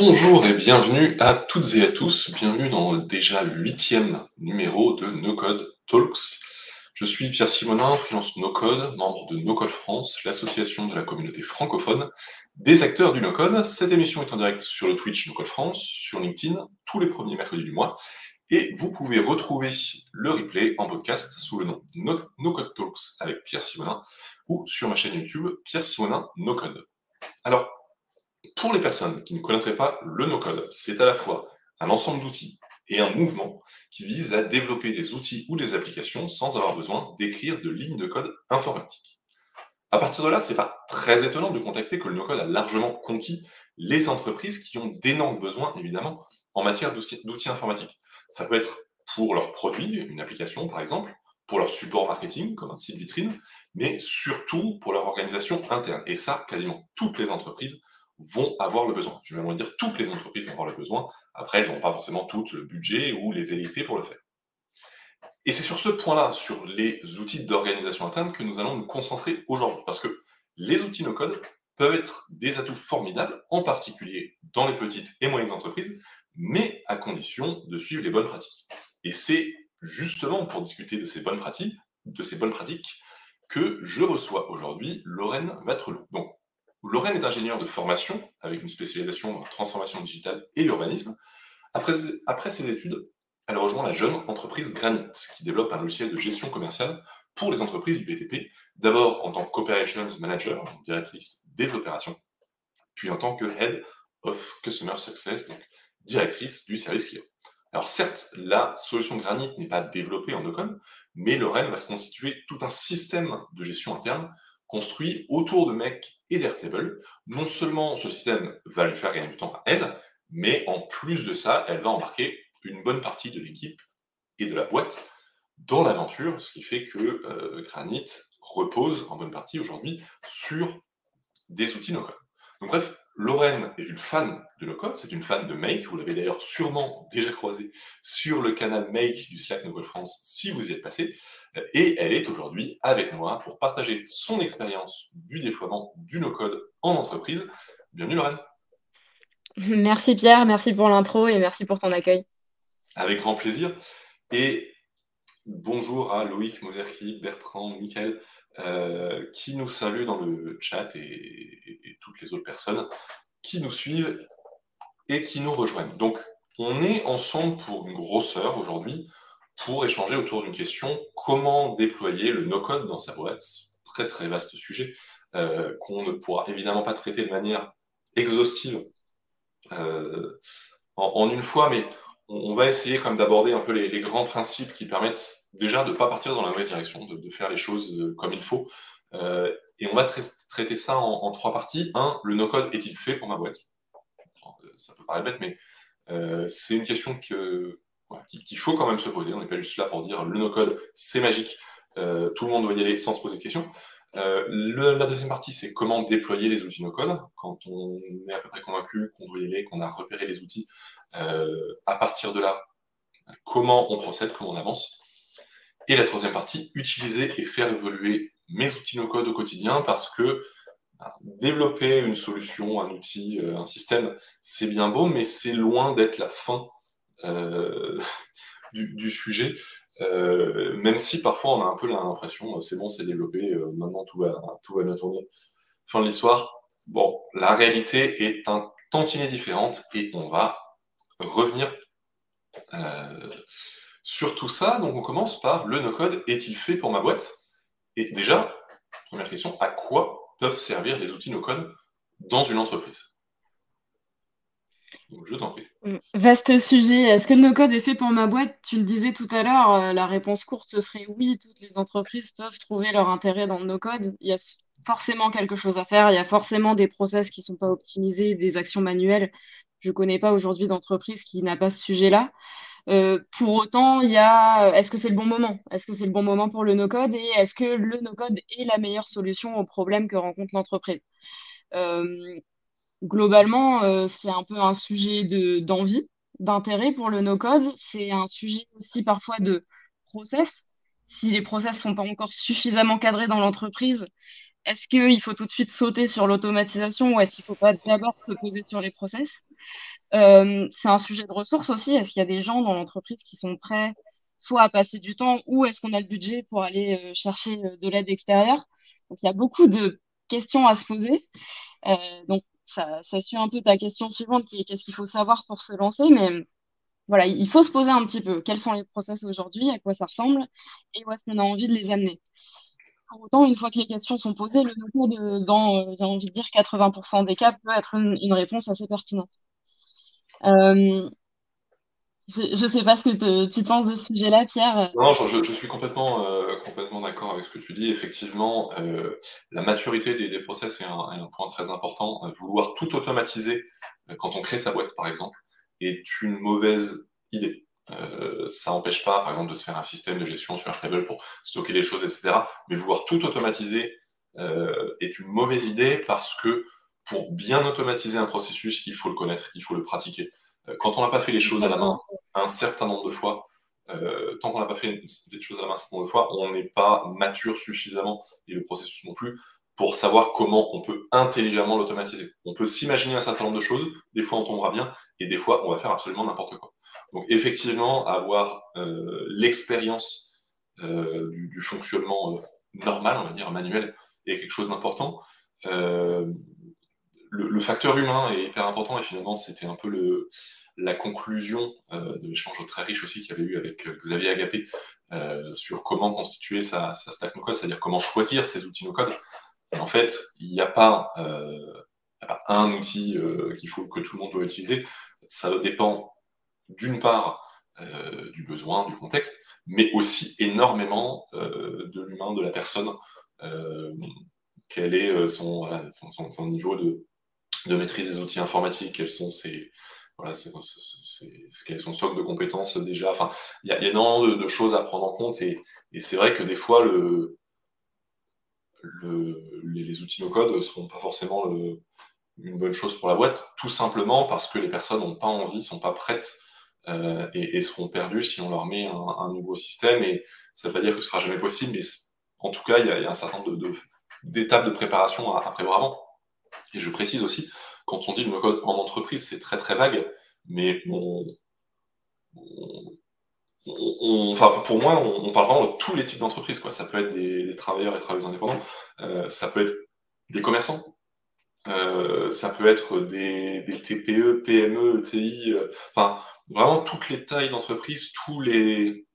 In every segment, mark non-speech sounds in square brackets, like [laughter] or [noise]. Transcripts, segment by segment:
Bonjour et bienvenue à toutes et à tous. Bienvenue dans le déjà huitième numéro de No Code Talks. Je suis Pierre Simonin, freelance No Code, membre de No Code France, l'association de la communauté francophone des acteurs du No Code. Cette émission est en direct sur le Twitch No Code France, sur LinkedIn, tous les premiers mercredis du mois. Et vous pouvez retrouver le replay en podcast sous le nom No, Code Talks avec Pierre Simonin ou sur ma chaîne YouTube Pierre Simonin No Code. Pour les personnes qui ne connaîtraient pas le no-code, c'est à la fois un ensemble d'outils et un mouvement qui vise à développer des outils ou des applications sans avoir besoin d'écrire de lignes de code informatiques. À partir de là, c'est pas très étonnant de contacter que le no-code a largement conquis les entreprises qui ont d'énormes besoins, évidemment, en matière d'outils informatiques. Ça peut être pour leurs produits, une application par exemple, pour leur support marketing, comme un site vitrine, mais surtout pour leur organisation interne. Et ça, quasiment toutes les entreprises vont avoir le besoin. Je vais même dire toutes les entreprises vont avoir le besoin. Après, elles n'ont pas forcément tout le budget ou les vérités pour le faire. Et c'est sur ce point-là, sur les outils d'organisation interne, que nous allons nous concentrer aujourd'hui. Parce que les outils no-code peuvent être des atouts formidables, en particulier dans les petites et moyennes entreprises, mais à condition de suivre les bonnes pratiques. Et c'est justement pour discuter de ces bonnes pratiques, de ces bonnes pratiques que je reçois aujourd'hui Lorraine Matrelou. Donc, Lorraine est ingénieure de formation avec une spécialisation en transformation digitale et urbanisme. Après, ses études, elle rejoint la jeune entreprise Granite, qui développe un logiciel de gestion commerciale pour les entreprises du BTP, d'abord en tant qu'Operations Manager, directrice des opérations, puis en tant que Head of Customer Success, donc directrice du service client. Alors certes, la solution Granite n'est pas développée en Ocon, mais Lorraine va se constituer tout un système de gestion interne construit autour de Mec et d'Airtable. Non seulement ce système va lui faire gagner du temps à elle, mais en plus de ça, elle va embarquer une bonne partie de l'équipe et de la boîte dans l'aventure, ce qui fait que euh, Granite repose en bonne partie aujourd'hui sur des outils no-code. Donc bref, Lorraine est une fan de no-code, c'est une fan de Make, vous l'avez d'ailleurs sûrement déjà croisé sur le canal Make du Slack No France si vous y êtes passé. Et elle est aujourd'hui avec moi pour partager son expérience du déploiement du no-code en entreprise. Bienvenue Lorraine. [laughs] Merci Pierre, merci pour l'intro et merci pour ton accueil. Avec grand plaisir. Et bonjour à Loïc Moserki, Bertrand, Mickaël, euh, qui nous saluent dans le chat et, toutes les autres personnes qui nous suivent et qui nous rejoignent. Donc, on est ensemble pour une grosseur aujourd'hui pour échanger autour d'une question comment déployer le no-code dans sa boîte Très très vaste sujet euh, qu'on ne pourra évidemment pas traiter de manière exhaustive euh, en, une fois, mais on, va essayer comme d'aborder un peu les, grands principes qui permettent déjà de ne pas partir dans la mauvaise direction, de, faire les choses euh, comme il faut. et on va traiter ça en, trois parties. Un, le no-code est-il fait pour ma boîte? Ça peut paraître bête, mais c'est une question que qu'il faut quand même se poser. On n'est pas juste là pour dire le no-code, c'est magique, euh, tout le monde doit y aller sans se poser de questions. Euh, la deuxième partie, c'est comment déployer les outils no-code. Quand on est à peu près convaincu qu'on doit y aller, qu'on a repéré les outils, euh, à partir de là, comment on procède, comment on avance. Et la troisième partie, utiliser et faire évoluer mes outils no-code au quotidien parce que bah, développer une solution, un outil, un système, c'est bien beau, mais c'est loin d'être la fin euh, [laughs] du, sujet. Euh, même si parfois on a un peu l'impression, euh, c'est bon, c'est développé, maintenant tout va, tout va bien tourner. Fin de l'histoire. Bon, la réalité est un tantinet différente et on va revenir sur tout ça. Donc on commence par le no-code est-il fait pour ma boîte? Et déjà, première question, à quoi peuvent servir les outils no-code dans une entreprise? Je t'en prie. Mm. Vaste sujet. Est-ce que le no-code est fait pour ma boîte? Tu le disais tout à l'heure, euh, la réponse courte, ce serait oui, toutes les entreprises peuvent trouver leur intérêt dans le no-code. Il y a forcément quelque chose à faire, il y a forcément des process qui ne sont pas optimisés, des actions manuelles. Je ne connais pas aujourd'hui d'entreprise qui n'a pas ce sujet-là. Euh, pour autant, il y a est-ce que c'est le bon moment? Est-ce que c'est le bon moment pour le no-code Et est-ce que le no-code est la meilleure solution aux problèmes que rencontre l'entreprise? Euh, globalement, euh, c'est un peu un sujet de, d'envie, d'intérêt pour le no-code. C'est un sujet aussi parfois de process. Si les process sont pas encore suffisamment cadrés dans l'entreprise, est-ce qu'il faut tout de suite sauter sur l'automatisation ou est-ce qu'il ne faut pas d'abord se poser sur les process? Euh, C'est un sujet de ressources aussi. Est-ce qu'il y a des gens dans l'entreprise qui sont prêts soit à passer du temps ou est-ce qu'on a le budget pour aller euh, chercher de l'aide extérieure? Donc il y a beaucoup de questions à se poser. donc ça, suit un peu ta question suivante qui est qu'est-ce qu'il faut savoir pour se lancer, mais voilà, il faut se poser un petit peu quels sont les process aujourd'hui, à quoi ça ressemble? Et où est-ce qu'on a envie de les amener? Pour autant, une fois que les questions sont posées, le no dans, euh, j'ai envie de dire, 80% des cas, peut être une, réponse assez pertinente. Euh, je ne sais pas ce que tu penses de ce sujet-là, Pierre. Non, je, suis complètement, euh, complètement d'accord avec ce que tu dis. Effectivement, la maturité des, process est un, point très important. vouloir tout automatiser quand on crée sa boîte, par exemple, est une mauvaise idée. Euh, ça n'empêche pas, par exemple, de se faire un système de gestion sur Airtable pour stocker les choses, etc. Mais vouloir tout automatiser euh, est une mauvaise idée parce que pour bien automatiser un processus, il faut le connaître, il faut le pratiquer. Euh, quand on n'a pas fait les choses à la main un certain nombre de fois, tant qu'on n'a pas fait des choses à la main un certain nombre de fois, on n'est pas mature suffisamment, et le processus non plus, pour savoir comment on peut intelligemment l'automatiser. On peut s'imaginer un certain nombre de choses, des fois on tombera bien, et des fois on va faire absolument n'importe quoi. Donc effectivement, avoir euh, l'expérience euh, du, fonctionnement euh, normal, on va dire manuel, est quelque chose d'important. Le, facteur humain est hyper important et finalement c'était un peu la conclusion de l'échange très riche aussi qu'il y avait eu avec Xavier Agapé sur comment constituer sa, stack no-code, c'est-à-dire comment choisir ses outils no-code. En fait, il n'y a, pas un outil qu'il faut que tout le monde doit utiliser. Ça dépend d'une part euh, du besoin, du contexte, mais aussi énormément euh, de l'humain, de la personne, euh, quel est son, niveau de, maîtrise des outils informatiques, quels sont ses, voilà, quel est son socle de compétences déjà. Enfin, il y, a énormément de, choses à prendre en compte et, c'est vrai que des fois, le, les, outils no-code ne seront pas forcément une bonne chose pour la boîte, tout simplement parce que les personnes n'ont pas envie, sont pas prêtes euh, et, seront perdus si on leur met un, nouveau système. Et ça ne veut pas dire que ce sera jamais possible, mais en tout cas, il y a, un certain nombre d'étapes de, préparation à, prévoir avant. Et je précise aussi, quand on dit le code en entreprise, c'est très très vague, mais enfin, pour moi, on, parle vraiment de tous les types d'entreprises. Ça peut être des, travailleurs et travailleuses indépendants, euh, ça peut être des commerçants, euh, ça peut être des, TPE, PME, ETI, enfin, vraiment toutes les tailles d'entreprise, tous les,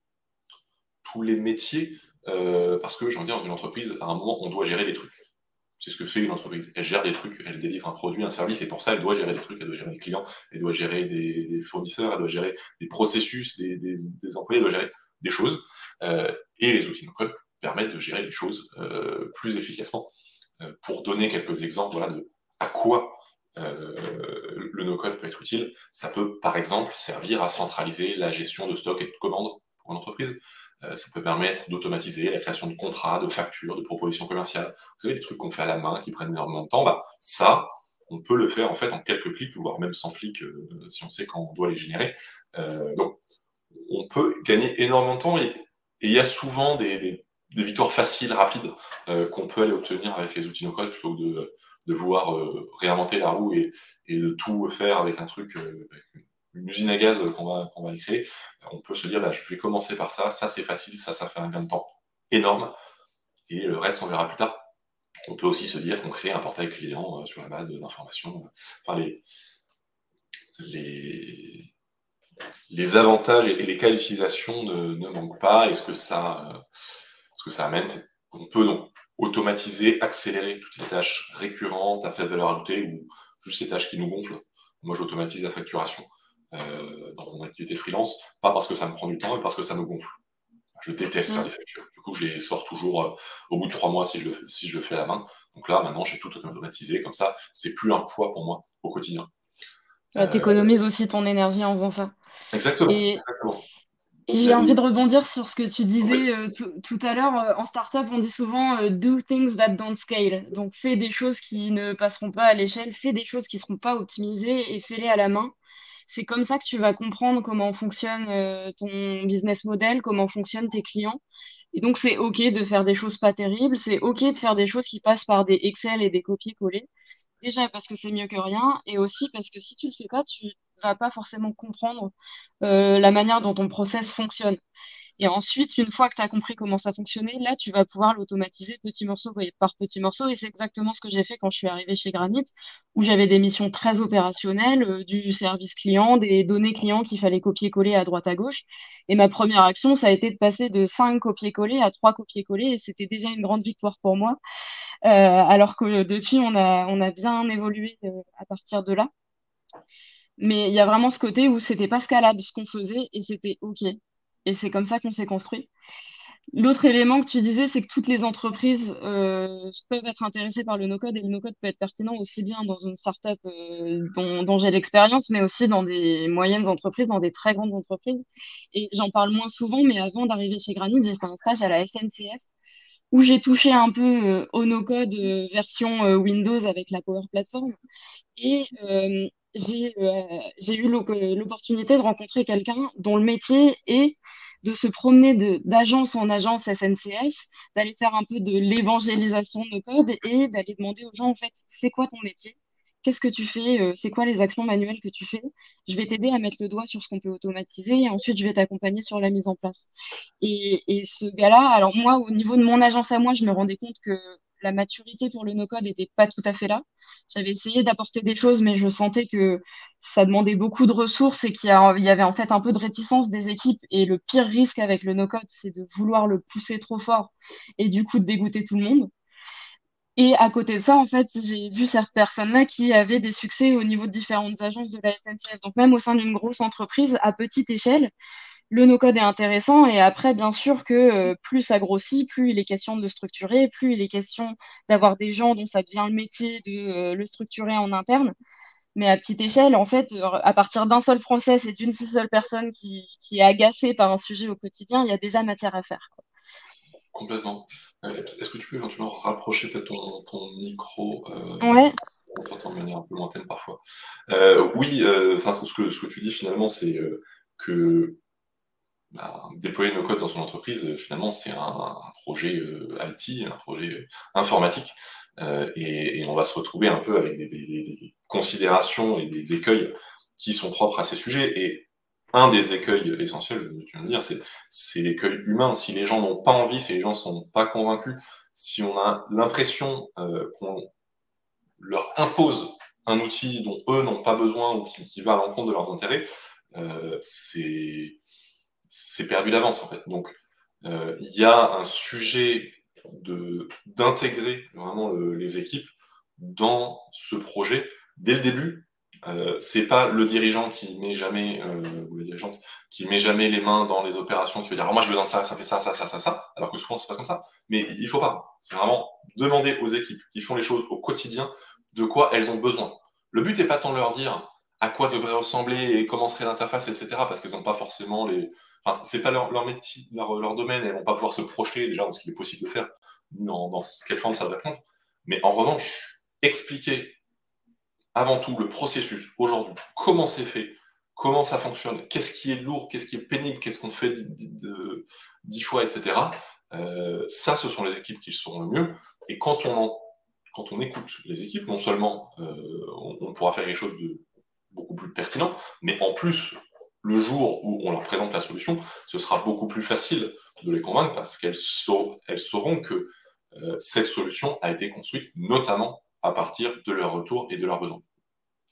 tous les métiers, euh, parce que, j'ai envie de dire, dans une entreprise, à un moment, on doit gérer des trucs. C'est ce que fait une entreprise. Elle gère des trucs, elle délivre un produit, un service, et pour ça, elle doit gérer des trucs, elle doit gérer des clients, elle doit gérer des, fournisseurs, elle doit gérer des processus, des, employés, elle doit gérer des choses. Euh, et les outils no permettent de gérer les choses euh, plus efficacement. pour donner quelques exemples voilà, de à quoi euh, le no-code peut être utile. Ça peut, par exemple, servir à centraliser la gestion de stock et de commandes pour une entreprise. Euh, ça peut permettre d'automatiser la création de contrats, de factures, de propositions commerciales. Vous savez, des trucs qu'on fait à la main, qui prennent énormément de temps, bah, ça, on peut le faire en fait en quelques clics, voire même sans clics euh, si on sait quand on doit les générer. donc, on peut gagner énormément de temps et il y a souvent des, victoires faciles, rapides, qu'on peut aller obtenir avec les outils no-code plutôt que de de vouloir euh, réinventer la roue et, de tout faire avec un truc, euh, usine à gaz qu'on va, qu'on créer, on peut se dire, bah, je vais commencer par ça, ça c'est facile, ça, ça fait un gain de temps énorme, et le reste, on verra plus tard. On peut aussi se dire qu'on crée un portail client euh, sur la base d'informations. Enfin, les, les, avantages et, les cas d'utilisation ne, manquent pas. Et ce que ça, ce que ça amène, on peut donc automatiser, accélérer toutes les tâches récurrentes à faible valeur ajoutée ou juste les tâches qui nous gonflent. Moi, j'automatise la facturation euh, dans mon activité freelance, pas parce que ça me prend du temps, mais parce que ça me gonfle. Je déteste faire des factures. Du coup, je les sors toujours euh, au bout de trois mois si je, le, si je le fais à la main. Donc là, maintenant, j'ai tout automatisé. Comme ça, c'est plus un poids pour moi au quotidien. tu économises aussi ton énergie en faisant ça. Exactement. exactement. J'ai envie de rebondir sur ce que tu disais euh, tout à l'heure. Euh, en startup, on dit souvent euh, do things that don't scale. Donc, fais des choses qui ne passeront pas à l'échelle, fais des choses qui ne seront pas optimisées et fais-les à la main. C'est comme ça que tu vas comprendre comment fonctionne ton business model, comment fonctionnent tes clients. Et donc, c'est OK de faire des choses pas terribles, c'est OK de faire des choses qui passent par des Excel et des copier-coller. Déjà parce que c'est mieux que rien, et aussi parce que si tu le fais pas, tu vas pas forcément comprendre euh, la manière dont ton process fonctionne. Et ensuite, une fois que tu as compris comment ça fonctionnait, là, tu vas pouvoir l'automatiser petit morceau par petit morceau. Et c'est exactement ce que j'ai fait quand je suis arrivée chez Granite, où j'avais des missions très opérationnelles, euh, du service client, des données clients qu'il fallait copier-coller à droite à gauche. Et ma première action, ça a été de passer de 5 copier-coller à 3 copier-coller. Et c'était déjà une grande victoire pour moi. Euh, alors que depuis, on a, on a bien évolué euh, à partir de là. Mais il y a vraiment ce côté où c'était pas scalable ce qu'on faisait et c'était OK. Et c'est comme ça qu'on s'est construit. L'autre élément que tu disais, c'est que toutes les entreprises euh, peuvent être intéressées par le no-code et le no-code peut être pertinent aussi bien dans une startup euh, dont, j'ai l'expérience, mais aussi dans des moyennes entreprises, dans des très grandes entreprises. Et j'en parle moins souvent, mais avant d'arriver chez Granite, j'ai fait un stage à la SNCF où j'ai touché un peu euh, au no-code euh, version Windows avec la Power Platform. Et j'ai j'ai eu l'opportunité de rencontrer quelqu'un dont le métier est de se promener d'agence en agence SNCF, d'aller faire un peu de l'évangélisation de code et d'aller demander aux gens, en fait, c'est quoi ton métier? Qu'est-ce que tu fais? Euh, C'est quoi les actions manuelles que tu fais? Je vais t'aider à mettre le doigt sur ce qu'on peut automatiser et ensuite je vais t'accompagner sur la mise en place. Et, et ce gars-là, alors moi, au niveau de mon agence à moi, je me rendais compte que la maturité pour le no-code n'était pas tout à fait là. J'avais essayé d'apporter des choses, mais je sentais que ça demandait beaucoup de ressources et qu'il y, avait en fait un peu de réticence des équipes. Et le pire risque avec le no-code, c'est de vouloir le pousser trop fort et du coup de dégoûter tout le monde. Et à côté de ça, en fait, j'ai vu certaines personnes-là qui avaient des succès au niveau de différentes agences de la SNCF. Donc même au sein d'une grosse entreprise, à petite échelle, le no-code est intéressant et après, bien sûr que euh, plus ça grossit, plus il est question de structurer, plus il est question d'avoir des gens dont ça devient le métier de euh, le structurer en interne. Mais à petite échelle, en fait, euh, à partir d'un seul process et d'une seule personne qui, qui, est agacée par un sujet au quotidien, il y a déjà matière à faire. Complètement. Est-ce que tu peux éventuellement rapprocher peut-être ton, micro Ouais. On t'entend de manière un peu lointaine parfois? oui, ce, que, ce que tu dis finalement, c'est que bah, déployer nos codes dans son entreprise, euh, finalement, c'est un, projet euh, IT, un projet euh, informatique. et, on va se retrouver un peu avec des, considérations et des écueils qui sont propres à ces sujets. Et un des écueils essentiels, tu viens de dire, c'est l'écueil humain. Si les gens n'ont pas envie, si les gens ne sont pas convaincus, si on a l'impression qu'on leur impose un outil dont eux n'ont pas besoin ou qui, va à l'encontre de leurs intérêts, c'est c'est perdu d'avance en fait. Donc euh, il y a un sujet d'intégrer vraiment les équipes dans ce projet dès le début. Euh, c'est pas le dirigeant qui met jamais euh, ou la qui met jamais les mains dans les opérations qui veut dire oh, moi je besoin de ça ça fait ça ça ça ça ça alors que souvent c'est pas comme ça mais il faut pas c'est vraiment demander aux équipes qui font les choses au quotidien de quoi elles ont besoin le but n'est pas tant de leur dire à quoi devrait ressembler et comment serait l'interface etc parce qu'elles n'ont pas forcément les C'est pas leur, métier, leur, domaine, elles vont pas pouvoir se projeter déjà dans ce qu'il est possible de faire, dans, quelle forme ça va prendre. Mais en revanche, expliquer avant tout le processus aujourd'hui, comment c'est fait, comment ça fonctionne, qu'est-ce qui est lourd, qu'est-ce qui est pénible, qu'est-ce qu'on fait dix fois, etc. Euh, ça, ce sont les équipes qui sont le mieux. Et quand on, quand on écoute les équipes, non seulement euh, on, on, pourra faire quelque chose de beaucoup plus pertinent, mais en plus, le jour où on leur présente la solution, ce sera beaucoup plus facile de les convaincre parce qu'elles sauront, elles sauront que euh, cette solution a été construite notamment à partir de leur retour et de leurs besoins.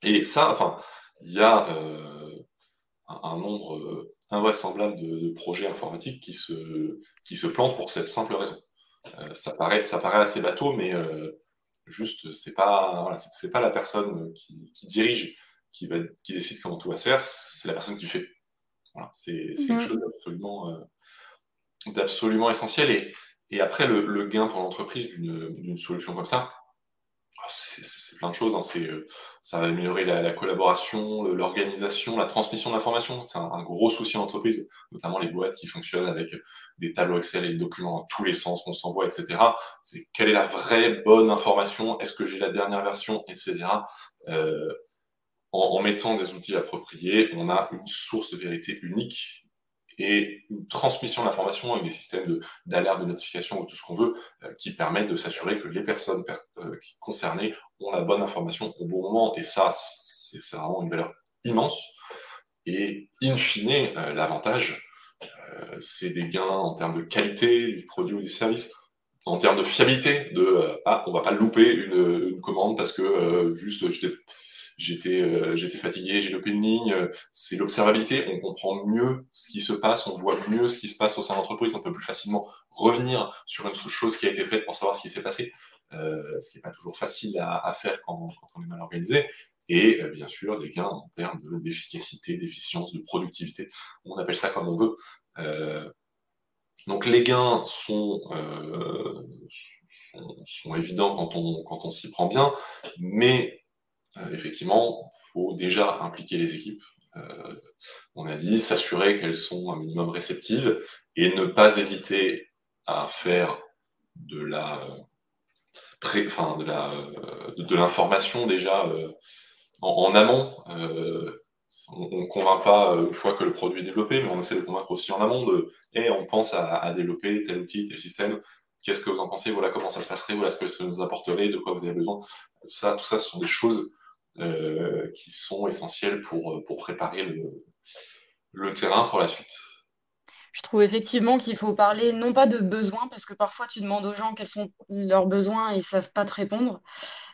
Et ça, enfin, il y a euh, un, nombre euh, invraisemblable de, projets informatiques qui se, plantent pour cette simple raison. ça, paraît, assez bateau, mais juste, c'est pas, pas la personne qui dirige qui, va, qui décide comment tout va se faire, c'est la personne qui fait. Voilà, c'est quelque mm. chose d'absolument, euh, d'absolument essentiel. Et, et après, le, le gain pour l'entreprise d'une solution comme ça, ah, c'est plein de choses. Hein. Euh, ça va améliorer la, la collaboration, l'organisation, la transmission d'informations. C'est un, gros souci en entreprise, notamment les boîtes qui fonctionnent avec des tableaux Excel et des documents dans tous les sens qu'on s'envoie, etc. C'est quelle est la vraie bonne information? Est-ce que j'ai la dernière version, etc. Euh, en, mettant des outils appropriés, on a une source de vérité unique et une transmission d'informations avec des systèmes d'alerte, de, notification ou tout ce qu'on veut, qui permettent de s'assurer que les personnes concernées ont la bonne information au bon moment. Et ça, c'est vraiment une valeur immense. Et in fine, l'avantage, c'est des gains en termes de qualité du produit ou des services en termes de fiabilité, de euh, ah, on va pas louper une, commande parce que euh, juste j'étais euh, j'étais fatigué, j'ai loupé une ligne. C'est l'observabilité, on comprend mieux ce qui se passe, on voit mieux ce qui se passe au sein de l'entreprise, on peut plus facilement revenir sur une chose qui a été faite pour savoir ce qui s'est passé, ce qui n'est pas toujours facile à, faire quand, on est mal organisé. Et bien sûr, des gains en termes d'efficacité, d'efficience, de productivité. On appelle ça comme on veut. Donc les gains sont, euh, sont, évidents quand on, quand on s'y prend bien, mais euh, effectivement, il faut déjà impliquer les équipes. Euh, on a dit s'assurer qu'elles sont un minimum réceptives et ne pas hésiter à faire de la enfin, de la de, l'information déjà en, en, amont on ne convainc pas euh, une fois que le produit est développé, mais on essaie de convaincre aussi en amont de et on pense à, développer tel outil, tel système. Qu'est-ce que vous en pensez? Voilà comment ça se passerait, voilà ce que ça nous apporterait, de quoi vous avez besoin. Ça, tout ça, ce sont des choses euh, qui sont essentielles pour, pour préparer le, terrain pour la suite. Je trouve effectivement qu'il faut parler non pas de besoins, parce que parfois tu demandes aux gens quels sont leurs besoins et ils ne savent pas te répondre.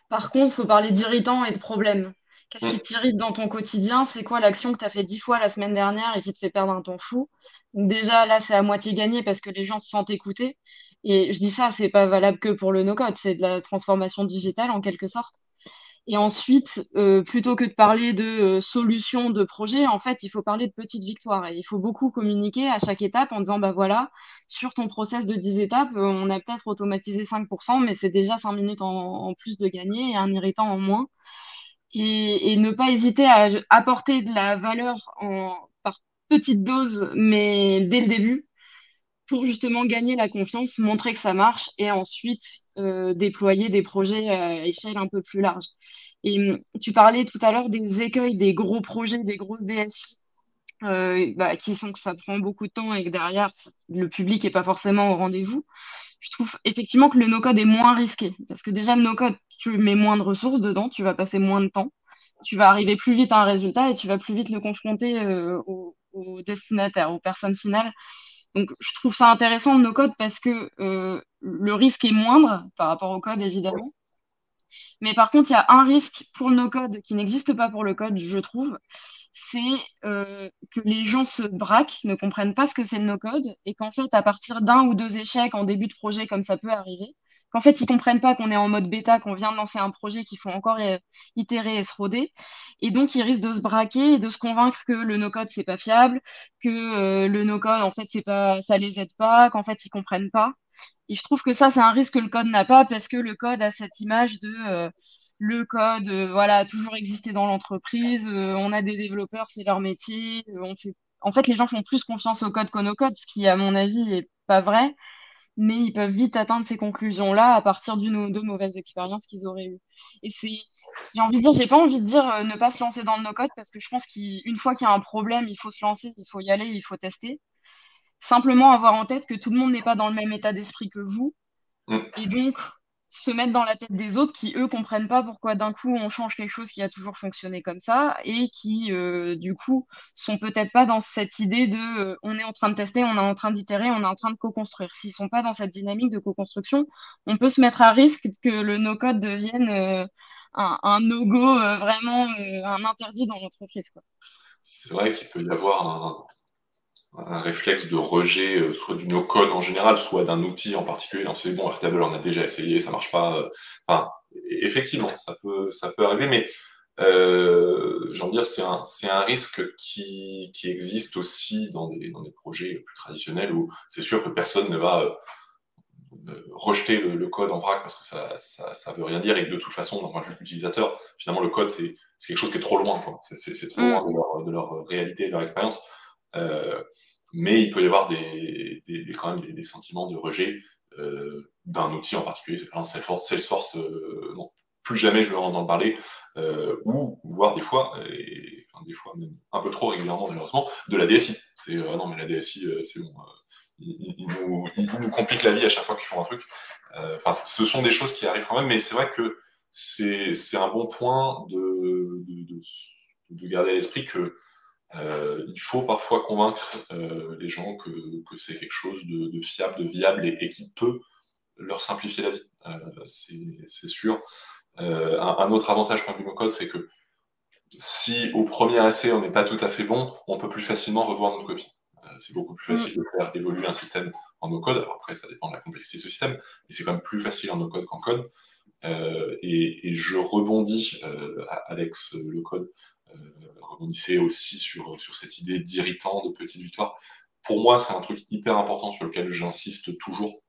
Par contre, il faut parler d'irritants et de problèmes. Qu'est-ce qui mm. t'irrite dans ton quotidien? C'est quoi l'action que tu as fait dix fois la semaine dernière et qui te fait perdre un temps fou? Déjà, là, c'est à moitié gagné parce que les gens se sentent écoutés. Et je dis ça, c'est pas valable que pour le no-code, c'est de la transformation digitale en quelque sorte. Et ensuite, euh, plutôt que de parler de euh, solutions, de projets, en fait, il faut parler de petites victoires. Et il faut beaucoup communiquer à chaque étape en disant, bah voilà, sur ton process de 10 étapes, euh, on a peut-être automatisé 5%, mais c'est déjà 5 minutes en, plus de gagner et un irritant en moins et, ne pas hésiter à apporter de la valeur en, par petites doses, mais dès le début, pour justement gagner la confiance, montrer que ça marche et ensuite euh, déployer des projets à échelle un peu plus large. Et hum, tu parlais tout à l'heure des écueils des gros projets, des grosses DSI. Euh, bah, qui sont que ça prend beaucoup de temps et que derrière le public n'est pas forcément au rendez-vous je trouve effectivement que le no-code est moins risqué. Parce que déjà, le no-code, tu mets moins de ressources dedans, tu vas passer moins de temps, tu vas arriver plus vite à un résultat et tu vas plus vite le confronter euh, aux, destinataires, aux personnes finales. Donc, je trouve ça intéressant le no-code parce que euh, le risque est moindre par rapport au code, évidemment. Mais par contre, il y a un risque pour le no-code qui n'existe pas pour le code, je trouve, c'est euh, que les gens se braquent, ne comprennent pas ce que c'est le no-code, et qu'en fait, à partir d'un ou deux échecs en début de projet, comme ça peut arriver, qu'en fait, ils comprennent pas qu'on est en mode bêta, qu'on vient de lancer un projet qu'il faut encore euh, itérer et se roder, et donc ils risquent de se braquer et de se convaincre que le no-code c'est pas fiable, que euh, le no-code en fait c'est pas, ça les aide pas, qu'en fait ils comprennent pas. Et je trouve que ça c'est un risque que le code n'a pas parce que le code a cette image de le code, euh, voilà, toujours existé dans l'entreprise. Euh, on a des développeurs, c'est leur métier. Euh. En fait, les gens font plus confiance au code qu'au no-code, ce qui, à mon avis, n'est pas vrai. Mais ils peuvent vite atteindre ces conclusions-là à partir d'une ou deux mauvaises expériences qu'ils auraient eues. Et c'est, j'ai envie de dire, j'ai pas envie de dire ne pas se lancer dans le no-code parce que je pense qu'une fois qu'il y a un problème, il faut se lancer, il faut y aller, il faut tester. Simplement avoir en tête que tout le monde n'est pas dans le même état d'esprit que vous. Mm. Et donc, se mettre dans la tête des autres qui, eux, comprennent pas pourquoi d'un coup on change quelque chose qui a toujours fonctionné comme ça et qui, euh, du coup, sont peut-être pas dans cette idée de euh, on est en train de tester, on est en train d'itérer, on est en train de co-construire. S'ils sont pas dans cette dynamique de co-construction, on peut se mettre à risque que le no-code devienne euh, un, no-go, vraiment un interdit dans l'entreprise. C'est vrai qu'il peut y avoir un, un réflexe de rejet, euh, soit du no-code en général, soit d'un outil en particulier. On se dit, bon, Airtable, on a déjà essayé, ça marche pas. Euh, enfin, effectivement, ça peut, ça peut arriver, mais euh, j'ai envie de dire, c'est un, c'est un risque qui, qui existe aussi dans des, dans des projets plus traditionnels où c'est sûr que personne ne va euh, rejeter le, code en vrac parce que ça, ça, ça, veut rien dire et que de toute façon, d'un point de vue utilisateur, finalement, le code, c'est, c'est quelque chose qui est trop loin. Quoi. C'est, c'est, trop mm. loin de leur, de leur réalité, de leur expérience. Euh, mais il peut y avoir des, des, quand même des, sentiments de rejet euh, d'un outil en particulier. Salesforce, Salesforce euh, non, plus jamais je vais en parler, ou voir des fois, et, des fois même un peu trop régulièrement malheureusement, de la DSI. C'est ah non mais la DSI, c'est bon, ils, nous, compliquent la vie à chaque fois qu'ils font un truc. Enfin, ce sont des choses qui arrivent quand même, mais c'est vrai que c'est un bon point de, de, garder à l'esprit que euh, il faut parfois convaincre euh, les gens que, que c'est quelque chose de, fiable, de viable et, qui peut leur simplifier la vie. Euh, c'est sûr. Un, autre avantage quand du no-code, c'est que si au premier essai on n'est pas tout à fait bon, on peut plus facilement revoir notre copie. c'est beaucoup plus facile de faire évoluer un système en no-code. après, ça dépend de la complexité de ce système, mais c'est quand même plus facile en no-code qu'en code. Et, et, je rebondis, Alex Le Code, euh, rebondissait aussi sur, sur cette idée d'irritant, de petite victoire. Pour moi, c'est un truc hyper important sur lequel j'insiste toujours.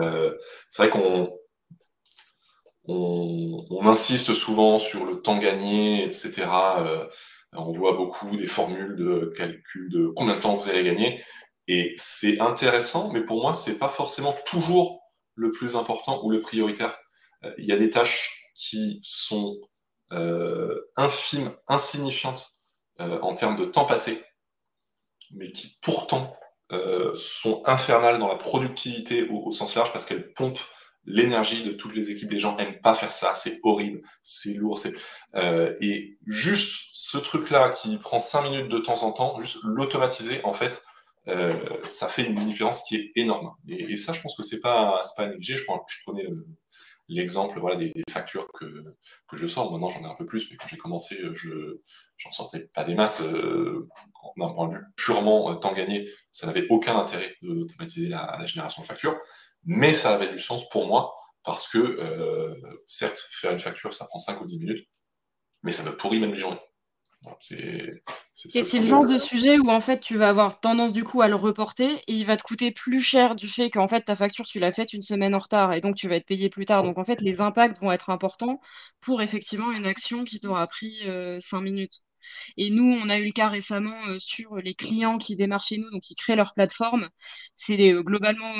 Euh, c'est vrai qu'on on, insiste souvent sur le temps gagné, etc. Euh, on voit beaucoup des formules de calcul de combien de temps vous allez gagner. Et c'est intéressant, mais pour moi, c'est pas forcément toujours le plus important ou le prioritaire. Il y a des tâches qui sont euh, infime, insignifiante euh, en termes de temps passé, mais qui pourtant euh, sont infernales dans la productivité au, sens large parce qu'elles pompent l'énergie de toutes les équipes. Les gens n'aiment pas faire ça, c'est horrible, c'est lourd. c'est et juste ce truc-là qui prend cinq minutes de temps en temps, juste l'automatiser, en fait, ça fait une différence qui est énorme. Et, ça, je pense que c'est pas, pas à négliger. Je, je prenais l'exemple voilà, des, factures que, que, je sors. Maintenant, j'en ai un peu plus, mais quand j'ai commencé, je n'en sortais pas des masses. Euh, d'un point de vue purement euh, temps gagné, ça n'avait aucun intérêt d'automatiser la, génération de factures, mais ça avait du sens pour moi parce que, euh, certes, faire une facture, ça prend 5 ou 10 minutes, mais ça me pourrit même les journées. C'est le genre de sujet où en fait tu vas avoir tendance du coup à le reporter et il va te coûter plus cher du fait qu'en fait ta facture tu l'as faite une semaine en retard et donc tu vas être payé plus tard. Donc en fait les impacts vont être importants pour effectivement une action qui t'aura pris 5 euh, minutes. Et nous, on a eu le cas récemment euh, sur les clients qui démarrent chez nous, donc qui créent leur plateforme. C'est euh, globalement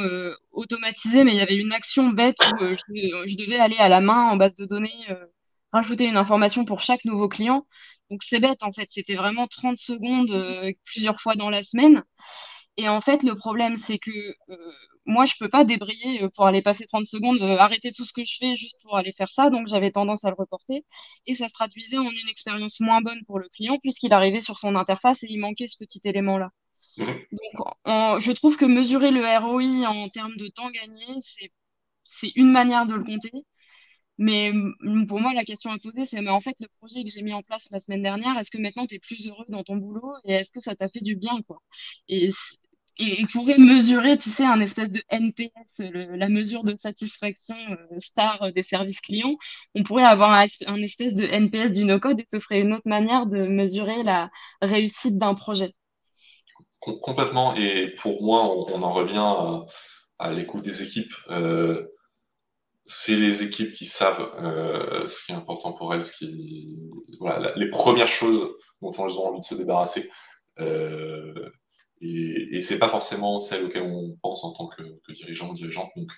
automatisé, mais il y avait une action bête où je, je, devais aller à la main en base de données, rajouter une information pour chaque nouveau client. Donc c'est bête en fait, c'était vraiment 30 secondes euh, plusieurs fois dans la semaine. Et en fait, le problème, c'est que euh, moi, je peux pas débrayer euh, pour aller passer 30 secondes, arrêter tout ce que je fais juste pour aller faire ça. Donc j'avais tendance à le reporter. Et ça se traduisait en une expérience moins bonne pour le client puisqu'il arrivait sur son interface et il manquait ce petit élément-là. Donc je trouve que mesurer le ROI en termes de temps gagné, c'est une manière de le compter. Mais pour moi, la question à poser, c'est mais en fait, le projet que j'ai mis en place la semaine dernière, est-ce que maintenant tu es plus heureux dans ton boulot et est-ce que ça t'a fait du bien quoi? Et, et on pourrait mesurer, tu sais, un espèce de NPS, la mesure de satisfaction euh, star des services clients. On pourrait avoir un, espèce de NPS du no-code et ce serait une autre manière de mesurer la réussite d'un projet. Complètement. Et pour moi, on, en revient à, l'écoute des équipes. Euh, c'est les équipes qui savent euh, ce qui est important pour elles, ce qui, voilà, les premières choses dont elles ont envie de se débarrasser. Euh, et, et c'est pas forcément celles auxquelles on pense en tant que, dirigeant ou dirigeante. Donc,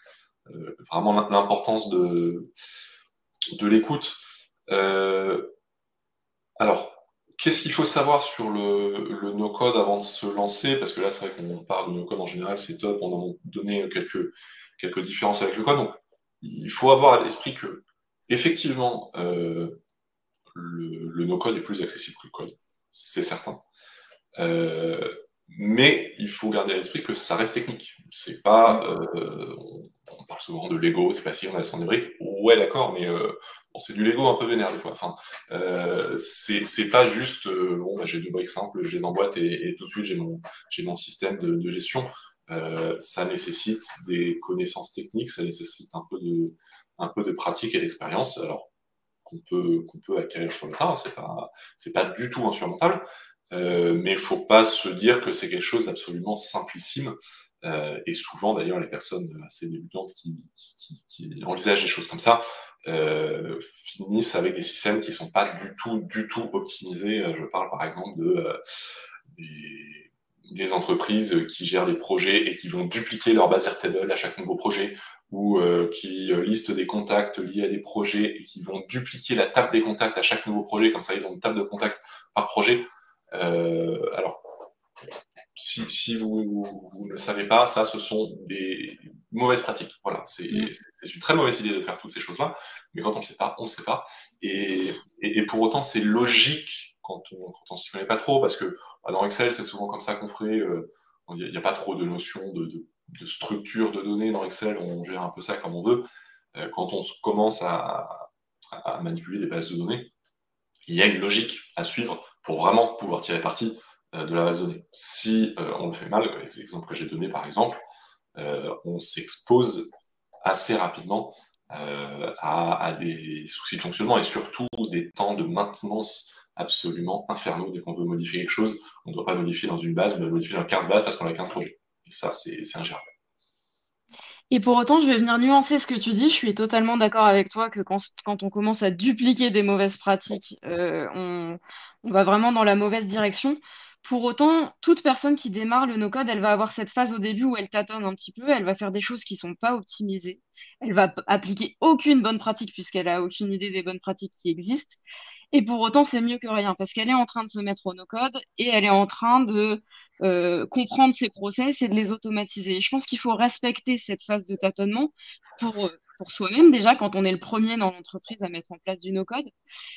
euh, vraiment l'importance de, de l'écoute. Alors, qu'est-ce qu'il faut savoir sur le, no-code avant de se lancer? Parce que là, c'est vrai qu'on parle de no-code en général, c'est top. On a donné quelques, quelques différences avec le code. Il faut avoir à l'esprit que, effectivement, euh, le, no-code est plus accessible que le code, c'est certain. Euh, mais il faut garder à l'esprit que ça reste technique. C'est pas, euh, on, parle souvent de Lego, c'est facile, on a des briques. Ouais, d'accord, mais c'est du Lego un peu vénère des fois. Enfin, c'est pas juste, bon, bah, j'ai deux briques simples, je les emboîte et, tout de suite j'ai mon, mon système de gestion. Euh, ça nécessite des connaissances techniques, ça nécessite un peu de, pratique et d'expérience, alors qu'on peut, acquérir sur le tas, c'est pas, pas du tout insurmontable, euh, mais il faut pas se dire que c'est quelque chose d'absolument simplissime. Euh, et souvent, d'ailleurs, les personnes assez débutantes qui, envisagent des choses comme ça finissent avec des systèmes qui sont pas du tout, du tout optimisés. Je parle par exemple de des entreprises qui gèrent des projets et qui vont dupliquer leur base Airtable à chaque nouveau projet, ou euh, qui euh, listent des contacts liés à des projets et qui vont dupliquer la table des contacts à chaque nouveau projet, comme ça ils ont une table de contacts par projet. Euh, alors, si, si vous, vous, ne le savez pas, ça, ce sont des mauvaises pratiques. Voilà, c'est mm. une très mauvaise idée de faire toutes ces choses-là, mais quand on ne sait pas, on ne sait pas. Et, et, et pour autant, c'est logique quand on quand on s'y connaît pas trop, parce que bah, dans Excel, c'est souvent comme ça qu'on ferait. Euh, il n'y a, pas trop de notion de, structure de données dans Excel, on gère un peu ça comme on veut. Euh, quand on commence à, manipuler des bases de données, il y a une logique à suivre pour vraiment pouvoir tirer parti euh, de la base de données. Si euh, on le fait mal, l'exemple que j'ai donné par exemple, euh, on s'expose assez rapidement euh, à, des soucis de fonctionnement et surtout des temps de maintenance absolument infernaux dès qu'on veut modifier quelque chose. On ne doit pas modifier dans une base, on doit modifier dans 15 bases parce qu'on a 15 projets. Et ça, c'est ingérable. Et pour autant, je vais venir nuancer ce que tu dis. Je suis totalement d'accord avec toi que quand, on commence à dupliquer des mauvaises pratiques, euh, on, on, va vraiment dans la mauvaise direction. Pour autant, toute personne qui démarre le no-code, elle va avoir cette phase au début où elle tâtonne un petit peu, elle va faire des choses qui sont pas optimisées, elle va appliquer aucune bonne pratique puisqu'elle a aucune idée des bonnes pratiques qui existent. Et pour autant, c'est mieux que rien parce qu'elle est en train de se mettre au no-code et elle est en train de euh, comprendre ses process et de les automatiser. Je pense qu'il faut respecter cette phase de tâtonnement pour, euh, pour soi-même déjà quand on est le premier dans l'entreprise à mettre en place du no-code,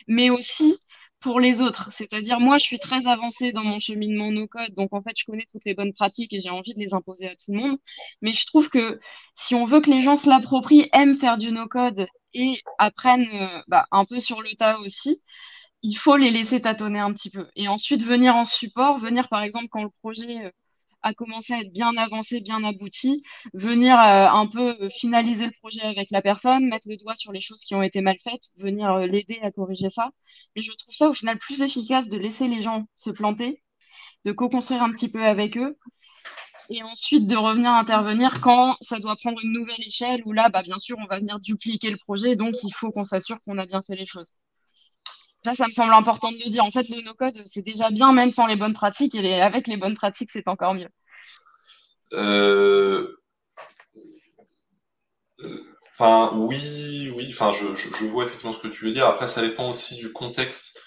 mais aussi pour les autres. C'est-à-dire, moi, je suis très avancée dans mon cheminement no-code, donc en fait, je connais toutes les bonnes pratiques et j'ai envie de les imposer à tout le monde. Mais je trouve que si on veut que les gens se l'approprient, aiment faire du no-code et apprennent euh, bah, un peu sur le tas aussi, il faut les laisser tâtonner un petit peu. Et ensuite, venir en support, venir par exemple quand le projet euh, a commencé à être bien avancé, bien abouti, venir euh, un peu finaliser le projet avec la personne, mettre le doigt sur les choses qui ont été mal faites, venir l'aider à corriger ça. Mais je trouve ça au final plus efficace de laisser les gens se planter, de co-construire un petit peu avec eux et ensuite de revenir intervenir quand ça doit prendre une nouvelle échelle où là, bah, bien sûr, on va venir dupliquer le projet, donc il faut qu'on s'assure qu'on a bien fait les choses. Ça, ça me semble important de le dire. En fait, le no-code, c'est déjà bien, même sans les bonnes pratiques, et avec les bonnes pratiques, c'est encore mieux. Euh... Enfin, oui, oui, enfin, je, vois effectivement ce que tu veux dire. Après, ça dépend aussi du contexte.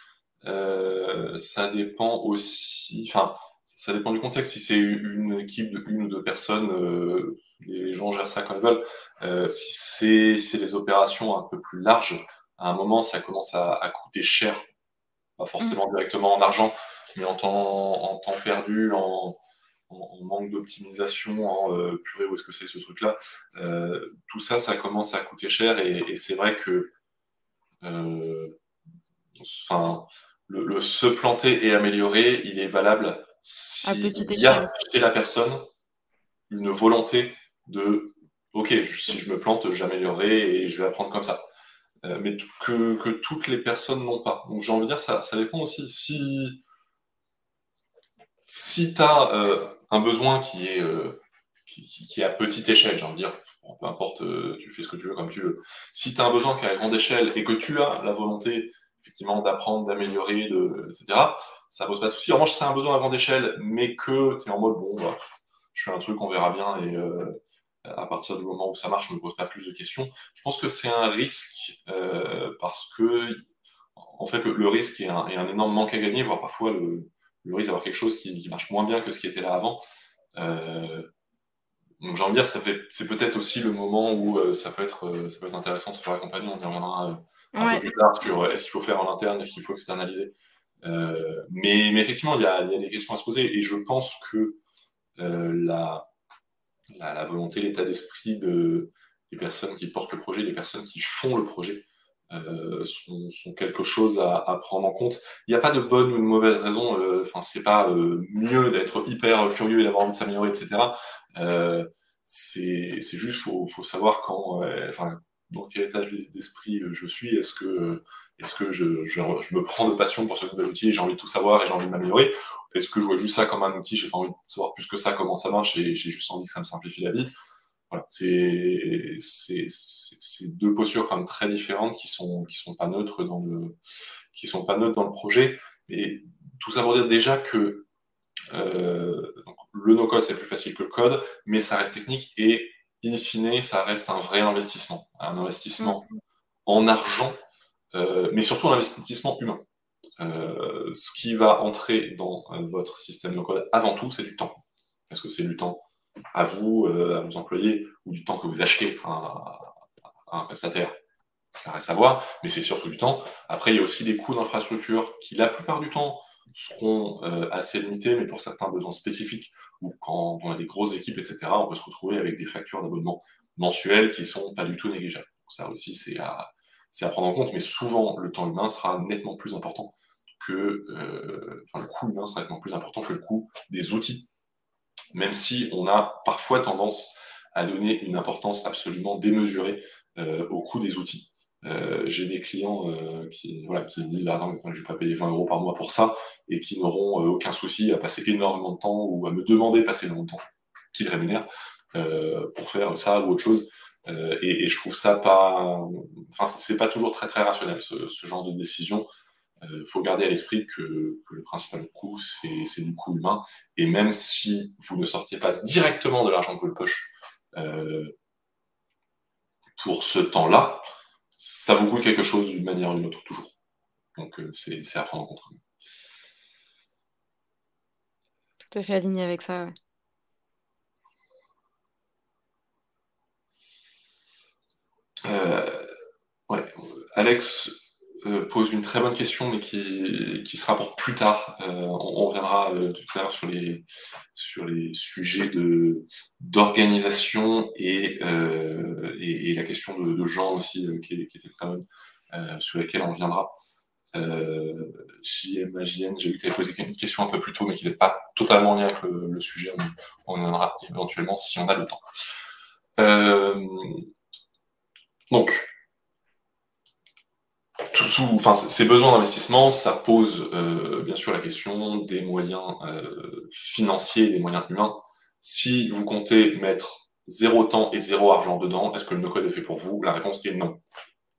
Euh, ça dépend aussi, enfin, ça dépend du contexte. Si c'est une équipe de une ou deux personnes, euh, les gens gèrent ça comme ils veulent. Si c'est des opérations un peu plus larges, à un moment, ça commence à, à coûter cher. Pas forcément mmh. directement en argent, mais en temps, en temps perdu, en, en, manque d'optimisation, en euh, purée, où est-ce que c'est ce truc-là? Euh, Tout ça, ça commence à coûter cher et, et c'est vrai que euh, enfin, le, le, se planter et améliorer, il est valable s'il y a chez la personne une volonté de OK, si je me plante, j'améliorerai et je vais apprendre comme ça. Euh, mais que, toutes les personnes n'ont pas. Donc j'ai envie de dire, ça, dépend aussi. Si, si tu as euh, un besoin qui est, euh, qui, qui, à petite échelle, j'ai envie de dire, peu importe, tu fais ce que tu veux comme tu veux. Si tu as un besoin qui est à grande échelle et que tu as la volonté effectivement d'apprendre, d'améliorer, etc., ça pose pas de souci. En revanche, si c'est un besoin à grande échelle, mais que tu es en mode, bon, bah, je fais un truc, on verra bien, et à partir du moment où ça marche, je ne me pose pas plus de questions. Je pense que c'est un risque euh, parce que, en fait, le, le risque est un, est un, énorme manque à gagner, voire parfois le, le risque d'avoir quelque chose qui, qui, marche moins bien que ce qui était là avant. Euh, donc j'ai envie de dire, c'est peut-être aussi le moment où euh, ça, peut être, euh, ça peut être intéressant de se faire accompagner. On y reviendra euh, un ouais. peu plus tard sur euh, est-ce qu'il faut faire en interne, est-ce qu'il faut externaliser. mais, mais, effectivement, il y, a, y, a, des questions à se poser et je pense que la, la, volonté, l'état d'esprit de, des personnes qui portent le projet, des personnes qui font le projet, euh, sont, quelque chose à, prendre en compte. Il n'y a pas de bonne ou de mauvaise raison. Enfin, euh, c'est pas euh, mieux d'être hyper curieux et d'avoir envie de s'améliorer, etc. Euh, c'est juste faut, faut savoir quand, enfin, dans quel état d'esprit je suis. Est-ce que est-ce que je, je, je, me prends de passion pour ce nouvel outil et j'ai envie de tout savoir et j'ai envie de m'améliorer Est-ce que je vois juste ça comme un outil, j'ai pas envie de savoir plus que ça comment ça marche et j'ai juste envie que ça me simplifie la vie voilà, c'est deux postures quand même très différentes qui sont qui sont pas neutres dans le qui sont pas neutres dans le projet. Et tout ça pour dire déjà que euh, donc, le no-code c'est plus facile que le code, mais ça reste technique et in fine, ça reste un vrai investissement. Un investissement mm. en argent, euh, mais surtout un investissement humain. Euh, ce qui va entrer dans votre système de code avant tout, c'est du temps. Est-ce que c'est du temps à vous, à vos employés, ou du temps que vous achetez à un prestataire ça reste à voir, mais c'est surtout du temps. Après, il y a aussi des coûts d'infrastructure qui, la plupart du temps, seront euh, assez limités, mais pour certains besoins spécifiques, ou quand on a des grosses équipes, etc., on peut se retrouver avec des factures d'abonnement mensuelles qui ne sont pas du tout négligeables. ça aussi, c'est à, à, prendre en compte, mais souvent, le temps humain sera nettement plus important que... Euh, le coût humain sera nettement plus important que le coût des outils, même si on a parfois tendance à donner une importance absolument démesurée euh, au coût des outils. Euh, j'ai des clients qui, qui disent ah, je ne vais pas payer 20 euros par mois pour ça et qui n'auront aucun souci à passer énormément de temps ou à me demander de passer énormément de temps qu'ils rémunèrent pour faire ça ou autre chose. Et, et, je trouve ça pas, enfin c'est pas toujours très très rationnel ce, genre de décision. Il faut garder à l'esprit que, le principal coût c'est du coût humain et même si vous ne sortiez pas directement de l'argent de votre poche pour ce temps-là, ça vous coûte quelque chose d'une manière ou d'une autre, toujours. Donc euh, c'est à prendre en compte. Tout à fait aligné avec ça, euh, ouais. Alex euh, pose une très bonne question, mais qui, qui sera pour plus tard. on, reviendra tout à l'heure sur les, sur les sujets d'organisation et, et, la question de, de Jean aussi, qui, qui, était très bonne, sur laquelle on reviendra. JM, JN, j'ai vu que tu posé une question un peu plus tôt, mais qui n'est pas totalement en lien avec le, sujet. On, on en aura éventuellement si on a le temps. Donc, ces besoins d'investissement, ça pose euh, bien sûr la question des moyens euh, financiers des moyens humains. Si vous comptez mettre zéro temps et zéro argent dedans, est-ce que le no-code est fait pour vous? La réponse est non.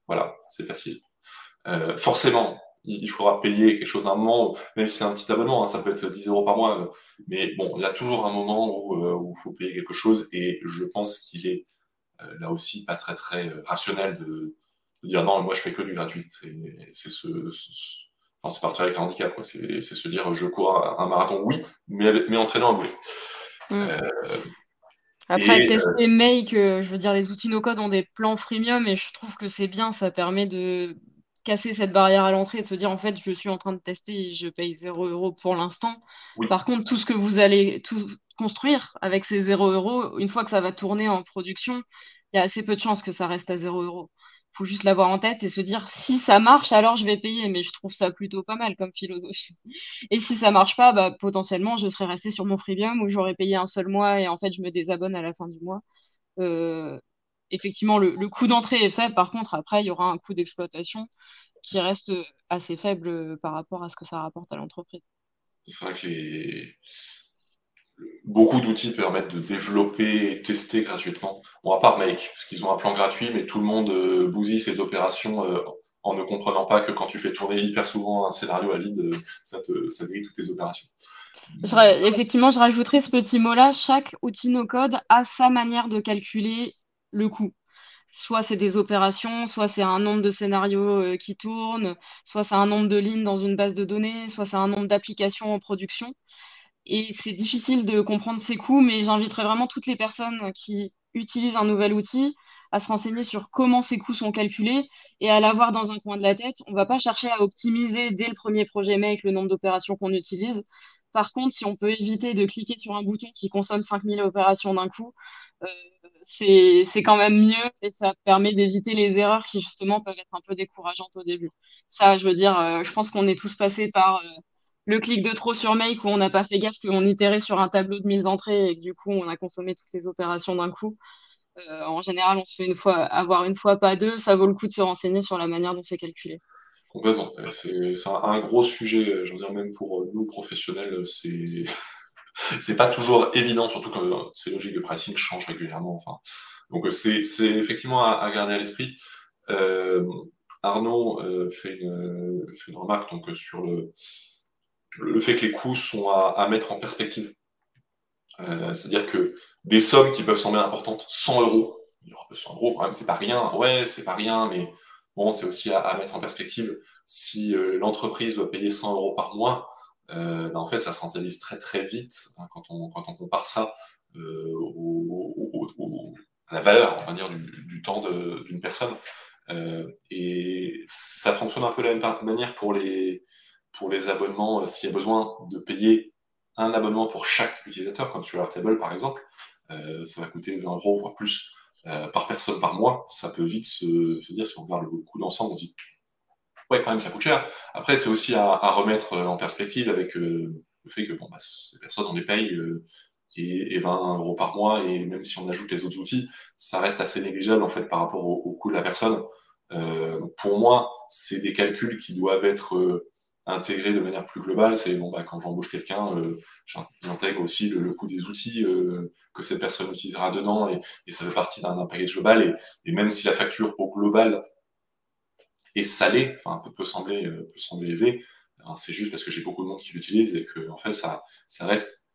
Voilà, c'est facile. Euh, forcément, il faudra payer quelque chose à un moment, même si c'est un petit abonnement, hein, ça peut être 10 euros par mois, mais bon, il y a toujours un moment où il faut payer quelque chose, et je pense qu'il est là aussi pas très très rationnel de, dire non, moi je fais que du gratuit. C'est ce, enfin, c'est partir avec un handicap, quoi. C'est se dire je cours un marathon, oui, mais, mais entraînant un bruit. Mm. Euh, Après, euh, Make, je veux dire, les outils no-code ont des plans freemium et je trouve que c'est bien, ça permet de casser cette barrière à l'entrée et de se dire en fait, je suis en train de tester et je paye 0 euros pour l'instant. Par contre, tout ce que vous allez tout construire avec ces 0 euros, une fois que ça va tourner en production, il y a assez peu de chances que ça reste à 0 euros faut juste l'avoir en tête et se dire si ça marche, alors je vais payer. Mais je trouve ça plutôt pas mal comme philosophie. [laughs] Et si ça marche pas, bah, potentiellement, je serais resté sur mon freemium où j'aurais payé un seul mois et en fait, je me désabonne à la fin du mois. Euh, effectivement, le, coût d'entrée est faible. Par contre, après, il y aura un coût d'exploitation qui reste assez faible par rapport à ce que ça rapporte à l'entreprise. C'est vrai que les beaucoup d'outils permettent de développer et tester gratuitement. Bon, à part Make, parce qu'ils ont un plan gratuit, mais tout le monde euh, bousille ses opérations euh, en ne comprenant pas que quand tu fais tourner hyper souvent un scénario à vide, euh, ça, te, toutes tes opérations. effectivement, je rajouterai ce petit mot-là. Chaque outil no-code a sa manière de calculer le coût. Soit c'est des opérations, soit c'est un nombre de scénarios qui tournent, soit c'est un nombre de lignes dans une base de données, soit c'est un nombre d'applications en production. Et c'est difficile de comprendre ces coûts, mais j'inviterai vraiment toutes les personnes qui utilisent un nouvel outil à se renseigner sur comment ces coûts sont calculés et à l'avoir dans un coin de la tête. On ne va pas chercher à optimiser dès le premier projet Make le nombre d'opérations qu'on utilise. Par contre, si on peut éviter de cliquer sur un bouton qui consomme 5000 opérations d'un coup, euh, c'est quand même mieux et ça permet d'éviter les erreurs qui justement peuvent être un peu décourageantes au début. Ça, je veux dire, euh, je pense qu'on est tous passés par... Euh, le clic de trop sur Make où on n'a pas fait gaffe qu'on itérait sur un tableau de 1000 entrées et que du coup on a consommé toutes les opérations d'un coup. Euh, en général, on se fait avoir une fois, pas deux. Ça vaut le coup de se renseigner sur la manière dont c'est calculé. Complètement. C'est un, gros sujet, je veux dire, même pour nous professionnels, c'est. [laughs] c'est pas toujours évident, surtout quand ces logiques de pricing changent régulièrement. Enfin, donc c'est effectivement à, garder à l'esprit. Euh, Arnaud euh, fait, une, remarque sur le, le fait que les coûts sont à, mettre en perspective Euh, c'est-à-dire que des sommes qui peuvent sembler importantes, 100 euros, 100 euros quand même, c'est pas rien. Ouais, c'est pas rien, mais bon, c'est aussi à, mettre en perspective. Si euh, l'entreprise doit payer 100 euros par mois, euh, ben, en fait, ça se rentabilise très très vite hein, quand, on, compare ça à la valeur, on va dire, du, temps d'une personne. et ça fonctionne un peu de la même manière pour les, pour les abonnements. S'il y a besoin de payer un abonnement pour chaque utilisateur, comme sur Airtable par exemple, euh, ça va coûter 20 euros, voire plus euh, par personne par mois. Ça peut vite se, dire, si on regarde le coût d'ensemble, on se dit, ouais, quand même, ça coûte cher. Après, c'est aussi à, remettre euh, en perspective avec le fait que bon, bah, ces personnes, on les paye et, 20 euros par mois, et même si on ajoute les autres outils, ça reste assez négligeable en fait par rapport au, coût de la personne. pour moi, c'est des calculs qui doivent être intégrer de manière plus globale, c'est bon, bah, quand j'embauche quelqu'un, euh, j'intègre aussi le, coût des outils euh, que cette personne utilisera dedans et, et ça fait partie d'un package global. Et, même si la facture au global est salée, enfin, peut, peut sembler, euh, peut sembler élevée, hein, c'est juste parce que j'ai beaucoup de monde qui l'utilise et que en fait, ça, ça reste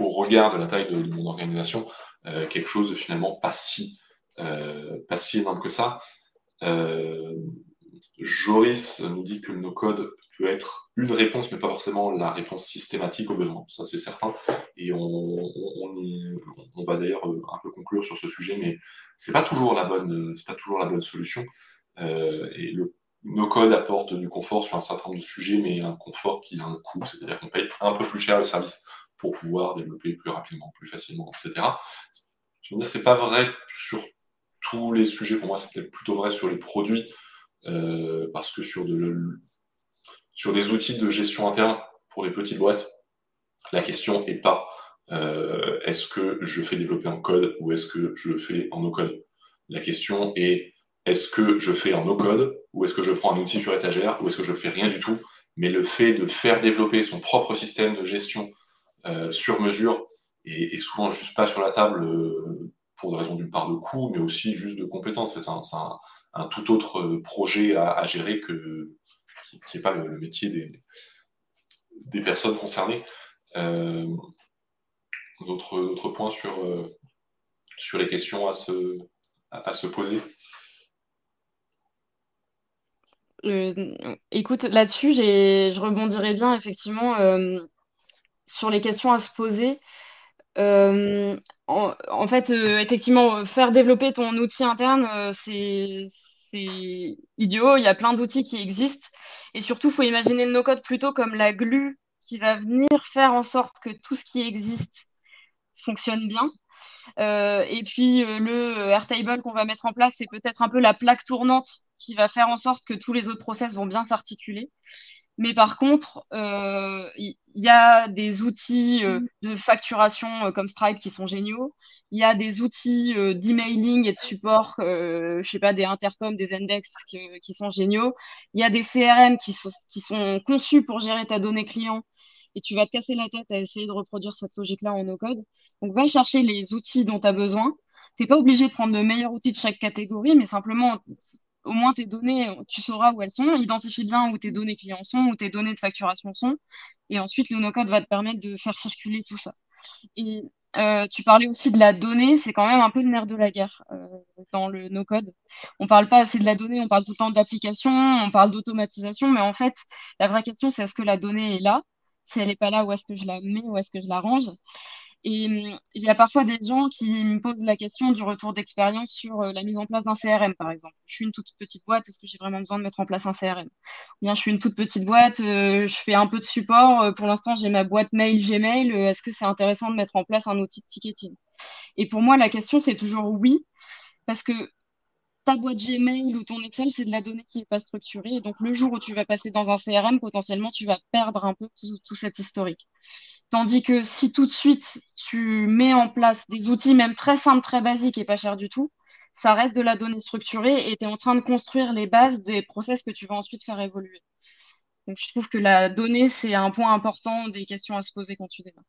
au regard de la taille de, mon organisation quelque chose de finalement pas si, pas si énorme que ça. Joris nous dit que le no-code peut être une réponse, mais pas forcément la réponse systématique aux besoins. Ça, c'est certain. Et on, va d'ailleurs euh, un peu conclure sur ce sujet, mais c'est pas toujours la bonne, c'est pas toujours la bonne solution. Euh, et le no-code apporte du confort sur un certain nombre de sujets, mais un confort qui a un coût, c'est-à-dire qu'on paye un peu plus cher le service pour pouvoir développer plus rapidement, plus facilement, etc. Je veux dire, c'est pas vrai sur tous les sujets. Pour moi, c'est peut-être plutôt vrai sur les produits, euh, parce que sur de, sur des outils de gestion interne pour les petites boîtes, la question n'est pas euh, est-ce que je fais développer en code ou est-ce que je fais en no-code? La question est est-ce que je fais en no-code ou est-ce que je prends un outil sur étagère ou est-ce que je fais rien du tout? Mais le fait de faire développer son propre système de gestion euh, sur mesure et, souvent juste pas sur la table pour des raisons d'une part de coût, mais aussi juste de compétences. Tout autre projet à gérer que, qui n'est pas le, métier des, personnes concernées. Euh, D'autres points sur, euh, sur les questions à se, à, se poser euh, Écoute, là-dessus, je rebondirais bien effectivement euh, sur les questions à se poser. En, en, fait, effectivement, faire développer ton outil interne, c'est idiot. Il y a plein d'outils qui existent. Et surtout, il faut imaginer le no-code plutôt comme la glue qui va venir faire en sorte que tout ce qui existe fonctionne bien. Euh, et puis euh, le Airtable qu'on va mettre en place, c'est peut-être un peu la plaque tournante qui va faire en sorte que tous les autres process vont bien s'articuler. Mais par contre, il euh, y, a des outils euh, de facturation euh, comme Stripe qui sont géniaux. Il y a des outils d'emailing et de support, je sais pas, des intercoms, des index qui sont géniaux. Il y a des CRM qui sont, qui sont conçus pour gérer ta donnée client et tu vas te casser la tête à essayer de reproduire cette logique-là en no-code. Donc, va chercher les outils dont tu as besoin. Tu n'es pas obligé de prendre le meilleur outil de chaque catégorie, mais simplement au moins tes données, tu sauras où elles sont. Identifie bien où tes données clients sont, où tes données de facturation sont. Et ensuite, le no-code va te permettre de faire circuler tout ça. Et euh, tu parlais aussi de la donnée, c'est quand même un peu le nerf de la guerre euh, dans le no-code. On parle pas assez de la donnée, on parle tout le temps d'application, on parle d'automatisation, mais en fait, la vraie question, c'est est-ce que la donnée est là? Si elle n'est pas là, où est-ce que je la mets, où est-ce que je la range? Et hum, il y a parfois des gens qui me posent la question du retour d'expérience sur euh, la mise en place d'un CRM, par exemple. Je suis une toute petite boîte, est-ce que j'ai vraiment besoin de mettre en place un CRM Ou bien je suis une toute petite boîte, euh, je fais un peu de support, euh, pour l'instant j'ai ma boîte mail Gmail, est-ce que c'est intéressant de mettre en place un outil de ticketing? Et pour moi, la question, c'est toujours oui, parce que ta boîte Gmail ou ton Excel, c'est de la donnée qui n'est pas structurée. Et donc, le jour où tu vas passer dans un CRM, potentiellement, tu vas perdre un peu tout cet historique. Tandis que si tout de suite tu mets en place des outils même très simples, très basiques et pas chers du tout, ça reste de la donnée structurée et tu es en train de construire les bases des process que tu vas ensuite faire évoluer. Donc je trouve que la donnée, c'est un point important des questions à se poser quand tu démarres.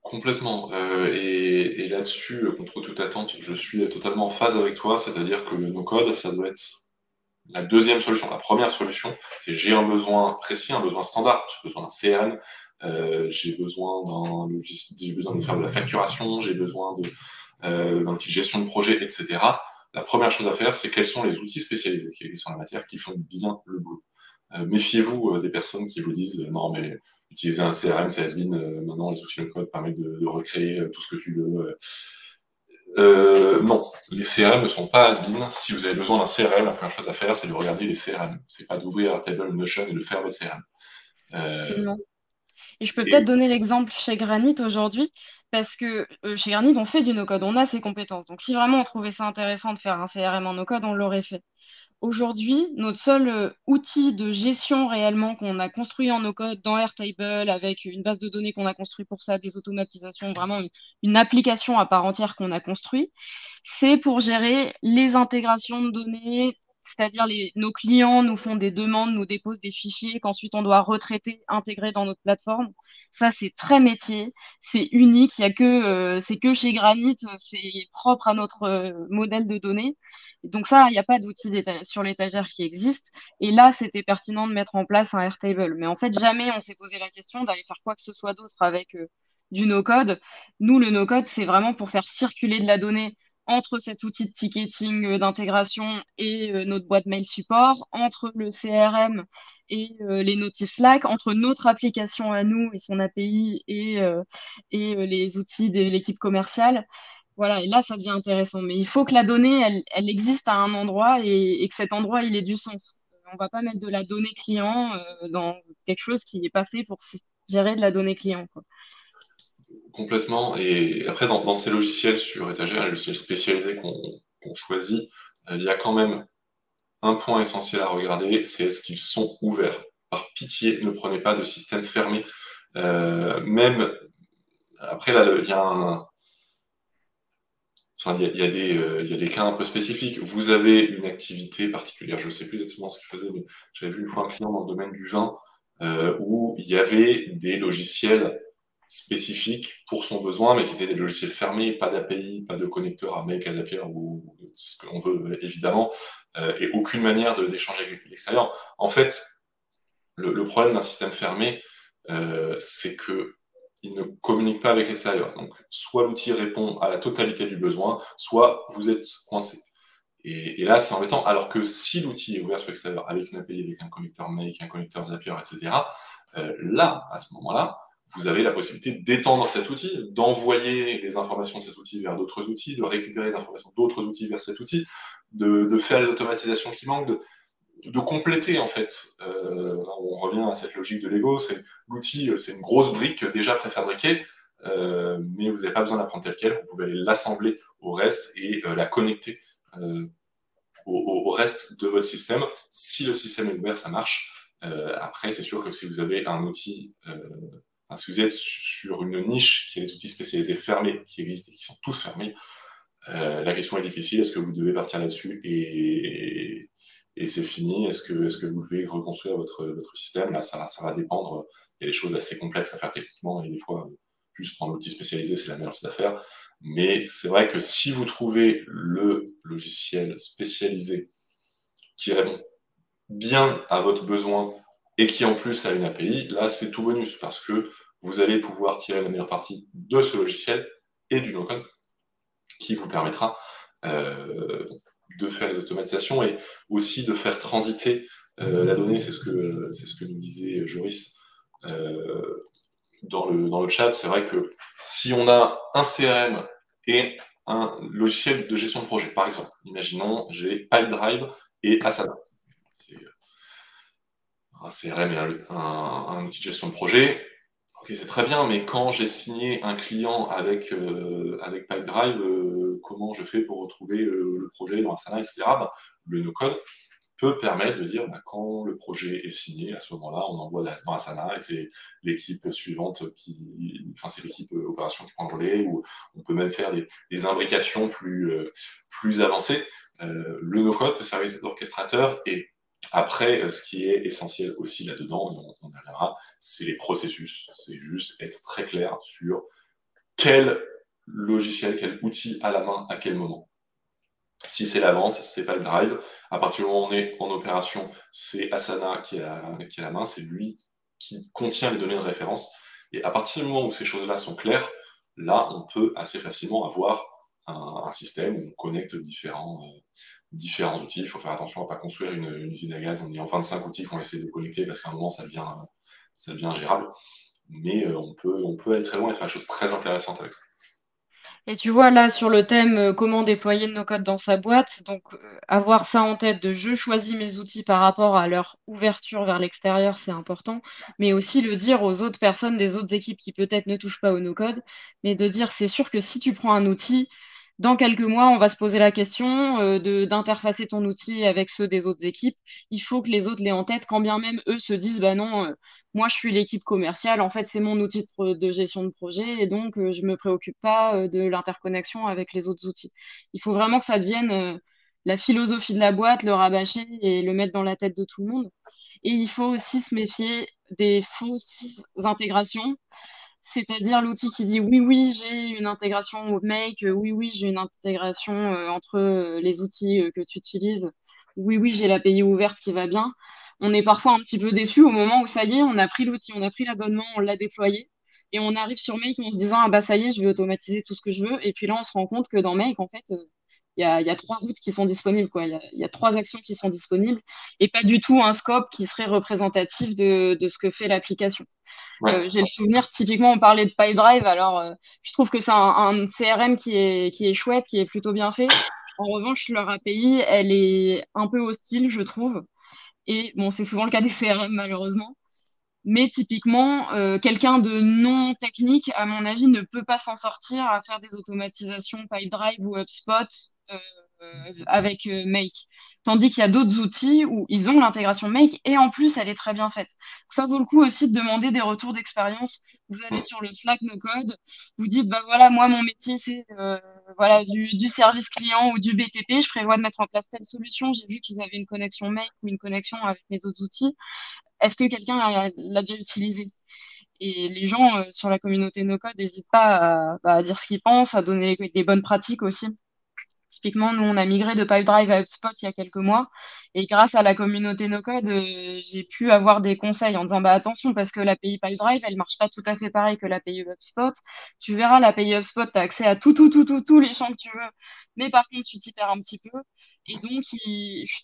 Complètement. Euh, et, là-dessus, contre toute attente, je suis totalement en phase avec toi, c'est-à-dire que nos codes, ça doit être la deuxième solution. La première solution, c'est j'ai un besoin précis, un besoin standard, j'ai besoin d'un CRM, j'ai besoin d'un j'ai besoin de faire de la facturation, j'ai besoin de d'un petit gestion de projet, etc. La première chose à faire, c'est quels sont les outils spécialisés qui existent en la matière qui font bien le boulot. Méfiez-vous des personnes qui vous disent non mais utiliser un CRM, c'est has maintenant les outils de code permettent de, recréer tout ce que tu veux. Euh, non, les CRM ne sont pas has Si vous avez besoin d'un CRM, la première chose à faire, c'est de regarder les CRM. C'est pas d'ouvrir Table Notion et de faire votre CRM. Et je peux peut-être donner l'exemple chez Granite aujourd'hui, parce que euh, chez Granite, on fait du no-code, on a ces compétences. Donc si vraiment on trouvait ça intéressant de faire un CRM en no-code, on l'aurait fait. Aujourd'hui, notre seul euh, outil de gestion réellement qu'on a construit en no-code dans Airtable avec une base de données qu'on a construit pour ça, des automatisations, vraiment une, application à part entière qu'on a construit, c'est pour gérer les intégrations de données, c'est-à-dire nos clients nous font des demandes, nous déposent des fichiers qu'ensuite on doit retraiter, intégrer dans notre plateforme. Ça, c'est très métier, c'est unique, il a que, euh, c'est que chez Granite, c'est propre à notre euh, modèle de données. Donc ça, il n'y a pas d'outil sur l'étagère qui existe. Et là, c'était pertinent de mettre en place un Airtable. Mais en fait, jamais on s'est posé la question d'aller faire quoi que ce soit d'autre avec euh, du no-code. Nous, le no-code, c'est vraiment pour faire circuler de la donnée entre cet outil de ticketing euh, d'intégration et euh, notre boîte mail support, entre le CRM et euh, les notifs Slack, entre notre application à nous et son API et, et les outils de l'équipe commerciale. Voilà, et là, ça devient intéressant. Mais il faut que la donnée, elle, existe à un endroit et, que cet endroit, il ait du sens. On va pas mettre de la donnée client dans quelque chose qui n'est pas fait pour gérer de la donnée client. Quoi. Complètement. Et après, dans, ces logiciels sur étagère, les logiciels spécialisés qu'on choisit, euh, il y a quand même un point essentiel à regarder, c'est est-ce qu'ils sont ouverts. Par pitié, ne prenez pas de système fermé. Euh, même après, là, il y a des, euh, cas un peu spécifiques. Vous avez une activité particulière, je ne sais plus exactement ce qu'il faisait, mais j'avais vu une fois un client dans le domaine du vin où il y avait des logiciels spécifique pour son besoin, mais qui étaient des logiciels fermés, pas d'API, pas de connecteur à Make, à Zapier ou ce que l'on veut évidemment, euh, et aucune manière d'échanger avec l'extérieur. En fait, le, problème d'un système fermé, euh, c'est que il ne communique pas avec l'extérieur. Donc, soit l'outil répond à la totalité du besoin, soit vous êtes coincé. Et, et là, c'est embêtant. Alors que si l'outil est ouvert sur l'extérieur avec une API, avec un connecteur Make, un connecteur Zapier, etc., euh, là, à ce moment-là, vous avez la possibilité d'étendre cet outil, d'envoyer les informations de cet outil vers d'autres outils, de récupérer les informations d'autres outils vers cet outil, de, faire les automatisations qui manquent, de, compléter en fait. Euh, on revient à cette logique de Lego, c'est l'outil, c'est une grosse brique déjà préfabriquée, euh, mais vous n'avez pas besoin d'apprendre tel quel, vous pouvez aller l'assembler au reste et euh, la connecter au, reste de votre système. Si le système est ouvert, ça marche. après, c'est sûr que si vous avez un outil si vous êtes sur une niche qui a des outils spécialisés fermés, qui existent et qui sont tous fermés, euh, la question est difficile. Est-ce que vous devez partir là-dessus et, c'est fini? Est-ce que, vous devez reconstruire votre, système? Là, ça, ça va dépendre. Il y a des choses assez complexes à faire techniquement et des fois, juste prendre l'outil spécialisé, c'est la meilleure chose à faire. Mais c'est vrai que si vous trouvez le logiciel spécialisé qui répond bien à votre besoin et qui en plus a une API, là c'est tout bonus parce que vous allez pouvoir tirer la meilleure partie de ce logiciel et du no-code qui vous permettra euh, de faire les automatisations et aussi de faire transiter euh, la donnée. C'est ce, que, c'est ce que nous disait Joris euh, dans, le, dans le chat. C'est vrai que si on a un CRM et un logiciel de gestion de projet, par exemple, imaginons j'ai Pipedrive et Asana. C'est un CRM et un, outil de gestion de projet. Ok, c'est très bien, mais quand j'ai signé un client avec, euh, avec Pipedrive, euh, comment je fais pour retrouver euh, le projet dans Asana, etc. Ben, le no-code peut permettre de dire ben, quand le projet est signé, à ce moment-là, on envoie dans Asana et c'est l'équipe suivante qui, enfin c'est l'équipe opération qui prend le relais, ou on peut même faire des, des imbrications plus, plus avancées. le no-code peut servir d'orchestrateur et après, euh, ce qui est essentiel aussi là-dedans, on, y reviendra, c'est les processus. C'est juste être très clair sur quel logiciel, quel outil à la main, à quel moment. Si c'est la vente, c'est pas le drive. À partir du moment où on est en opération, c'est Asana qui a, qui a la main, c'est lui qui contient les données de référence. Et à partir du moment où ces choses-là sont claires, là, on peut assez facilement avoir un, système où on connecte différents, euh, différents outils. Il faut faire attention à ne pas construire une, usine à gaz en ayant 25 outils qu'on essaie de connecter parce qu'à un moment, ça devient, ça devient ingérable. Mais euh, on, peut, on peut aller très loin et faire des choses très intéressantes avec ça. Et tu vois là sur le thème euh, comment déployer nos codes dans sa boîte, donc euh, avoir ça en tête de je choisis mes outils par rapport à leur ouverture vers l'extérieur, c'est important, mais aussi le dire aux autres personnes des autres équipes qui peut-être ne touchent pas au no-code, mais de dire c'est sûr que si tu prends un outil, dans quelques mois, on va se poser la question euh, d'interfacer ton outil avec ceux des autres équipes. Il faut que les autres l'aient en tête, quand bien même eux se disent bah non, euh, moi je suis l'équipe commerciale, en fait c'est mon outil de, gestion de projet et donc euh, je me préoccupe pas de l'interconnexion avec les autres outils. Il faut vraiment que ça devienne la philosophie de la boîte, le rabâcher et le mettre dans la tête de tout le monde. Et il faut aussi se méfier des fausses intégrations. C'est-à-dire l'outil qui dit oui, oui, j'ai une intégration Make, oui, oui, j'ai une intégration euh, entre euh, les outils euh, que tu utilises, oui, oui, j'ai l'API ouverte qui va bien. On est parfois un petit peu déçu au moment où ça y est, on a pris l'outil, on a pris l'abonnement, on l'a déployé, et on arrive sur Make en se disant ah bah ça y est, je vais automatiser tout ce que je veux, et puis là on se rend compte que dans Make, en fait, il y a, trois routes qui sont disponibles, quoi. Il y, a, trois actions qui sont disponibles et pas du tout un scope qui serait représentatif de, ce que fait l'application. Euh, j'ai le souvenir, typiquement, on parlait de PipeDrive. Alors, euh, je trouve que c'est un, CRM qui est, qui est chouette, qui est plutôt bien fait. En revanche, leur API, elle est un peu hostile, je trouve. Et bon, c'est souvent le cas des CRM, malheureusement. Mais typiquement, euh, quelqu'un de non technique, à mon avis, ne peut pas s'en sortir à faire des automatisations PipeDrive ou HubSpot avec euh, Make. Tandis qu'il y a d'autres outils où ils ont l'intégration Make et en plus, elle est très bien faite. ça vaut le coup aussi de demander des retours d'expérience. Vous allez sur le Slack No Code, vous dites, bah voilà, moi, mon métier, c'est voilà, du, du, service client ou du BTP. Je prévois de mettre en place telle solution. J'ai vu qu'ils avaient une connexion Make ou une connexion avec mes autres outils est-ce que quelqu'un l'a déjà utilisé? Et les gens euh, sur la communauté NoCode n'hésitent pas bah, à, dire ce qu'ils pensent, à donner des bonnes pratiques aussi. Typiquement, nous, on a migré de PipeDrive à HubSpot il y a quelques mois. Et grâce à la communauté NoCode, euh, j'ai pu avoir des conseils en disant bah, attention, parce que l'API PipeDrive, elle marche pas tout à fait pareil que l'API HubSpot. Tu verras, l'API HubSpot, tu as accès à tout, tout, tout, tout, tous les champs que tu veux. Mais par contre, tu t'y perds un petit peu. Et donc,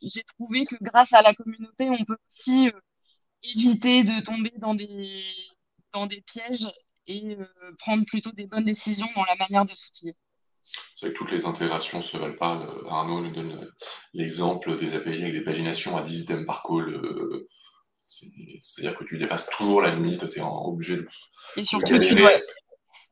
j'ai trouvé que grâce à la communauté, on peut aussi euh, éviter de tomber dans des, dans des pièges et euh, prendre plutôt des bonnes décisions dans la manière de s'outiller. C'est vrai que toutes les intégrations ne se valent pas. Euh, Arnaud nous donne l'exemple des API avec des paginations à 10 items par call. Euh, c'est-à-dire que tu dépasses toujours la limite, tu es obligé de. Et surtout, tu dois,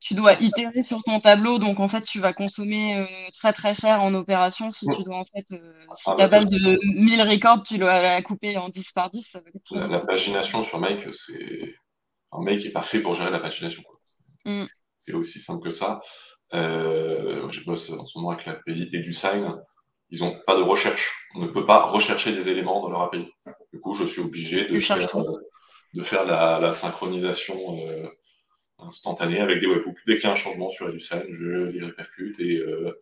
tu dois itérer sur ton tableau, donc en fait, tu vas consommer euh, très très cher en opération si tu dois en fait, euh, si ah, ta base de 1000 records, tu dois la couper en 10 par 10, ça va être La, la pagination sur Make, c'est. Un Make n'est pas fait pour gérer la pagination. Mm. C'est aussi simple que ça. Euh, je bosse en ce moment avec l'API et du sign. Ils n'ont pas de recherche. On ne peut pas rechercher des éléments dans leur API. Du coup, je suis obligé de, faire, de faire, la, la synchronisation instantané avec des webhooks. Dès qu'il y a un changement sur EduSign, je les répercute et euh,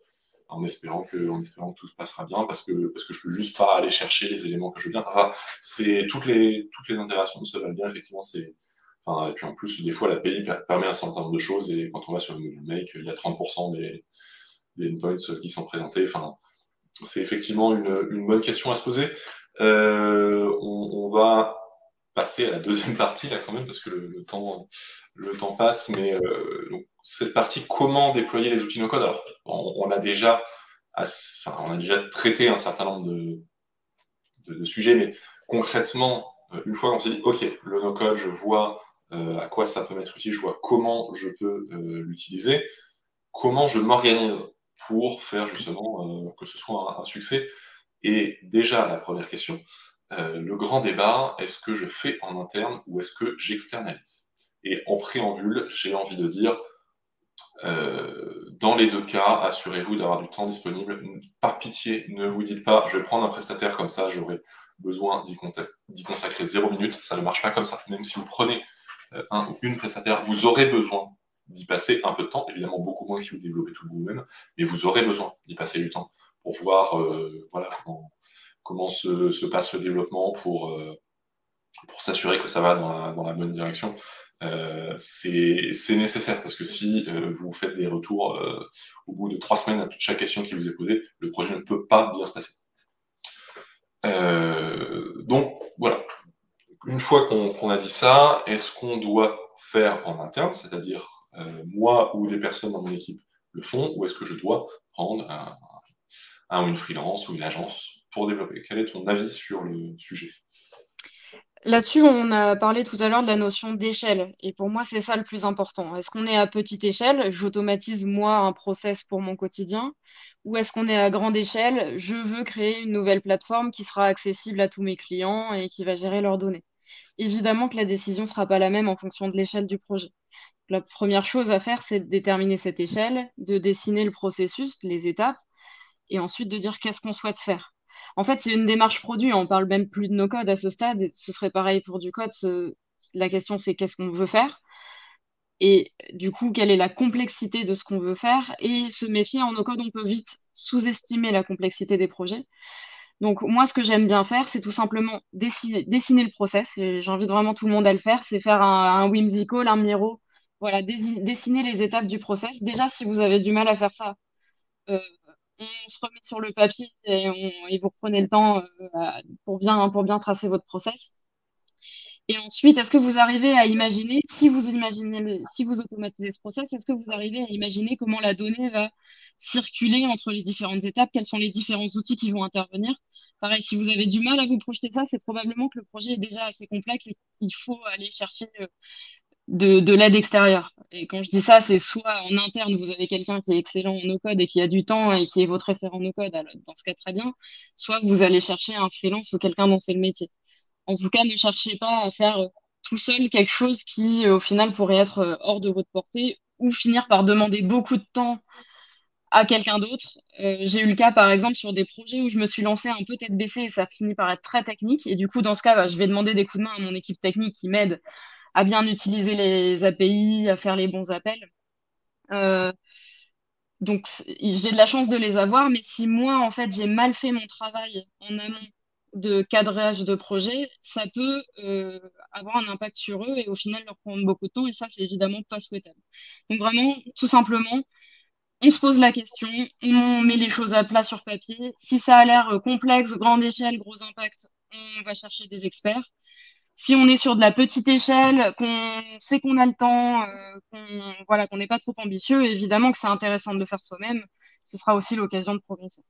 en, espérant que, en espérant que tout se passera bien parce que, parce que je peux juste pas aller chercher les éléments que je veux bien. Enfin, c'est toutes les, toutes les intégrations se valent bien, effectivement, c'est. Et puis en plus, des fois, l'API permet un certain nombre de choses et quand on va sur le module Make, il y a 30% des, des endpoints qui sont présentés. Enfin, c'est effectivement une, une, bonne question à se poser. Euh, on, va passer à la deuxième [laughs] partie là quand même parce que le, temps le temps passe mais euh, cette partie comment déployer les outils no code? Alors on, a déjà enfin, on a déjà traité un certain nombre de, de, sujets mais concrètement euh, une fois qu'on s'est dit ok le no code je vois euh, à quoi ça peut m'être utile je vois comment je peux l'utiliser comment je m'organise pour faire justement que ce soit un succès et déjà la première question euh, le grand débat, est-ce que je fais en interne ou est-ce que j'externalise? Et en préambule, j'ai envie de dire, euh, dans les deux cas, assurez-vous d'avoir du temps disponible. Par pitié, ne vous dites pas, je vais prendre un prestataire comme ça, j'aurai besoin d'y consacrer zéro minute. Ça ne marche pas comme ça. Même si vous prenez euh, un ou une prestataire, vous aurez besoin d'y passer un peu de temps, évidemment beaucoup moins si vous développez tout vous-même, mais vous aurez besoin d'y passer du temps pour voir voilà, comment, se, passe le développement pour, euh, pour s'assurer que ça va dans la, bonne direction. c'est nécessaire parce que si vous faites des retours au bout de trois semaines à toute chaque question qui vous est posée, le projet ne peut pas bien se passer. donc voilà, une fois qu'on a dit ça, est-ce qu'on doit faire en interne, c'est-à-dire moi ou des personnes dans mon équipe le font, ou est-ce que je dois prendre un, ou une freelance ou une agence pour développer? Quel est ton avis sur le sujet? Là-dessus, on a parlé tout à l'heure de la notion d'échelle. Et pour moi, c'est ça le plus important. Est-ce qu'on est à petite échelle? J'automatise moi un process pour mon quotidien. Ou est-ce qu'on est à grande échelle Je veux créer une nouvelle plateforme qui sera accessible à tous mes clients et qui va gérer leurs données. Évidemment que la décision ne sera pas la même en fonction de l'échelle du projet. La première chose à faire, c'est de déterminer cette échelle, de dessiner le processus, les étapes, et ensuite de dire qu'est-ce qu'on souhaite faire. En fait, c'est une démarche produit. On parle même plus de nos codes à ce stade. Ce serait pareil pour du code. la question, c'est qu'est-ce qu'on veut faire? Et du coup, quelle est la complexité de ce qu'on veut faire et se méfier en no code, on peut vite sous-estimer la complexité des projets. Donc moi, ce que j'aime bien faire, c'est tout simplement dessiner, le process. Et j'invite vraiment tout le monde à le faire. C'est faire un, whimsical, un Miro. Voilà, dessiner les étapes du process. Déjà, si vous avez du mal à faire ça, euh, on se remet sur le papier et, vous reprenez le temps euh, pour, bien, pour bien tracer votre process. Et ensuite, est-ce que vous arrivez à imaginer, si vous imaginez, si vous automatisez ce process, est-ce que vous arrivez à imaginer comment la donnée va circuler entre les différentes étapes, quels sont les différents outils qui vont intervenir? Pareil, si vous avez du mal à vous projeter ça, c'est probablement que le projet est déjà assez complexe et qu'il faut aller chercher euh, de, l'aide extérieure. Et quand je dis ça, c'est soit en interne, vous avez quelqu'un qui est excellent en no-code et qui a du temps et qui est votre référent no-code, dans ce cas très bien, soit vous allez chercher un freelance ou quelqu'un dont c'est le métier. En tout cas, ne cherchez pas à faire euh, tout seul quelque chose qui, euh, au final, pourrait être euh, hors de votre portée ou finir par demander beaucoup de temps à quelqu'un d'autre. j'ai eu le cas, par exemple, sur des projets où je me suis lancée un peu tête baissée et ça finit par être très technique. Et du coup, dans ce cas, bah, je vais demander des coups de main à mon équipe technique qui m'aide à bien utiliser les API, à faire les bons appels. Donc, j'ai de la chance de les avoir, mais si moi, en fait, j'ai mal fait mon travail en amont de cadrage de projet, ça peut euh, avoir un impact sur eux et au final leur prendre beaucoup de temps et ça, c'est évidemment pas souhaitable. Donc, vraiment, tout simplement, on se pose la question, on met les choses à plat sur papier. Si ça a l'air complexe, grande échelle, gros impact, on va chercher des experts si on est sur de la petite échelle, qu'on sait qu'on a le temps, euh, voilà, qu'on n'est pas trop ambitieux, évidemment que c'est intéressant de le faire soi-même. Ce sera aussi l'occasion de progresser.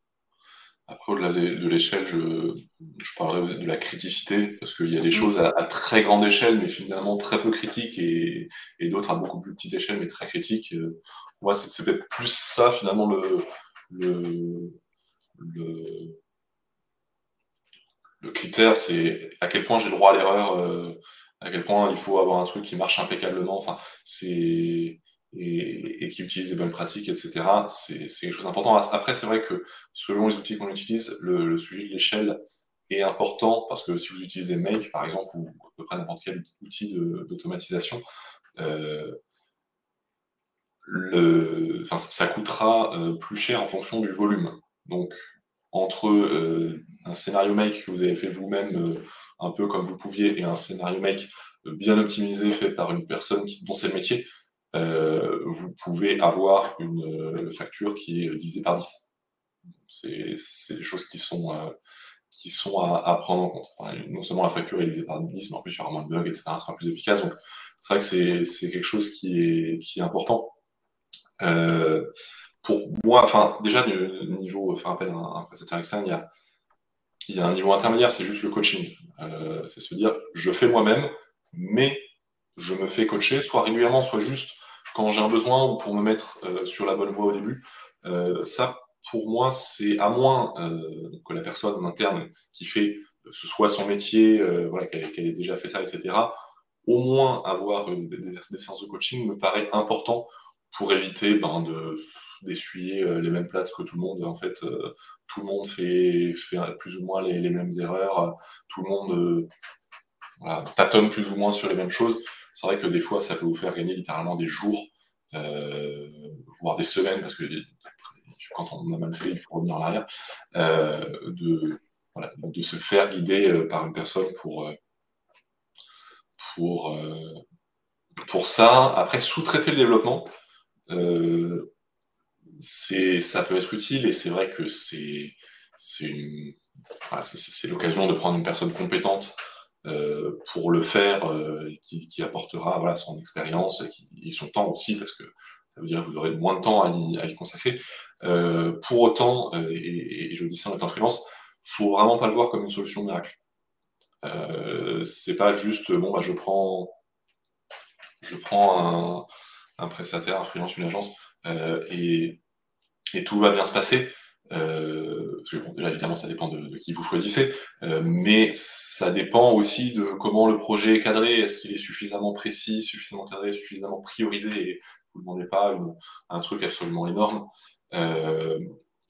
Après, au-delà de l'échelle, je, je parlerai de la criticité, parce qu'il y a des mm. choses à, très grande échelle, mais finalement très peu critiques, et, et d'autres à beaucoup plus petite échelle, mais très critiques. Euh, moi, c'est peut-être plus ça, finalement, le, le, le le critère, c'est à quel point j'ai le droit à l'erreur, euh, à quel point il faut avoir un truc qui marche impeccablement, enfin, c'est et, qui utilise des bonnes pratiques, etc. C'est quelque chose d'important. Après, c'est vrai que selon les outils qu'on utilise, le, sujet de l'échelle est important parce que si vous utilisez Make, par exemple, ou à peu près n'importe quel outil d'automatisation, euh, ça coûtera euh, plus cher en fonction du volume. Donc, entre euh, un scénario make que vous avez fait vous-même, un peu comme vous pouviez, et un scénario make bien optimisé, fait par une personne dont c'est le métier, vous pouvez avoir une facture qui est divisée par 10. C'est des choses qui sont, qui sont à, prendre en compte. non seulement la facture est divisée par 10, mais en plus il y aura moins de bugs, etc. Ça sera plus efficace. Donc c'est vrai que c'est quelque chose qui est, qui est important. Euh, pour moi, enfin, déjà, du niveau, faire appel à un, prestataire externe, il y a, il y a un niveau intermédiaire, c'est juste le coaching. Euh, c'est se dire, je fais moi-même, mais je me fais coacher, soit régulièrement, soit juste quand j'ai un besoin ou pour me mettre euh, sur la bonne voie au début. Euh, ça, pour moi, c'est à moins que la personne en interne qui fait, ce soit son métier, voilà, qu'elle ait déjà fait ça, etc., au moins avoir des, séances de coaching me paraît important pour éviter ben, de d'essuyer euh, les mêmes plates que tout le monde. En fait, euh, tout le monde fait, plus ou moins les, mêmes erreurs. Tout le monde euh, tâtonne plus ou moins sur les mêmes choses. C'est vrai que des fois, ça peut vous faire gagner littéralement des jours, voire des semaines, parce que quand on a mal fait, il faut revenir en arrière, de, de se faire guider par une personne pour, pour pour ça, après, sous-traiter le développement, ça peut être utile et c'est vrai que c'est l'occasion de prendre une personne compétente euh, pour le faire, euh, qui, apportera voilà, son expérience et, son temps aussi, parce que ça veut dire que vous aurez moins de temps à y, consacrer. Euh, pour autant, et, je dis ça en étant freelance, faut vraiment pas le voir comme une solution miracle. c'est pas juste, bon, bah, je prends, je prends un, prestataire, un freelance, une agence, et, et tout va bien se passer. Euh, déjà, évidemment, ça dépend de, qui vous choisissez, euh, mais ça dépend aussi de comment le projet est cadré. Est-ce qu'il est suffisamment précis, suffisamment cadré, suffisamment priorisé? Et vous ne demandez pas un truc absolument énorme. Euh,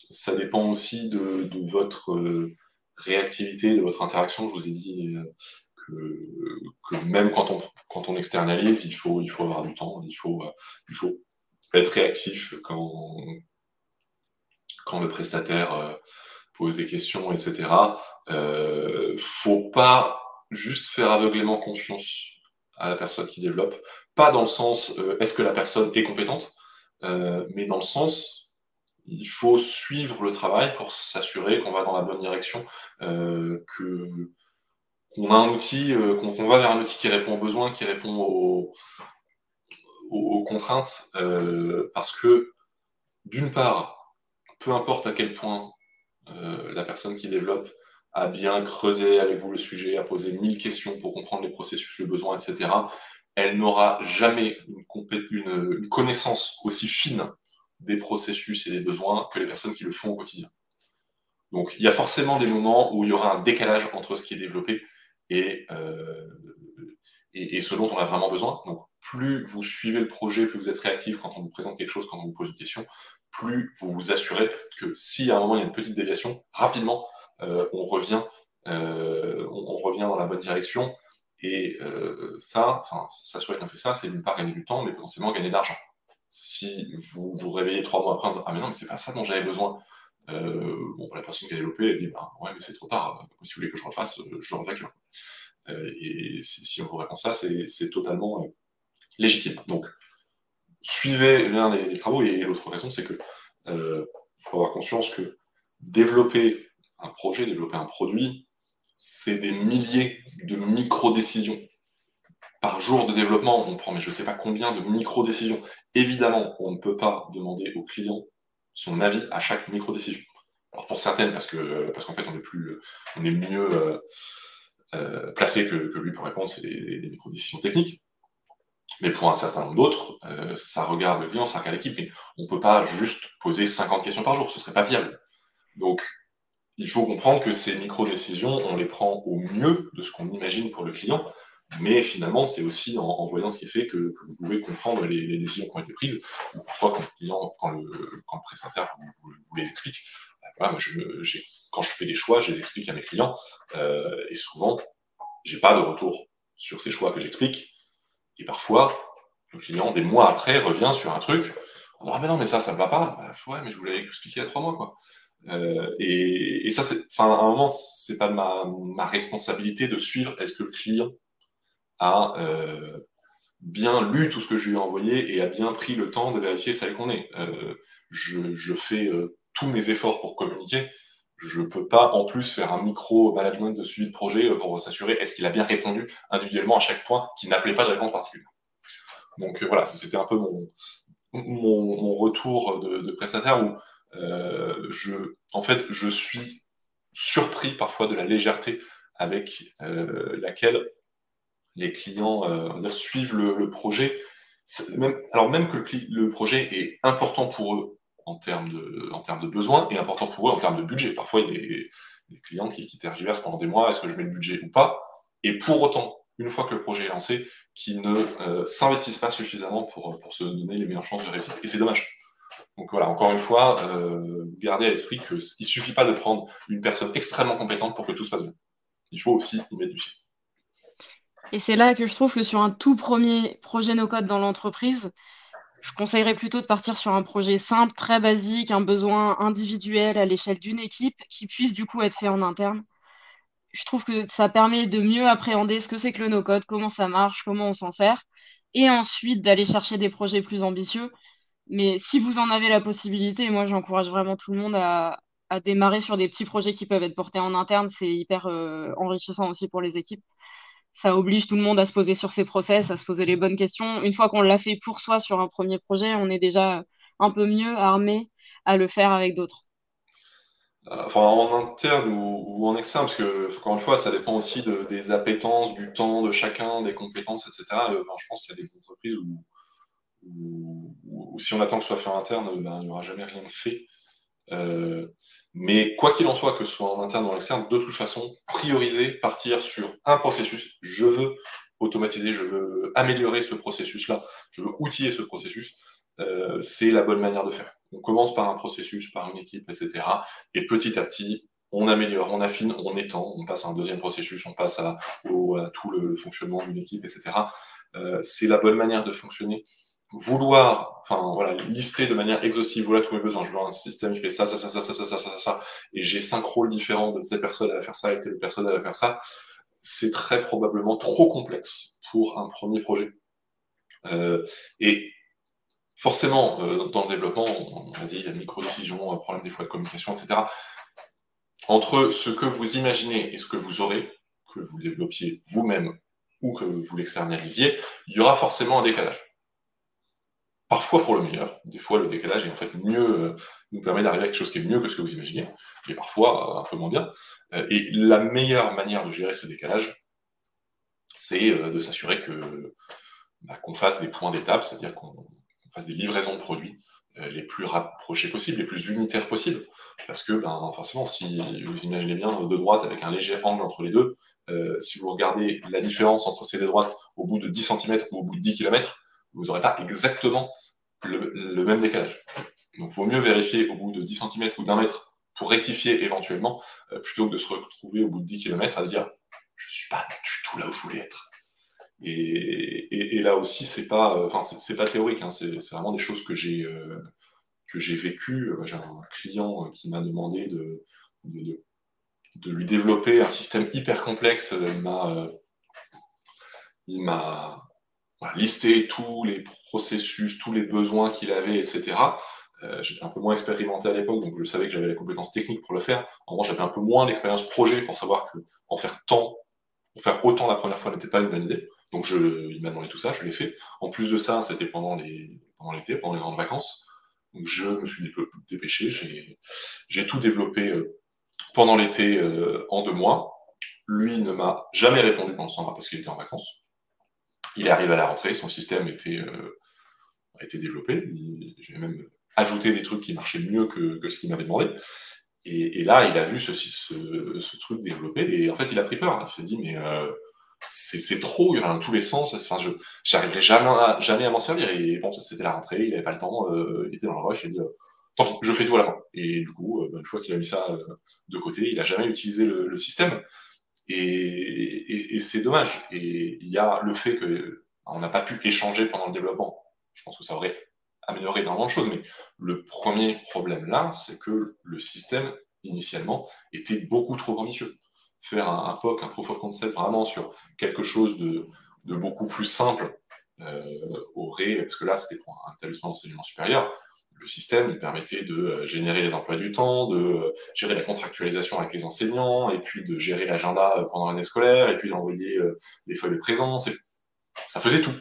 ça dépend aussi de, votre réactivité, de votre interaction. Je vous ai dit que, même quand on, quand on externalise, il faut, il faut avoir du temps, il faut, il faut être réactif quand, quand le prestataire euh, pose des questions, etc. Euh, faut pas juste faire aveuglément confiance à la personne qui développe, pas dans le sens euh, est-ce que la personne est compétente, euh, mais dans le sens il faut suivre le travail pour s'assurer qu'on va dans la bonne direction, que qu'on a un outil, qu'on va vers un outil qui répond aux besoins, qui répond aux, aux contraintes, parce que d'une part, peu importe à quel point euh, la personne qui développe a bien creusé avec vous le sujet, a posé mille questions pour comprendre les processus, le besoin, etc., elle n'aura jamais une, connaissance aussi fine des processus et des besoins que les personnes qui le font au quotidien. Donc il y a forcément des moments où il y aura un décalage entre ce qui est développé et, euh, et, et, ce dont on a vraiment besoin. Donc plus vous suivez le projet, plus vous êtes réactif quand on vous présente quelque chose, quand on vous pose une question, plus vous vous assurez que si à un moment il y a une petite déviation, rapidement, euh, on, revient, euh, on, revient dans la bonne direction. Et euh, ça, s'assurer qu'on fait ça, c'est d'une part gagner du temps, mais potentiellement gagner de l'argent. Si vous vous réveillez trois mois après en disant Ah, mais non, mais c'est pas ça dont j'avais besoin. bon, la personne qui a développé, elle dit bah, Ouais, mais c'est trop tard. Si vous voulez que je refasse, je le réclame. et si, on vous répond ça, c'est totalement légitime. Donc, suivez bien les, travaux. Et l'autre raison, c'est que euh, faut avoir conscience que développer un projet, développer un produit, c'est des milliers de micro-décisions. Par jour de développement, on prend, mais je ne sais pas combien de micro-décisions. Évidemment, on ne peut pas demander au client son avis à chaque micro-décision. Alors pour certaines, parce parce qu'en fait, on est plus, on est mieux euh, euh, placé que, lui pour répondre, c'est des micro-décisions techniques. Mais pour un certain nombre d'autres, euh, ça regarde le client, ça regarde l'équipe, mais on ne peut pas juste poser 50 questions par jour, ce ne serait pas viable. Donc, il faut comprendre que ces micro-décisions, on les prend au mieux de ce qu'on imagine pour le client, mais finalement, c'est aussi en, voyant ce qui est fait que, vous pouvez comprendre les, décisions qui ont été prises. Parfois, quand le client, quand le, quand le prestataire vous, les explique, bah, je, quand je fais des choix, je les explique à mes clients, euh, et souvent, j'ai pas de retour sur ces choix que j'explique et parfois, le client, des mois après, revient sur un truc. On dit, ah, mais non, mais ça, ça ne va pas. Bah, ouais, mais je vous l'avais expliqué il y a trois mois, quoi. Euh, et, ça, enfin, à un moment, c'est pas ma, responsabilité de suivre est-ce que le client a euh, bien lu tout ce que je lui ai envoyé et a bien pris le temps de vérifier celle qu'on est. Euh, je, fais tous mes efforts pour communiquer. Je ne peux pas en plus faire un micro-management de suivi de projet euh, pour s'assurer est-ce qu'il a bien répondu individuellement à chaque point qui n'appelait pas de réponse particulière. Donc euh, voilà, c'était un peu mon, mon, retour de, prestataire où euh, je, en fait, je suis surpris parfois de la légèreté avec laquelle les clients suivent le, projet. Alors même que le projet est important pour eux en termes de, en termes de besoins et important pour eux en termes de budget. Parfois, il y a des, clients qui, qui tergiversent pendant des mois, est-ce que je mets le budget ou pas? Et pour autant, une fois que le projet est lancé, qui ne euh, s'investissent pas suffisamment pour, pour se donner les meilleures chances de réussite. Et c'est dommage. Donc voilà, encore une fois, euh, gardez à l'esprit qu'il ne suffit pas de prendre une personne extrêmement compétente pour que tout se passe bien. Il faut aussi y mettre du sien. Et c'est là que je trouve que sur un tout premier projet no-code dans l'entreprise, je conseillerais plutôt de partir sur un projet simple, très basique, un besoin individuel à l'échelle d'une équipe qui puisse du coup être fait en interne. Je trouve que ça permet de mieux appréhender ce que c'est que le no-code, comment ça marche, comment on s'en sert. et ensuite d'aller chercher des projets plus ambitieux. Mais si vous en avez la possibilité, moi j'encourage vraiment tout le monde à, démarrer sur des petits projets qui peuvent être portés en interne. C'est hyper euh, enrichissant aussi pour les équipes. Ça oblige tout le monde à se poser sur ses process, à se poser les bonnes questions. Une fois qu'on l'a fait pour soi sur un premier projet, on est déjà un peu mieux armé à le faire avec d'autres. Euh, enfin, en interne ou, en externe, parce que, encore une fois, ça dépend aussi des appétences, du temps de chacun, des compétences, etc. Euh, je pense qu'il y a des entreprises où, si on attend que ce soit fait en interne, ben, il n'y aura jamais rien fait. Euh, mais quoi qu'il en soit, que ce soit en interne ou en externe, de toute façon, prioriser, partir sur un processus. Je veux automatiser, je veux améliorer ce processus-là, je veux outiller ce processus. c'est la bonne manière de faire. On commence par un processus, par une équipe, etc. Et petit à petit, on améliore, on affine, on étend, on passe à un deuxième processus, on passe à, tout le fonctionnement d'une équipe, etc. Euh, c'est la bonne manière de fonctionner. Vouloir, enfin voilà, lister de manière exhaustive, voilà tous mes besoins. Je veux un système qui fait ça, ça, ça, ça, ça, ça, ça, ça, ça, et j'ai cinq rôles différents de telle personne à faire ça et telle personne à faire ça. C'est très probablement trop complexe pour un premier projet. Euh, et forcément, euh, dans le développement, on a dit, il y a micro-décisions, un problème des fois de communication, etc. Entre ce que vous imaginez et ce que vous aurez, que vous développiez vous-même ou que vous l'externalisiez, il y aura forcément un décalage. Parfois pour le meilleur, des fois le décalage est en fait mieux, euh, nous permet d'arriver à quelque chose qui est mieux que ce que vous imaginez, mais parfois euh, un peu moins bien. et la meilleure manière de gérer ce décalage, c'est de s'assurer que bah, qu'on fasse des points d'étape, c'est-à-dire qu'on des livraisons de produits euh, les plus rapprochées possibles, les plus unitaires possibles. Parce que, ben, forcément, si vous imaginez bien deux droites avec un léger angle entre les deux, euh, si vous regardez la différence entre ces deux droites au bout de 10 cm ou au bout de 10 km, vous n'aurez pas exactement le, même décalage. Donc, il vaut mieux vérifier au bout de 10 cm ou d'un mètre pour rectifier éventuellement, euh, plutôt que de se retrouver au bout de 10 km à se dire je ne suis pas du tout là où je voulais être. Et, là aussi, c'est pas, c'est pas théorique, hein, c'est vraiment des choses que j'ai euh, vécues. J'ai un client qui m'a demandé de, de, lui développer un système hyper complexe. Il m'a il m'a listé tous les processus, tous les besoins qu'il avait, etc. Euh, j'étais un peu moins expérimenté à l'époque, donc je savais que j'avais les compétences techniques pour le faire. En revanche, j'avais un peu moins l'expérience projet pour savoir que en faire tant, pour faire autant la première fois n'était pas une bonne idée. Donc je, il m'a demandé tout ça, je l'ai fait. En plus de ça, c'était pendant les pendant l'été, pendant les grandes vacances. Donc je me suis dépêché, j'ai tout développé euh, pendant l'été euh, en deux mois. Lui ne m'a jamais répondu pendant ce temps-là parce qu'il était en vacances. Il est arrivé à la rentrée, son système était, euh, a été développé. J'ai même ajouté des trucs qui marchaient mieux que, ce qu'il m'avait demandé. Et, là, il a vu ce, truc développé et en fait, il a pris peur. Il s'est dit, mais euh, c'est trop, il y en a dans tous les sens. Je j'arriverai jamais à, m'en servir. Et bon, c'était la rentrée, il avait pas le temps, euh, il était dans le rush, il a dit, euh, tant pis, je fais tout à la main. Et du coup, une fois qu'il a mis ça de côté, il a jamais utilisé le, système. Et, et, c'est dommage. Et il y a le fait que on n'a pas pu échanger pendant le développement. Je pense que ça aurait amélioré énormément de choses. Mais le premier problème là, c'est que le système, initialement, était beaucoup trop ambitieux faire un, POC, un proof of concept vraiment sur quelque chose de, beaucoup plus simple euh, aurait, parce que là c'était pour un établissement d'enseignement supérieur, le système il permettait de euh, générer les emplois du temps, de euh, gérer la contractualisation avec les enseignants, et puis de gérer l'agenda pendant l'année scolaire, et puis d'envoyer les feuilles de présence. Ça faisait tout.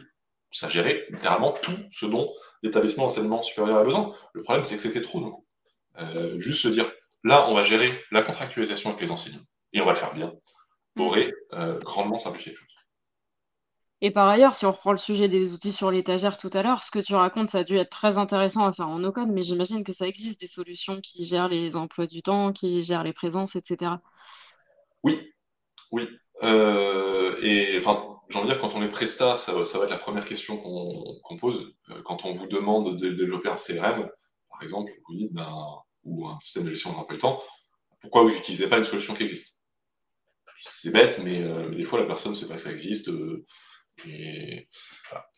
Ça gérait littéralement tout ce dont l'établissement d'enseignement supérieur a besoin. Le problème, c'est que c'était trop. Donc. juste se dire, là, on va gérer la contractualisation avec les enseignants et on va le faire bien, mm. aurait euh, grandement simplifié les choses. Et par ailleurs, si on reprend le sujet des outils sur l'étagère tout à l'heure, ce que tu racontes, ça a dû être très intéressant à faire en no-code, mais j'imagine que ça existe des solutions qui gèrent les emplois du temps, qui gèrent les présences, etc. Oui, oui. Euh, et enfin, j'ai envie de dire, quand on est presta, ça, va être la première question qu'on pose. Euh, quand on vous demande de développer un CRM, par exemple, ben, ou un système de gestion de l'emploi du temps, pourquoi vous n'utilisez pas une solution qui existe? C'est bête, euh, mais, des fois la personne ne sait pas que ça existe. Euh, et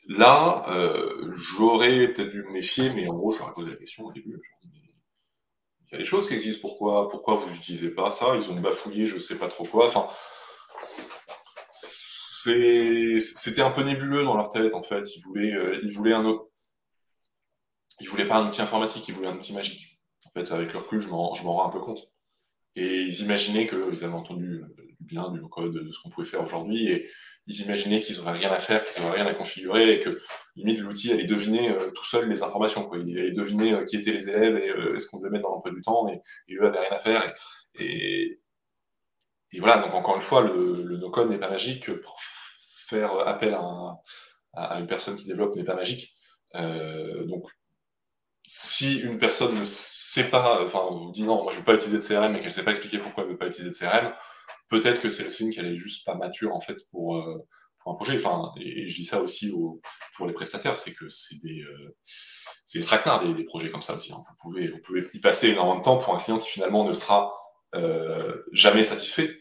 Là, euh, j'aurais peut-être dû me méfier, mais en gros, j'aurais posé la question au début. il y a des choses qui existent, pourquoi, pourquoi vous n'utilisez pas ça? Ils ont bafouillé, je ne sais pas trop quoi. Enfin, c'était un peu nébuleux dans leur tête en fait. Ils voulaient, euh, ils voulaient un. Ils voulaient pas un outil informatique, ils voulaient un outil magique. En fait, avec leur recul, je m'en rends un peu compte. Et ils imaginaient qu'ils avaient entendu du bien du code, de ce qu'on pouvait faire aujourd'hui, et ils imaginaient qu'ils n'auraient rien à faire, qu'ils n'auraient rien à configurer, et que limite l'outil allait deviner euh, tout seul les informations. Quoi. Il allait deviner euh, qui étaient les élèves et ce qu'on devait mettre dans l'emploi du temps, et, eux n'avaient rien à faire. et, et voilà, donc encore une fois, le, le no-code n'est pas magique. Faire appel à, une personne qui développe n'est pas magique. Euh, donc, si une personne ne sait pas, enfin, dit non, moi je ne veux pas utiliser de CRM, mais qu'elle ne sait pas expliquer pourquoi elle ne veut pas utiliser de CRM, peut-être que c'est le signe qu'elle est juste pas mature en fait pour, euh, un projet. Enfin, et, je dis ça aussi pour les prestataires, c'est que c'est des, euh, des traquenards des, projets comme ça aussi. Hein. Vous, pouvez, vous pouvez y passer énormément de temps pour un client qui finalement ne sera euh, jamais satisfait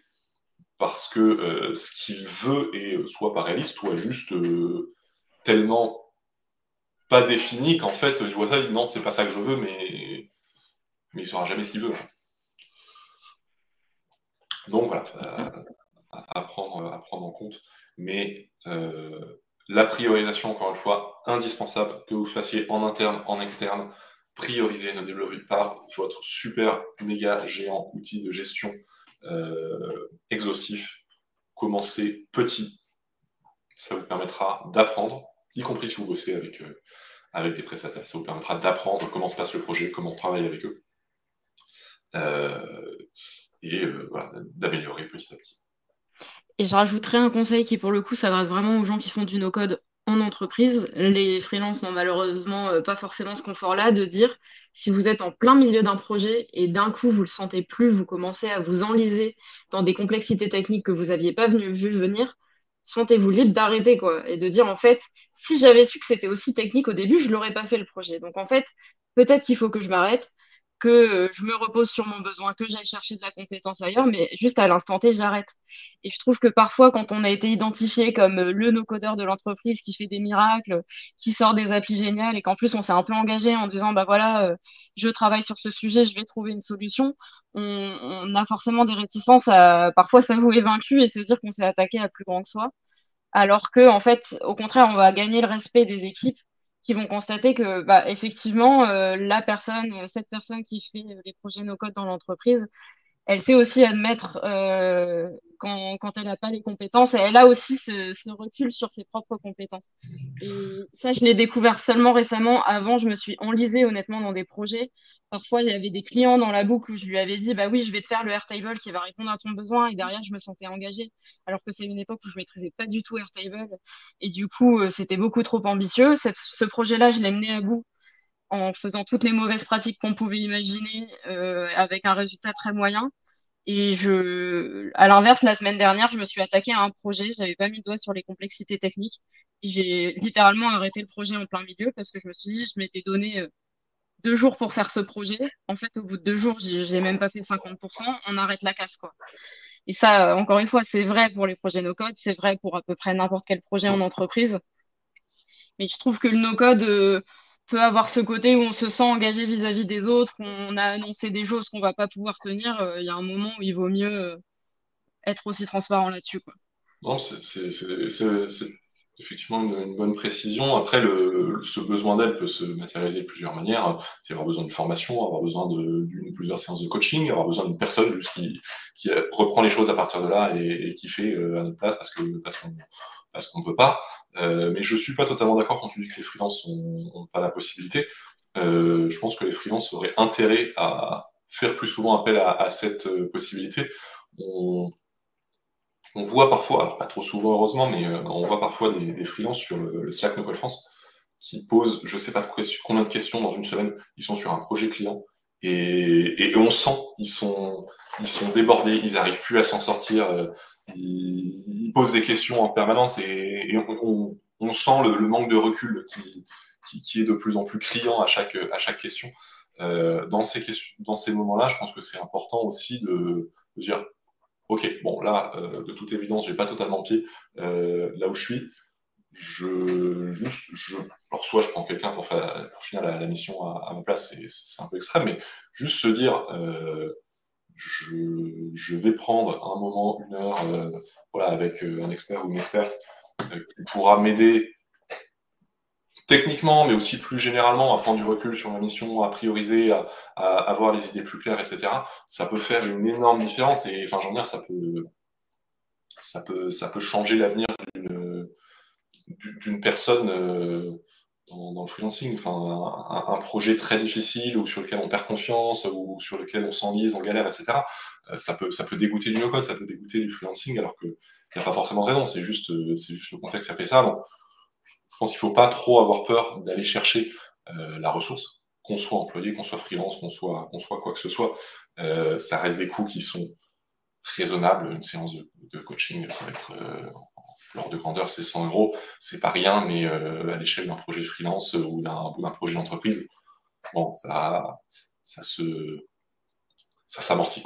parce que euh, ce qu'il veut est soit pas réaliste, soit juste tellement pas défini qu'en fait il voit ça, il dit non, c'est pas ça que je veux, mais, mais il saura jamais ce qu'il veut. Donc voilà, à, prendre, en compte. Mais la priorisation, encore une fois, indispensable, que vous fassiez en interne, en externe, prioriser, ne développer pas votre super méga géant outil de gestion euh, exhaustif. Commencez petit. Ça vous permettra d'apprendre, y compris si vous bossez avec, euh, avec des prestataires. Ça vous permettra d'apprendre comment se passe le projet, comment on travaille avec eux. Euh, et d'améliorer petit à petit. Et je rajouterai un conseil qui, pour le coup, s'adresse vraiment aux gens qui font du no-code en entreprise, les freelances n'ont malheureusement euh, pas forcément ce confort-là de dire si vous êtes en plein milieu d'un projet et d'un coup vous le sentez plus, vous commencez à vous enliser dans des complexités techniques que vous n'aviez pas vu venir, sentez-vous libre d'arrêter quoi et de dire en fait si j'avais su que c'était aussi technique au début, je l'aurais pas fait le projet. Donc en fait, peut-être qu'il faut que je m'arrête, que euh, je me repose sur mon besoin, que j'aille chercher de la compétence ailleurs, mais juste à l'instant T, j'arrête. Et je trouve que parfois, quand on a été identifié comme euh, le no-codeur de l'entreprise qui fait des miracles, qui sort des applis géniales, et qu'en plus on s'est un peu engagé en disant, bah voilà, euh, je travaille sur ce sujet, je vais trouver une solution, on, a forcément des réticences à parfois s'avouer vaincu et se dire qu'on s'est attaqué à plus grand que soi. Alors que, en fait, au contraire, on va gagner le respect des équipes qui vont constater que bah, effectivement euh, la personne, cette personne qui fait les projets no code dans l'entreprise, elle sait aussi admettre euh, quand, quand, elle n'a pas les compétences et elle a aussi ce, ce, recul sur ses propres compétences. Et ça, je l'ai découvert seulement récemment. Avant, je me suis enlisée honnêtement dans des projets. Parfois, il y avait des clients dans la boucle où je lui avais dit, bah oui, je vais te faire le Airtable qui va répondre à ton besoin. Et derrière, je me sentais engagée. Alors que c'est une époque où je maîtrisais pas du tout Airtable. Et du coup, euh, c'était beaucoup trop ambitieux. Ce projet-là, je l'ai mené à bout en faisant toutes les mauvaises pratiques qu'on pouvait imaginer euh, avec un résultat très moyen. Et je, à l'inverse, la semaine dernière, je me suis attaquée à un projet. J'avais pas mis le doigt sur les complexités techniques. J'ai littéralement arrêté le projet en plein milieu parce que je me suis dit, je m'étais donné euh, deux jours pour faire ce projet. En fait, au bout de deux jours, j'ai même pas fait 50%. On arrête la casse, quoi. Et ça, encore une fois, c'est vrai pour les projets no-code, c'est vrai pour à peu près n'importe quel projet en entreprise. Mais je trouve que le no-code, euh, peut avoir ce côté où on se sent engagé vis-à-vis des autres, on a annoncé des choses qu'on va pas pouvoir tenir, euh, il y a un moment où il vaut mieux euh, être aussi transparent là-dessus. Non, effectivement une, bonne précision. Après, le, ce besoin d'aide peut se matérialiser de plusieurs manières. C'est avoir besoin d'une formation, avoir besoin d'une ou plusieurs séances de coaching, avoir besoin d'une personne juste qui, qui, reprend les choses à partir de là et, qui fait euh, à notre place parce que parce qu'on parce qu'on peut pas. Euh, mais je suis pas totalement d'accord quand tu dis que les freelances n'ont pas la possibilité. Euh, je pense que les freelances auraient intérêt à faire plus souvent appel à, cette euh, possibilité. Voit parfois, alors pas trop souvent heureusement, mais on voit parfois des, des freelances sur le, Slack Nocol France qui posent, je sais pas combien de questions dans une semaine, ils sont sur un projet client et, on sent, ils sont, ils sont débordés, ils n'arrivent plus à s'en sortir il, pose des questions en permanence et, on, sent le, manque de recul qui, est de plus en plus criant à chaque, à chaque question. Euh, dans ces moments-là, je pense que c'est important aussi de, dire Ok, bon, là, euh, de toute évidence, j'ai pas totalement pied euh, là où je suis. Je, juste, je, alors soit je prends quelqu'un pour, pour finir la, mission à, ma place, c'est un peu extrême, mais juste se dire je, vais prendre un moment, une heure, voilà, avec un expert ou une experte qui pourra m'aider techniquement, mais aussi plus généralement, à prendre du recul sur ma mission, à prioriser, à, avoir les idées plus claires, etc., ça peut faire une énorme différence. Et enfin, j'en dire, ça peut, ça peut, ça peut changer l'avenir d'une personne euh, dans, le freelancing. Enfin, un, projet très difficile ou sur lequel on perd confiance ou sur lequel on s'enlise, on galère, etc., euh, ça, peut, ça peut dégoûter du no-code, ça peut dégoûter du freelancing, alors qu'il n'y a pas forcément raison. C'est juste, euh, c'est juste le contexte qui a fait ça. Pense qu'il ne faut pas trop avoir peur d'aller chercher euh, la ressource, qu'on soit employé, qu'on soit freelance, qu'on soit, soit quoi que ce soit. Euh, ça reste des coûts qui sont raisonnables. Une séance de, coaching, ça va être euh, l'ordre de grandeur, c'est 100 euros. C'est pas rien, mais à l'échelle d'un projet freelance ou d'un projet d'entreprise, bon, ça, ça se, ça s'amortit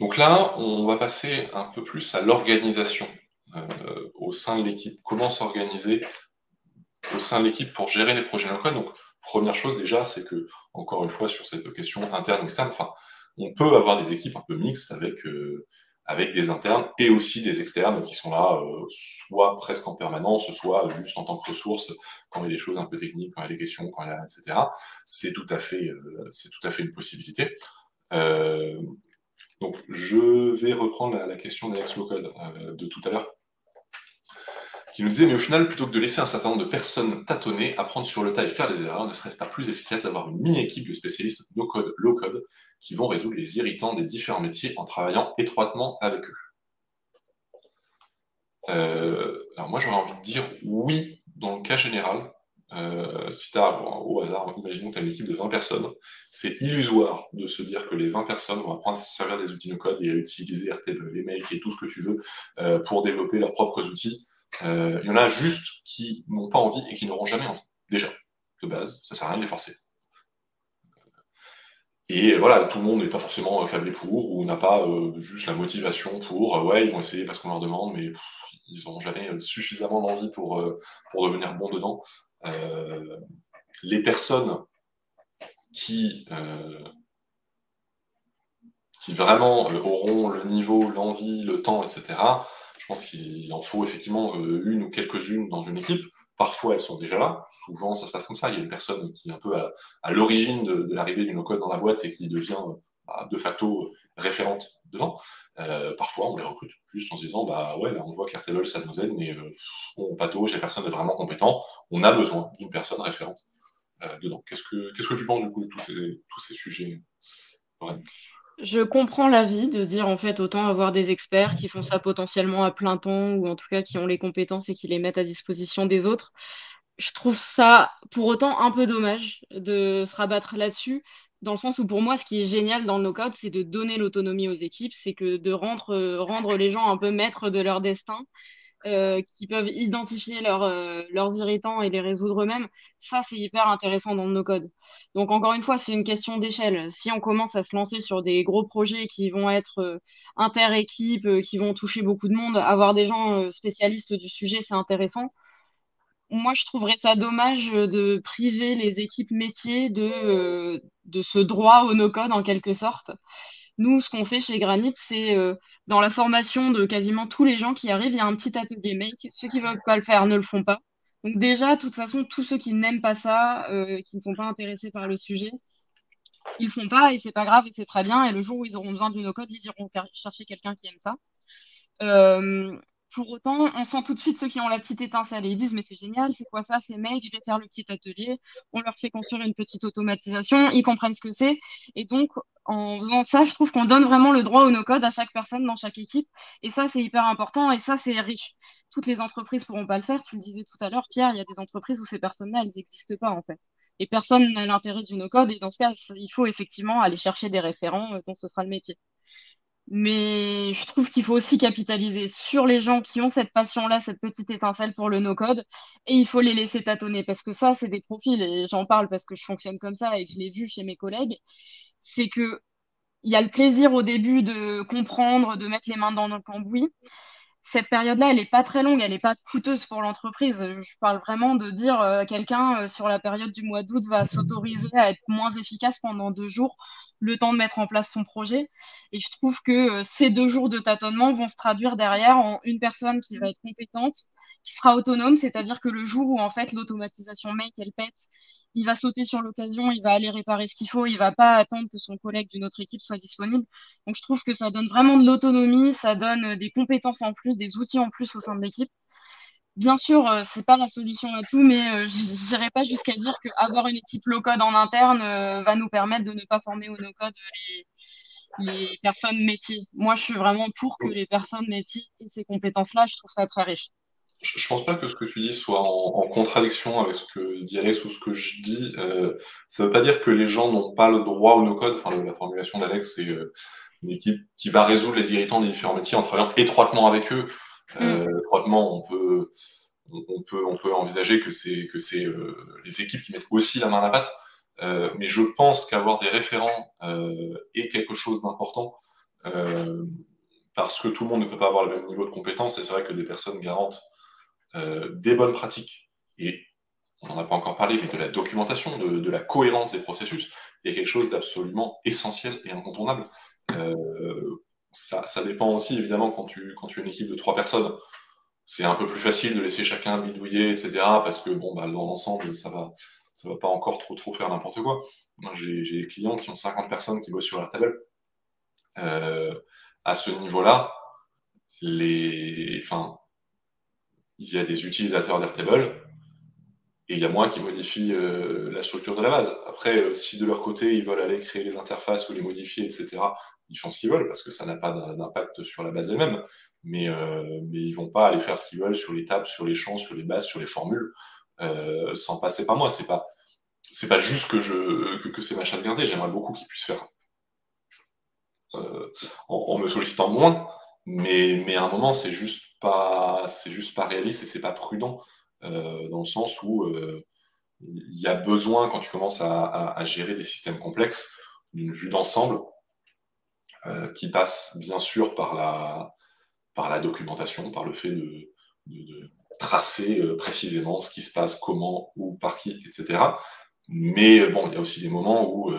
donc là, on va passer un peu plus à l'organisation euh, au sein de l'équipe, comment s'organiser au sein de l'équipe pour gérer les projets no Donc, première chose déjà, c'est que, encore une fois, sur cette question interne ou externe, on peut avoir des équipes un peu mixtes avec, euh, avec des internes et aussi des externes qui sont là, euh, soit presque en permanence, soit juste en tant que ressource quand il y a des choses un peu techniques, quand il y a des questions, quand etc. C'est tout à fait, tout à fait une possibilité. donc, je vais reprendre la, question d'Alex Locode de tout à l'heure qui nous disait, mais au final, plutôt que de laisser un certain nombre de personnes tâtonner, apprendre sur le tas et faire des erreurs, ne serait-ce pas plus efficace d'avoir une mini-équipe de spécialistes no-code, low-code, qui vont résoudre les irritants des différents métiers en travaillant étroitement avec eux euh, Alors moi, j'aurais envie de dire oui, dans le cas général. Euh, si tu as, au hasard, imaginons que tu as une équipe de 20 personnes, c'est illusoire de se dire que les 20 personnes vont apprendre à se servir des outils no-code et à utiliser Airtable, les mails et tout ce que tu veux euh, pour développer leurs propres outils. Euh, il y en a juste qui n'ont pas envie et qui n'auront jamais envie. Déjà, de base, ça sert à rien de les forcer. Et voilà, tout le monde n'est pas forcément câblé pour, ou n'a pas euh, juste la motivation pour, euh, ouais, ils vont essayer parce qu'on leur demande, mais ils n'ont jamais suffisamment d'envie pour, pour devenir bons dedans. les personnes qui, qui vraiment auront le niveau, l'envie, le temps, etc., je pense qu'il en faut effectivement euh, une ou quelques-unes dans une équipe. Parfois, elles sont déjà là. Souvent, ça se passe comme ça. Il y a une personne qui est un peu à, l'origine de, l'arrivée du no-code dans la boîte et qui devient bah, de facto référente dedans. Euh, parfois, on les recrute juste en se disant, bah ouais, on voit qu'Airtable, ça nous aide, mais euh, on patauge, la personne est vraiment compétent. On a besoin d'une personne référente dedans. Qu'est-ce que, tu penses du coup de tous ces, tous ces sujets je comprends l'avis de dire en fait autant avoir des experts qui font ça potentiellement à plein temps ou en tout cas qui ont les compétences et qui les mettent à disposition des autres. Je trouve ça pour autant un peu dommage de se rabattre là-dessus, dans le sens où pour moi ce qui est génial dans le no-code, c'est de donner l'autonomie aux équipes, c'est que de rendre, rendre les gens un peu maîtres de leur destin euh, qui peuvent identifier euh, leurs irritants et les résoudre eux-mêmes, ça c'est hyper intéressant dans nos codes. Donc encore une fois, c'est une question d'échelle. Si on commence à se lancer sur des gros projets qui vont être euh, inter-équipes, qui vont toucher beaucoup de monde, avoir des gens spécialistes du sujet, c'est intéressant. Moi, je trouverais ça dommage de priver les équipes métiers de, de ce droit au no-code en quelque sorte. Nous, ce qu'on fait chez Granit, c'est euh, dans la formation de quasiment tous les gens qui arrivent, il y a un petit atelier make. Ceux qui ne veulent pas le faire ne le font pas. Donc déjà, de toute façon, tous ceux qui n'aiment pas ça, euh, qui ne sont pas intéressés par le sujet, ils font pas et c'est pas grave et c'est très bien. Et le jour où ils auront besoin du no-code, ils iront chercher quelqu'un qui aime ça. Euh, pour autant, on sent tout de suite ceux qui ont la petite étincelle et ils disent mais c'est génial, c'est quoi ça, c'est make, je vais faire le petit atelier. On leur fait construire une petite automatisation, ils comprennent ce que c'est. Et donc, en faisant ça, je trouve qu'on donne vraiment le droit au no-code à chaque personne dans chaque équipe. Et ça, c'est hyper important et ça, c'est riche. Toutes les entreprises pourront pas le faire. Tu le disais tout à l'heure, Pierre, il y a des entreprises où ces personnes-là, elles n'existent pas en fait. Et personne n'a l'intérêt du no-code. Et dans ce cas, il faut effectivement aller chercher des référents euh, dont ce sera le métier. Mais je trouve qu'il faut aussi capitaliser sur les gens qui ont cette passion-là, cette petite étincelle pour le no-code, et il faut les laisser tâtonner, parce que ça, c'est des profils, et j'en parle parce que je fonctionne comme ça et que je l'ai vu chez mes collègues, c'est que il y a le plaisir au début de comprendre, de mettre les mains dans le cambouis, cette période-là, elle n'est pas très longue, elle n'est pas coûteuse pour l'entreprise. Je parle vraiment de dire euh, quelqu'un euh, sur la période du mois d'août va s'autoriser à être moins efficace pendant deux jours, le temps de mettre en place son projet. Et je trouve que euh, ces deux jours de tâtonnement vont se traduire derrière en une personne qui va être compétente, qui sera autonome, c'est-à-dire que le jour où en fait l'automatisation make elle pète, il va sauter sur l'occasion, il va aller réparer ce qu'il faut, il va pas attendre que son collègue d'une autre équipe soit disponible. Donc je trouve que ça donne vraiment de l'autonomie, ça donne euh, des compétences en plus, des outils en plus au sein de l'équipe. Bien sûr, euh, c'est pas la solution à tout, mais euh, je n'irai pas jusqu'à dire qu'avoir une équipe low-code en interne va nous permettre de ne pas former au no-code les, personnes métiers. Moi, je suis vraiment pour que les personnes métiers aient ces compétences-là. Je trouve ça très riche. Je, ne pense pas que ce que tu dis soit en, contradiction avec ce que dit Alex ou ce que je dis. Euh, ça ne veut pas dire que les gens n'ont pas le droit au no-code. Enfin, la formulation d'Alex, c'est euh, une équipe qui va résoudre les irritants des différents métiers en travaillant étroitement avec eux. Euh, mm. On peut, on peut, on peut envisager que c'est que c'est les équipes qui mettent aussi la main à la pâte. mais je pense qu'avoir des référents est quelque chose d'important parce que tout le monde ne peut pas avoir le même niveau de compétence. Et c'est vrai que des personnes garantes euh, des bonnes pratiques, et on n'en a pas encore parlé, mais de la documentation, de, la cohérence des processus, est quelque chose d'absolument essentiel et incontournable. Euh, ça, dépend aussi, évidemment, quand tu, quand tu as une équipe de trois personnes, c'est un peu plus facile de laisser chacun bidouiller, etc., parce que, bon, bah, dans l'ensemble, ça va, ça va pas encore trop, faire n'importe quoi. J'ai des clients qui ont 50 personnes qui bossent sur leur table. Euh, à ce niveau-là, enfin, il y a des utilisateurs d'Airtable et il y a moi qui modifie euh, la structure de la base. Après, euh, si de leur côté, ils veulent aller créer les interfaces ou les modifier, etc., ils font ce qu'ils veulent parce que ça n'a pas d'impact sur la base elle-même. Mais, euh, mais ils vont pas aller faire ce qu'ils veulent sur les tables, sur les champs, sur les bases, sur les formules, sans passer par moi. C'est pas, c'est pas juste que, je, que, c'est ma chasse gardée. J'aimerais beaucoup qu'ils puissent faire en, me sollicitant moins. Mais, mais à un moment, c'est juste pas, c'est juste pas réaliste et c'est pas prudent euh, dans le sens où euh, il y a besoin, quand tu commences à, gérer des systèmes complexes, d'une vue d'ensemble euh, qui passe bien sûr par la, par la documentation, par le fait de, tracer précisément ce qui se passe, comment, où, par qui, etc. Mais bon, il y a aussi des moments où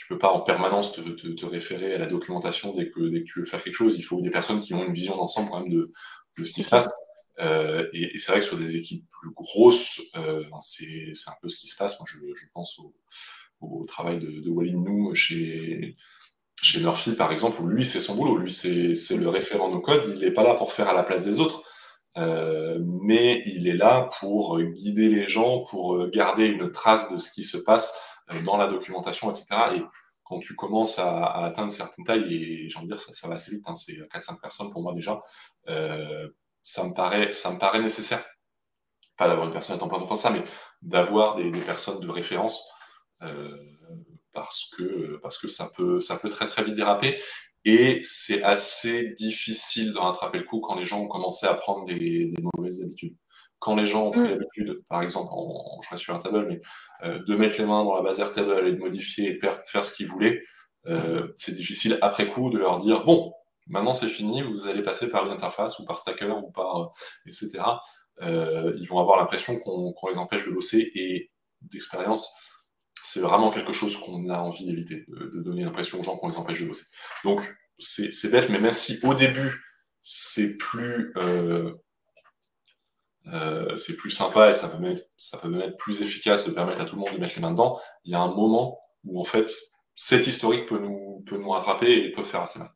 tu peux pas en permanence te, référer à la documentation dès que, dès que tu veux faire quelque chose. Il faut des personnes qui ont une vision d'ensemble quand même de, de ce qui se passe. Euh, et, c'est vrai que sur des équipes plus grosses, euh, c'est un peu ce qui se passe. Moi, je, je pense au, travail de, de Walid Nou chez, chez Murphy, par exemple, où lui, c'est son boulot. Lui, c'est le référent no code. Il n'est pas là pour faire à la place des autres. Euh, mais il est là pour guider les gens, pour garder une trace de ce qui se passe euh, dans la documentation, etc. Et quand tu commences à, atteindre certaines tailles, et j'ai envie de dire, ça, ça va assez vite, hein, c'est 4-5 personnes pour moi déjà, euh, ça, me paraît, ça me paraît nécessaire. Pas d'avoir une personne à temps plein de ça, mais d'avoir des, personnes de référence, euh, parce, que, parce que ça peut, ça peut très très vite déraper. Et c'est assez difficile de rattraper le coup quand les gens ont commencé à prendre des mauvaises habitudes quand les gens ont pris mm. l'habitude, par exemple, je reste sur Airtable, mais euh, de mettre les mains dans la base Airtable et de modifier et de faire ce qu'ils voulaient, euh, c'est difficile après coup de leur dire bon, maintenant c'est fini, vous allez passer par une interface ou par Stacker ou par euh, etc. ils vont avoir l'impression qu'on les empêche de bosser et d'expérience, c'est vraiment quelque chose qu'on a envie d'éviter, de, donner l'impression aux gens qu'on les empêche de bosser. Donc c'est bête, mais même si au début c'est plus euh, c'est plus sympa et ça peut, même, ça peut même être plus efficace de permettre à tout le monde de mettre les mains dedans, il y a un moment où en fait cet historique peut nous, peut nous rattraper et peut faire assez mal.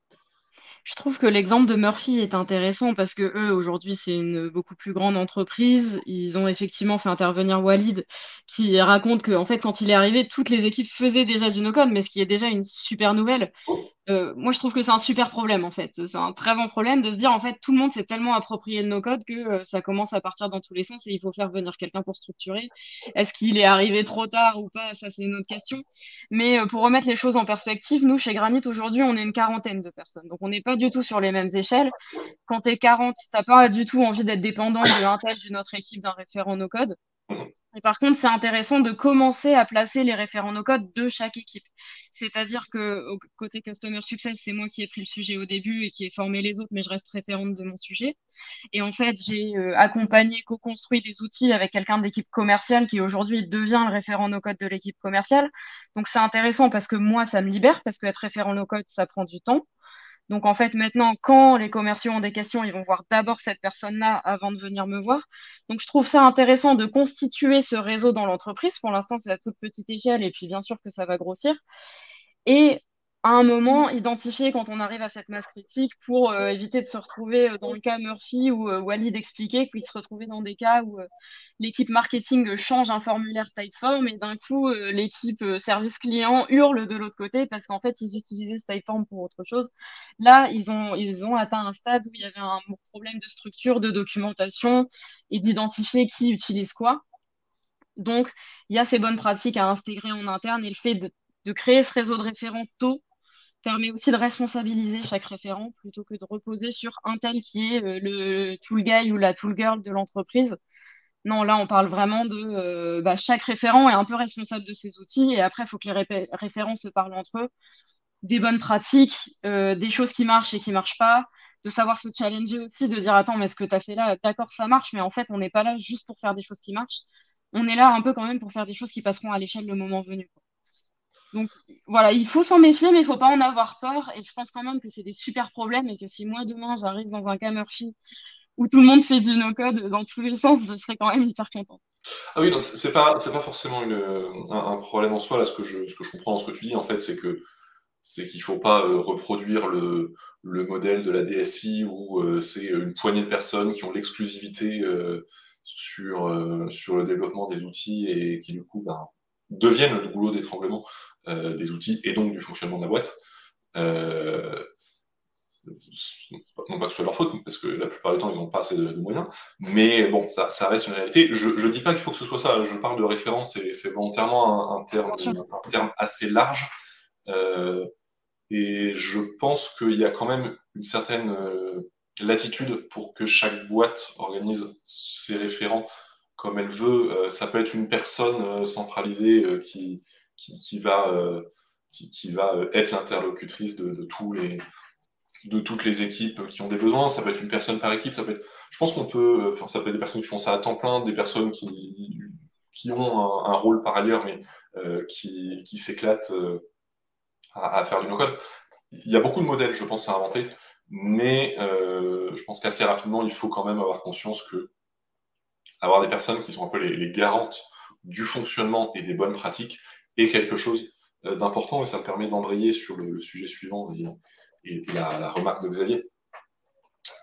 Je trouve que l'exemple de Murphy est intéressant parce que eux, aujourd'hui, c'est une beaucoup plus grande entreprise. Ils ont effectivement fait intervenir Walid qui raconte que, en fait, quand il est arrivé, toutes les équipes faisaient déjà du no-code, mais ce qui est déjà une super nouvelle. Euh, moi, je trouve que c'est un super problème, en fait. C'est un très bon problème de se dire, en fait, tout le monde s'est tellement approprié de nos codes que euh, ça commence à partir dans tous les sens et il faut faire venir quelqu'un pour structurer. Est-ce qu'il est arrivé trop tard ou pas? Ça, c'est une autre question. Mais euh, pour remettre les choses en perspective, nous, chez Granit, aujourd'hui, on est une quarantaine de personnes. Donc, on n'est pas du tout sur les mêmes échelles. Quand tu es 40, tu pas du tout envie d'être dépendant de tel, d'une autre équipe, d'un référent no code. Mhm. Et par contre, c'est intéressant de commencer à placer les référents no-code de chaque équipe. C'est-à-dire que au côté Customer Success, c'est moi qui ai pris le sujet au début et qui ai formé les autres, mais je reste référente de mon sujet. Et en fait, j'ai euh, accompagné, co-construit des outils avec quelqu'un de l'équipe commerciale qui aujourd'hui devient le référent no-code de l'équipe commerciale. Donc c'est intéressant parce que moi, ça me libère, parce qu'être référent no-code, ça prend du temps. Donc en fait, maintenant, quand les commerciaux ont des questions, ils vont voir d'abord cette personne-là avant de venir me voir. Donc je trouve ça intéressant de constituer ce réseau dans l'entreprise. Pour l'instant, c'est à toute petite échelle et puis bien sûr que ça va grossir. Et à un moment, identifier quand on arrive à cette masse critique pour euh, éviter de se retrouver euh, dans le cas Murphy ou euh, Walid expliquait qu'il se retrouvait dans des cas où l'équipe marketing change un formulaire Typeform et d'un coup, l'équipe service client hurle de l'autre côté parce qu'en fait, ils utilisaient ce Typeform pour autre chose. Là, ils ont, ils ont atteint un stade où il y avait un problème de structure, de documentation et d'identifier qui utilise quoi. Donc, il y a ces bonnes pratiques à intégrer en interne et le fait de, de créer ce réseau de référents tôt permet aussi de responsabiliser chaque référent plutôt que de reposer sur un tel qui est euh, le tool guy ou la tool girl de l'entreprise. Non, là, on parle vraiment de euh, bah, chaque référent est un peu responsable de ses outils et après, il faut que les référents se parlent entre eux. Des bonnes pratiques, euh, des choses qui marchent et qui ne marchent pas, de savoir se challenger aussi, de dire attends, mais ce que tu as fait là, d'accord, ça marche, mais en fait, on n'est pas là juste pour faire des choses qui marchent. On est là un peu quand même pour faire des choses qui passeront à l'échelle le moment venu. Donc voilà, il faut s'en méfier, mais il ne faut pas en avoir peur. Et je pense quand même que c'est des super problèmes et que si moi demain j'arrive dans un cas Murphy où tout le monde fait du no-code dans tous les sens, je serais quand même hyper content. Ah oui, c'est pas pas forcément un, problème en soi là. Ce que je ce que je comprends dans ce que tu dis en fait, c'est que c'est qu'il faut pas euh, reproduire le, modèle de la DSI où euh, c'est une poignée de personnes qui ont l'exclusivité euh, sur sur le développement des outils et qui du coup ben, deviennent le goulot d'étranglement euh, des outils et donc du fonctionnement de la boîte. Euh, non pas que ce soit leur faute, parce que la plupart du temps, ils n'ont pas assez de, moyens, mais bon, ça, ça, reste une réalité. Je ne dis pas qu'il faut que ce soit ça, je parle de référence, et c'est volontairement un, terme, un, terme, assez large, euh, et je pense qu'il y a quand même une certaine latitude pour que chaque boîte organise ses référents comme elle veut. ça peut être une personne centralisée qui, qui, va, euh, qui, va euh, être l'interlocutrice de, tous les, de toutes les équipes qui ont des besoins. Ça peut être une personne par équipe, ça peut être. Je pense qu'on peut. Enfin, ça peut être des personnes qui font ça à temps plein, des personnes qui, qui ont un, rôle par ailleurs, mais euh, qui, qui s'éclatent à, faire du no-code. Il y a beaucoup de modèles, je pense, à inventer, mais je pense qu'assez rapidement, il faut quand même avoir conscience que avoir des personnes qui sont un peu les, garantes du fonctionnement et des bonnes pratiques, est quelque chose euh, d'important et ça me permet d'embrayer sur le, sujet suivant et, la, remarque de Xavier.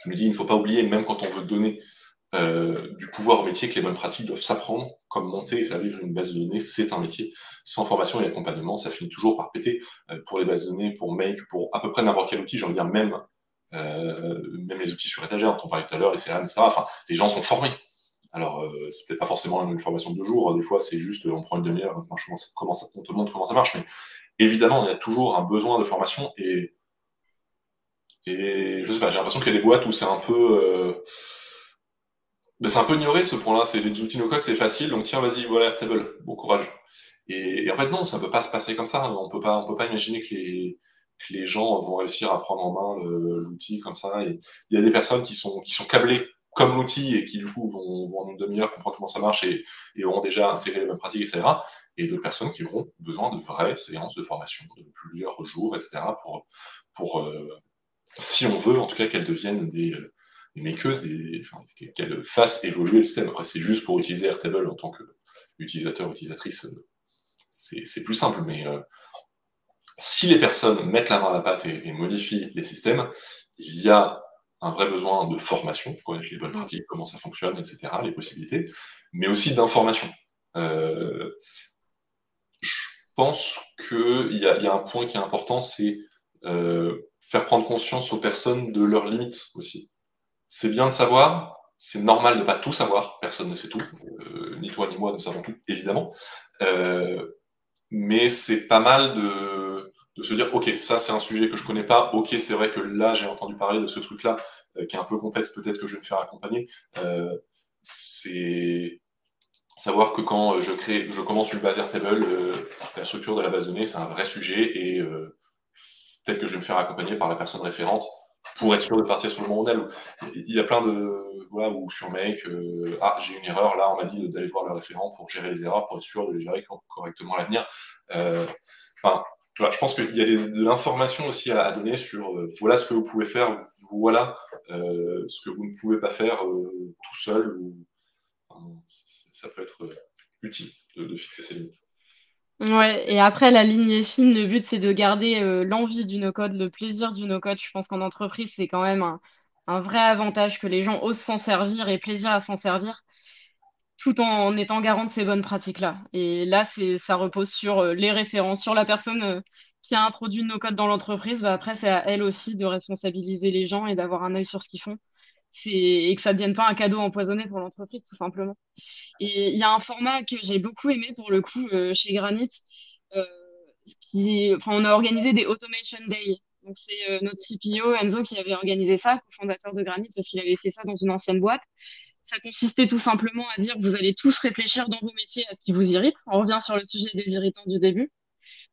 Il me dit il ne faut pas oublier, même quand on veut donner euh, du pouvoir au métier, que les bonnes pratiques doivent s'apprendre, comme monter et faire vivre une base de données, c'est un métier. Sans formation et accompagnement, ça finit toujours par péter euh, pour les bases de données, pour Make, pour à peu près n'importe quel outil, j'ai envie de dire même, même les outils sur étagère, dont on parlait tout à l'heure, les CRM, etc. Enfin, les gens sont formés. Alors, euh, c'est peut-être pas forcément une formation de deux jours. Des fois, c'est juste, on prend une demi-heure, on, on te montre comment ça marche. Mais évidemment, il y a toujours un besoin de formation. Et, et je sais pas, j'ai l'impression qu'il y a des boîtes où c'est un peu. Euh, ben, c'est un peu ignoré ce point-là. C'est les outils no-code, c'est facile. Donc, tiens, vas-y, voilà, Airtable. Bon courage. Et, en fait, non, ça ne peut pas se passer comme ça. On peut pas, on peut pas imaginer que les, gens vont réussir à prendre en main l'outil comme ça. Il y a des personnes qui sont, qui sont câblées comme l'outil et qui du coup vont, en une demi-heure comprendre comment ça marche et, auront déjà intégré les mêmes pratiques, etc. Et d'autres personnes qui auront besoin de vraies séances de formation de plusieurs jours, etc. pour, pour euh, si on veut, en tout cas, qu'elles deviennent des, makeuses, des, enfin, qu'elles fassent évoluer le système. Après, c'est juste pour utiliser Airtable en tant qu'utilisateur, utilisatrice, c'est plus simple, mais euh, si les personnes mettent la main à la pâte et modifient les systèmes, il y a un vrai besoin de formation, connaître les bonnes mm. pratiques, comment ça fonctionne, etc., les possibilités, mais aussi d'information. Euh, je pense qu'il y, y, a un point qui est important, c'est euh, faire prendre conscience aux personnes de leurs limites aussi. C'est bien de savoir, c'est normal de ne pas tout savoir, personne ne sait tout, euh, ni toi ni moi ne savons tout, évidemment, mais c'est pas mal de se dire, ok, ça c'est un sujet que je connais pas, ok, c'est vrai que là j'ai entendu parler de ce truc-là euh, qui est un peu complexe, peut-être que je vais me faire accompagner. Euh, c'est savoir que quand je crée, je commence une base Airtable, la structure de la base de données, c'est un vrai sujet et peut-être que je vais me faire accompagner par la personne référente pour être sûr de partir sur le bon modèle. Il y a plein de. Voilà, ou sur Make, euh, ah, j'ai une erreur, là, on m'a dit d'aller voir le référent pour gérer les erreurs, pour être sûr de les gérer correctement à l'avenir. Euh, enfin, je pense qu'il y a de l'information aussi à, donner sur euh, voilà ce que vous pouvez faire, voilà ce que vous ne pouvez pas faire tout seul. Ça peut être utile de fixer ces limites. Ouais, et après, la ligne est fine. Le but, c'est de garder euh, l'envie du no-code, le plaisir du no-code. Je pense qu'en entreprise, c'est quand même un, vrai avantage que les gens osent s'en servir et plaisir à s'en servir, tout en étant garant de ces bonnes pratiques-là. Et là, c'est, ça repose sur euh, les références, sur la personne euh, qui a introduit le no-code dans l'entreprise. Bah, après, c'est à elle aussi de responsabiliser les gens et d'avoir un œil sur ce qu'ils font et que ça ne devienne pas un cadeau empoisonné pour l'entreprise, tout simplement. Et il y a un format que j'ai beaucoup aimé pour le coup euh, chez Granit. Euh, qui, enfin, on a organisé des Automation Day. Donc, c'est notre CPO, Enzo, qui avait organisé ça, co-fondateur de Granit, parce qu'il avait fait ça dans une ancienne boîte. Ça consistait tout simplement à dire vous allez tous réfléchir dans vos métiers à ce qui vous irrite. On revient sur le sujet des irritants du début.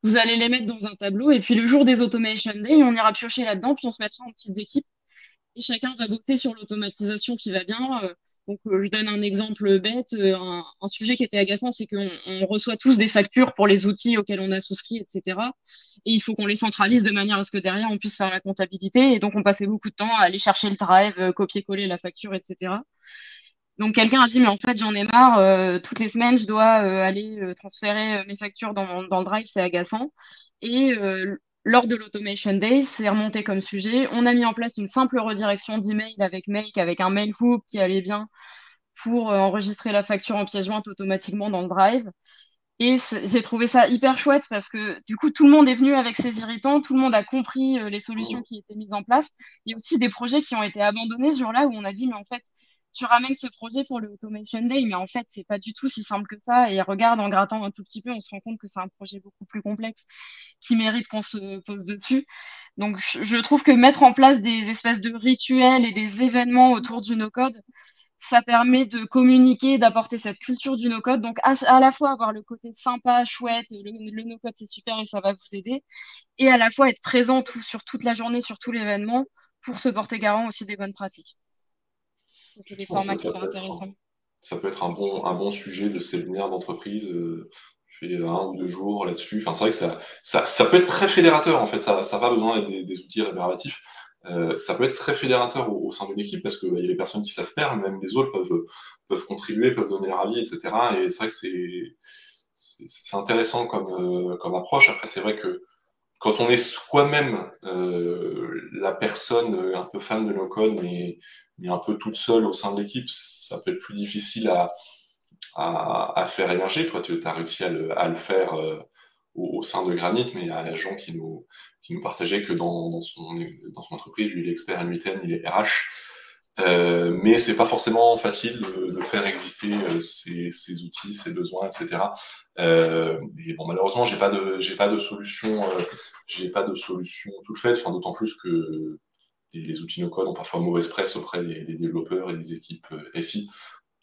Vous allez les mettre dans un tableau et puis le jour des Automation Day, on ira piocher là-dedans, puis on se mettra en petites équipes et chacun va bosser sur l'automatisation qui va bien. Euh, donc, euh, je donne un exemple bête. Euh, un, sujet qui était agaçant, c'est qu'on reçoit tous des factures pour les outils auxquels on a souscrit, etc. Et il faut qu'on les centralise de manière à ce que derrière, on puisse faire la comptabilité. Et donc, on passait beaucoup de temps à aller chercher le drive, copier-coller la facture, etc. Donc, quelqu'un a dit, mais en fait, j'en ai marre. toutes les semaines, je dois aller transférer mes factures dans, le drive, c'est agaçant. Et lors de l'Automation Day, c'est remonté comme sujet. On a mis en place une simple redirection d'email avec Make, avec un mail hook qui allait bien pour euh, enregistrer la facture en pièce jointe automatiquement dans le Drive. Et j'ai trouvé ça hyper chouette parce que du coup, tout le monde est venu avec ses irritants, tout le monde a compris euh, les solutions qui étaient mises en place. Il y a aussi des projets qui ont été abandonnés ce jour-là où on a dit, mais en fait, tu ramènes ce projet pour le Automation Day, mais en fait, c'est pas du tout si simple que ça. Et regarde, en grattant un tout petit peu, on se rend compte que c'est un projet beaucoup plus complexe qui mérite qu'on se pose dessus. Donc, je trouve que mettre en place des espèces de rituels et des événements autour du no-code, ça permet de communiquer, d'apporter cette culture du no-code. Donc, à, la fois avoir le côté sympa, chouette, le, no-code c'est super et ça va vous aider, et à la fois être présent sur toute la journée, sur tout l'événement, pour se porter garant aussi des bonnes pratiques c'est des formats qui sont intéressants. Ça peut être un bon, un bon sujet de séminaire d'entreprise. Euh, fais un ou deux jours là-dessus. Enfin, c'est vrai que ça, ça, ça, peut être très fédérateur en fait. Ça n'a pas besoin d'être des, outils rébarbatifs. Euh, ça peut être très fédérateur au, sein d'une équipe parce qu'il bah, y a des personnes qui savent faire, même les autres peuvent, peuvent contribuer, peuvent donner leur avis, etc. Et c'est vrai que c'est, c'est, intéressant comme, euh, comme approche. Après, c'est vrai que quand on est soi-même euh, la personne euh, un peu fan de no code, mais, un peu toute seule au sein de l'équipe, ça peut être plus difficile à, faire émerger. Toi, tu as réussi à le, à le faire euh, au, sein de Granit, mais il y a gens qui nous, qui nous partageaient que dans, son, entreprise, lui, il est expert M8N, il est RH. Euh, mais c'est pas forcément facile de, faire exister ces, ces, outils, ces besoins, etc. Euh, et bon, malheureusement, j'ai pas de, j'ai pas de solution, euh, j'ai pas de solution toute faite. Enfin, d'autant plus que les, les outils no-code ont parfois mauvaise presse auprès des, des, développeurs et des équipes euh, SI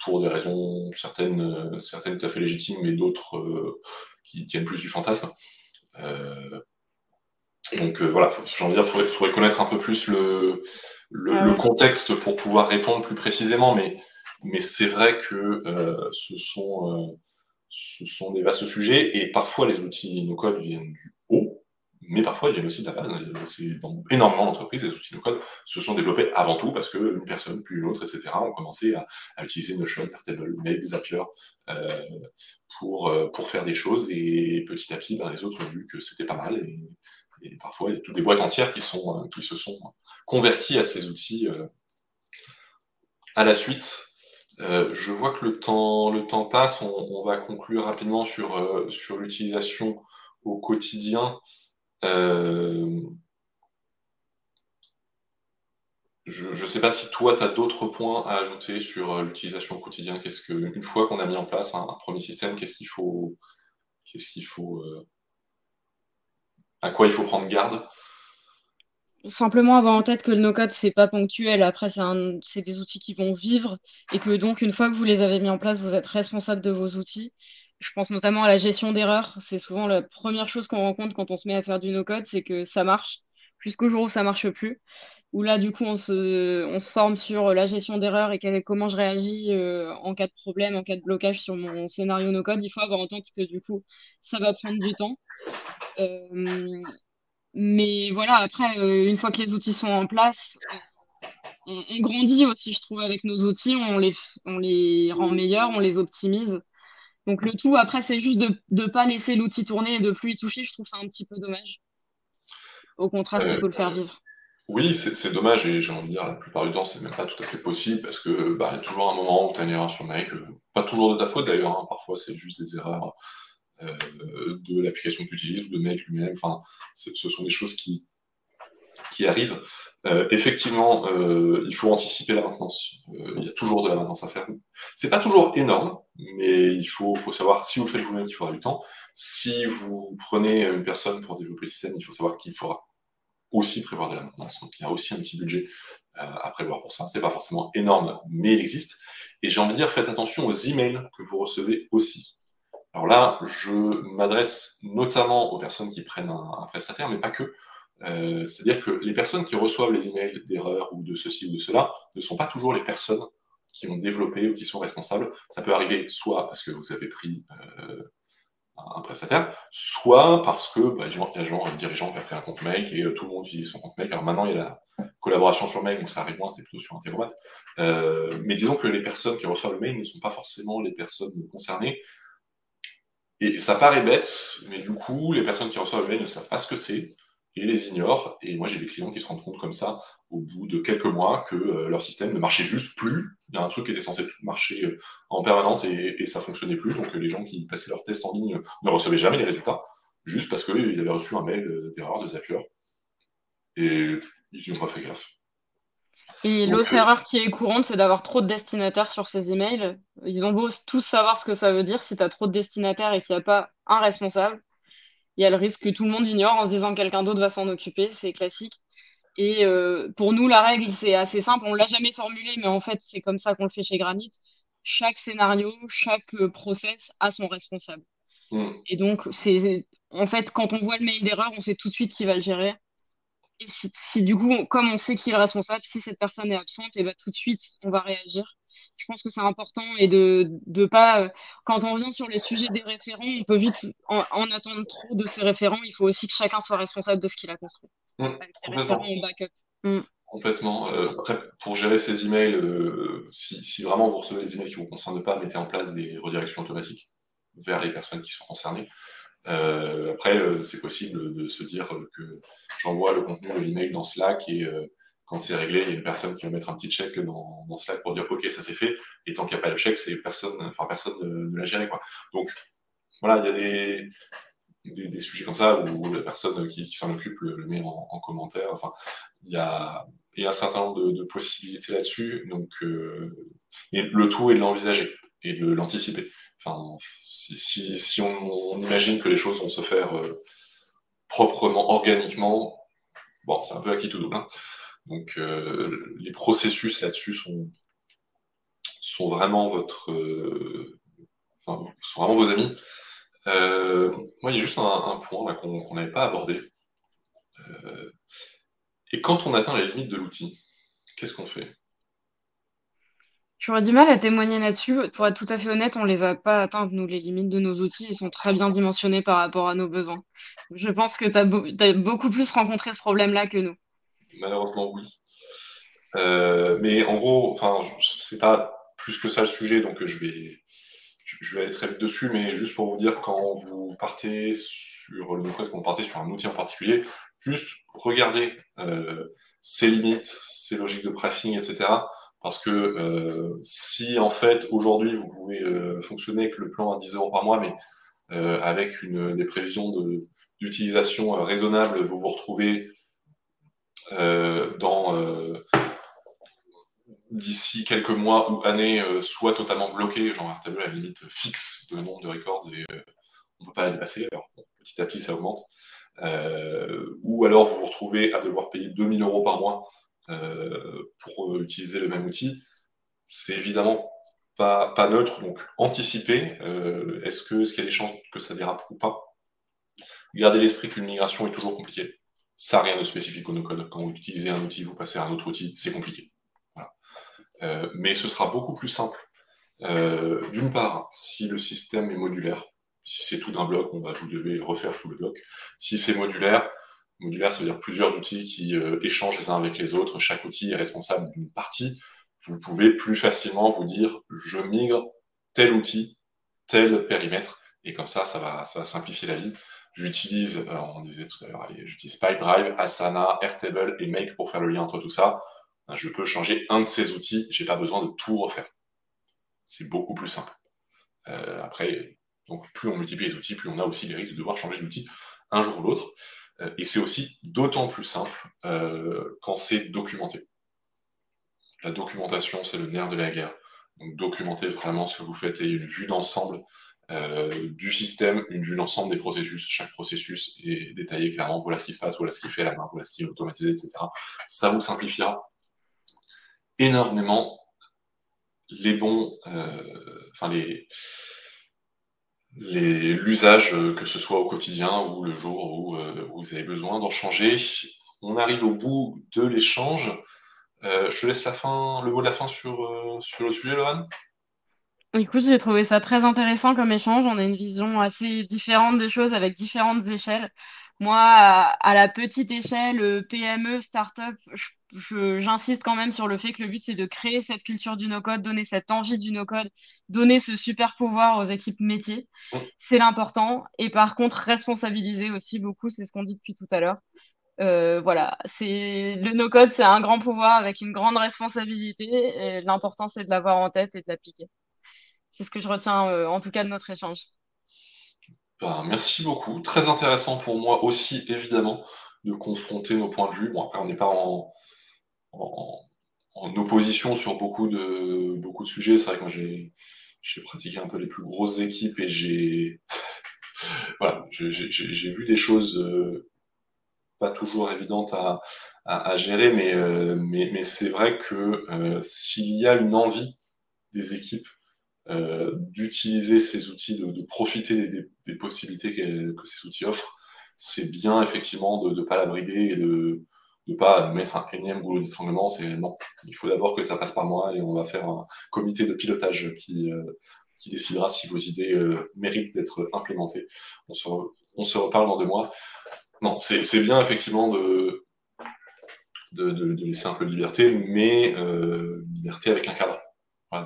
pour des raisons certaines, certaines tout à fait légitimes, mais d'autres qui tiennent plus du fantasme. donc voilà, j'ai envie de dire, faudrait, faudrait connaître un peu plus le le, le, contexte pour pouvoir répondre plus précisément, mais, mais c'est vrai que euh, ce, sont, euh, ce sont des vastes sujets et parfois les outils no-code viennent du haut, mais parfois ils viennent aussi de la base. C'est dans énormément d'entreprises, les outils no-code se sont développés avant tout parce qu'une personne, puis une autre, etc., ont commencé à, utiliser Notion, Airtable, Make, Zapier euh, pour, euh, pour faire des choses et petit à petit, ben, les autres ont vu que c'était pas mal et, parfois, il y a toutes des boîtes entières qui, sont, euh, qui se sont converties à ces outils euh, à la suite. Euh, je vois que le temps, le temps passe. On, va conclure rapidement sur, sur l'utilisation au quotidien. je ne sais pas si toi, tu as d'autres points à ajouter sur l'utilisation au quotidien. Qu'est-ce que, une fois qu'on a mis en place un, premier système, qu'est-ce qu'il faut, qu'est-ce qu'il faut à quoi il faut prendre garde? Simplement avoir en tête que le no-code, c'est pas ponctuel. Après, c'est des outils qui vont vivre et que donc, une fois que vous les avez mis en place, vous êtes responsable de vos outils. Je pense notamment à la gestion d'erreurs. C'est souvent la première chose qu'on rencontre quand on se met à faire du no-code, c'est que ça marche jusqu'au jour où ça marche plus. Où là, du coup, on se, on se forme sur la gestion d'erreurs et comment je réagis euh, en cas de problème, en cas de blocage sur mon scénario no-code. Il faut avoir en tête que du coup, ça va prendre du temps. Euh, mais voilà, après, euh, une fois que les outils sont en place, on, grandit aussi, je trouve, avec nos outils. On les, on les rend meilleurs, on les optimise. Donc le tout, après, c'est juste de ne pas laisser l'outil tourner et de plus y toucher. Je trouve ça un petit peu dommage. Au contraire, il faut le faire vivre. Oui, c'est dommage et j'ai envie de dire, la plupart du temps, c'est même pas tout à fait possible parce que bah, y a toujours un moment où tu as une erreur sur Make, euh, pas toujours de ta faute d'ailleurs, hein. parfois c'est juste des erreurs euh, de l'application que tu utilises ou de Make lui-même, enfin, ce sont des choses qui, qui arrivent. Euh, effectivement, il faut anticiper la maintenance. il y a toujours de la maintenance à faire. C'est pas toujours énorme, mais il faut, faut savoir si vous le faites vous-même, il faudra du temps. Si vous prenez une personne pour développer le système, il faut savoir qu'il faudra aussi prévoir de la maintenance. Donc il y a aussi un petit budget euh, à prévoir pour ça. C'est pas forcément énorme, mais il existe. Et j'ai envie de dire, faites attention aux emails que vous recevez aussi. Alors là, je m'adresse notamment aux personnes qui prennent un, prestataire, mais pas que. Euh, c'est-à-dire que les personnes qui reçoivent les emails d'erreur ou de ceci ou de cela ne sont pas toujours les personnes qui ont développé ou qui sont responsables. Ça peut arriver soit parce que vous avez pris euh, un prestataire, soit parce que bah, il y a un dirigeant qui a pris un compte Make et euh, tout le monde utilise son compte Make. Alors maintenant, il y a la collaboration sur Make, donc ça arrive moins, c'était plutôt sur Integromat. Mais disons que les personnes qui reçoivent le mail ne sont pas forcément les personnes concernées. Et ça paraît bête, mais du coup, les personnes qui reçoivent le mail ne savent pas ce que c'est et les ignorent. Et moi, j'ai des clients qui se rendent compte comme ça au bout de quelques mois que euh, leur système ne marchait juste plus. Il y a un truc qui était censé marcher euh, en permanence et, ça fonctionnait plus. Donc euh, les gens qui passaient leurs tests en ligne ne recevaient jamais les résultats, juste parce qu'ils avaient reçu un mail d'erreur de Zapier. Et ils n'ont pas fait gaffe. Et l'autre erreur qui est courante, c'est d'avoir trop de destinataires sur ces emails. Ils ont beau tous savoir ce que ça veut dire, si tu as trop de destinataires et qu'il n'y a pas un responsable, il y a le risque que tout le monde ignore en se disant que quelqu'un d'autre va s'en occuper, c'est classique. Et euh, pour nous, la règle, c'est assez simple. On l'a jamais formulé, mais en fait, c'est comme ça qu'on le fait chez Granit. Chaque scénario, chaque euh, process a son responsable. Mm. Et donc, c'est en fait, quand on voit le mail d'erreur, on sait tout de suite qui va le gérer. Et si, du coup, comme on sait qui est le responsable, si cette personne est absente, et ben, tout de suite, on va réagir. Je pense que c'est important et de ne pas. Euh, quand on vient sur les sujets des référents, on peut vite en, attendre trop de ces référents. Il faut aussi que chacun soit responsable de ce qu'il a construit. Mmh, complètement. Mmh. Complètement. Euh, après, pour gérer ces emails, euh, si, vraiment vous recevez des emails qui ne vous concernent pas, mettez en place des redirections automatiques vers les personnes qui sont concernées. Après, c'est possible de se dire que j'envoie le contenu de l'email dans Slack et quand c'est réglé, il y a une personne qui va mettre un petit check dans, Slack pour dire OK, ça c'est fait. Et tant qu'il n'y a pas le check, c'est personne, enfin personne ne, l'a géré. Quoi. Donc voilà, il y a des, des, sujets comme ça où la personne qui, s'en occupe le, met en, commentaire. Enfin, il y a, il y a un certain nombre de, possibilités là-dessus. Donc, euh, le tout est de l'envisager et de l'anticiper. Si, on, imagine que les choses vont se faire euh, proprement, organiquement, bon, c'est un peu acquis tout double. Hein. Donc euh, les processus là-dessus sont, sont vraiment votre, euh, sont vraiment vos amis. Moi, il y a juste un, point qu'on n'avait pas abordé. et quand on atteint les limites de l'outil, qu'est-ce qu'on fait? J'aurais du mal à témoigner là-dessus. Pour être tout à fait honnête, on les a pas atteintes, nous, les limites de nos outils. Ils sont très bien dimensionnés par rapport à nos besoins. Je pense que tu as, beaucoup plus rencontré ce problème-là que nous. Malheureusement, oui. Euh, mais en gros, c'est pas plus que ça le sujet, donc je vais, je vais aller très vite dessus, mais juste pour vous dire, quand vous partez sur le quand vous partez sur un outil en particulier, juste regardez euh, ses limites, ses logiques de pricing, etc. Parce que euh, si en fait aujourd'hui vous pouvez fonctionner avec le plan à 10 euros par mois, mais avec une, des prévisions d'utilisation raisonnables, vous vous retrouvez euh, dans euh, d'ici quelques mois ou années euh, soit totalement bloqué, genre Airtable à la limite fixe de nombre de records et on ne peut pas la dépasser. Alors petit à petit ça augmente. ou alors vous vous retrouvez à devoir payer 2000 euros par mois pour utiliser le même outil, c'est évidemment pas, neutre, donc anticiper, est-ce qu'il est y a des chances que ça dérape ou pas? Gardez l'esprit qu'une migration est toujours compliquée. Ça, rien de spécifique au no-code. Quand vous utilisez un outil, vous passez à un autre outil, c'est compliqué. Euh, mais ce sera beaucoup plus simple. Euh, d'une part, si le système est modulaire, si c'est tout d'un bloc, vous devez refaire tout le bloc. Si c'est modulaire, modulaire, ça veut dire plusieurs outils qui euh, échangent les uns avec les autres. Chaque outil est responsable d'une partie. Vous pouvez plus facilement vous dire, je migre tel outil, tel périmètre, et comme ça, ça va, simplifier la vie. J'utilise, euh, on disait tout à l'heure, j'utilise Pipedrive, Asana, Airtable et Make pour faire le lien entre tout ça. Ben, je peux changer un de ces outils, j'ai pas besoin de tout refaire. C'est beaucoup plus simple. Euh, après, donc plus on multiplie les outils, plus on a aussi les risques de devoir changer d'outil un jour ou l'autre. Euh, et c'est aussi d'autant plus simple quand c'est documenté. La documentation, c'est le nerf de la guerre. Donc documenter vraiment ce que vous faites et une vue d'ensemble euh, du système, une vue d'ensemble des processus. Chaque processus est détaillé clairement. Voilà ce qui se passe, voilà ce qui fait la main, voilà ce qui est automatisé, etc. Ça vous simplifiera énormément les bons, euh, enfin les l'usage, que ce soit au quotidien ou le jour où, euh, vous avez besoin d'en changer. On arrive au bout de l'échange. je te laisse la fin, le mot de la fin sur, sur le sujet, Laurent. Écoute, j'ai trouvé ça très intéressant comme échange. On a une vision assez différente des choses avec différentes échelles. Moi, à, la petite échelle, euh, PME, start-up, j'insiste quand même sur le fait que le but, c'est de créer cette culture du no-code, donner cette envie du no-code, donner ce super pouvoir aux équipes métiers. C'est l'important. Et par contre, responsabiliser aussi beaucoup, c'est ce qu'on dit depuis tout à l'heure. Euh, voilà, c'est le no-code, c'est un grand pouvoir avec une grande responsabilité. L'important, c'est de l'avoir en tête et de l'appliquer. C'est ce que je retiens euh, en tout cas de notre échange. Ben, merci beaucoup. Très intéressant pour moi aussi, évidemment, de confronter nos points de vue. Bon, après, on n'est pas en, opposition sur beaucoup de, beaucoup de sujets. C'est vrai que moi, j'ai, pratiqué un peu les plus grosses équipes et j'ai, [laughs] voilà, j'ai, vu des choses euh, pas toujours évidentes à, gérer, euh, mais, mais, c'est vrai que s'il y a une envie des équipes euh, d'utiliser ces outils, de, profiter des, possibilités que, ces outils offrent, c'est bien effectivement de ne pas la brider et de ne pas mettre un énième goulot d'étranglement. C'est non, il faut d'abord que ça passe par moi et on va faire un comité de pilotage qui, euh, décidera si vos idées euh, méritent d'être implémentées. On se, se reparle dans deux mois. Non, c'est bien effectivement de, de, laisser un peu de liberté, mais liberté avec un cadre.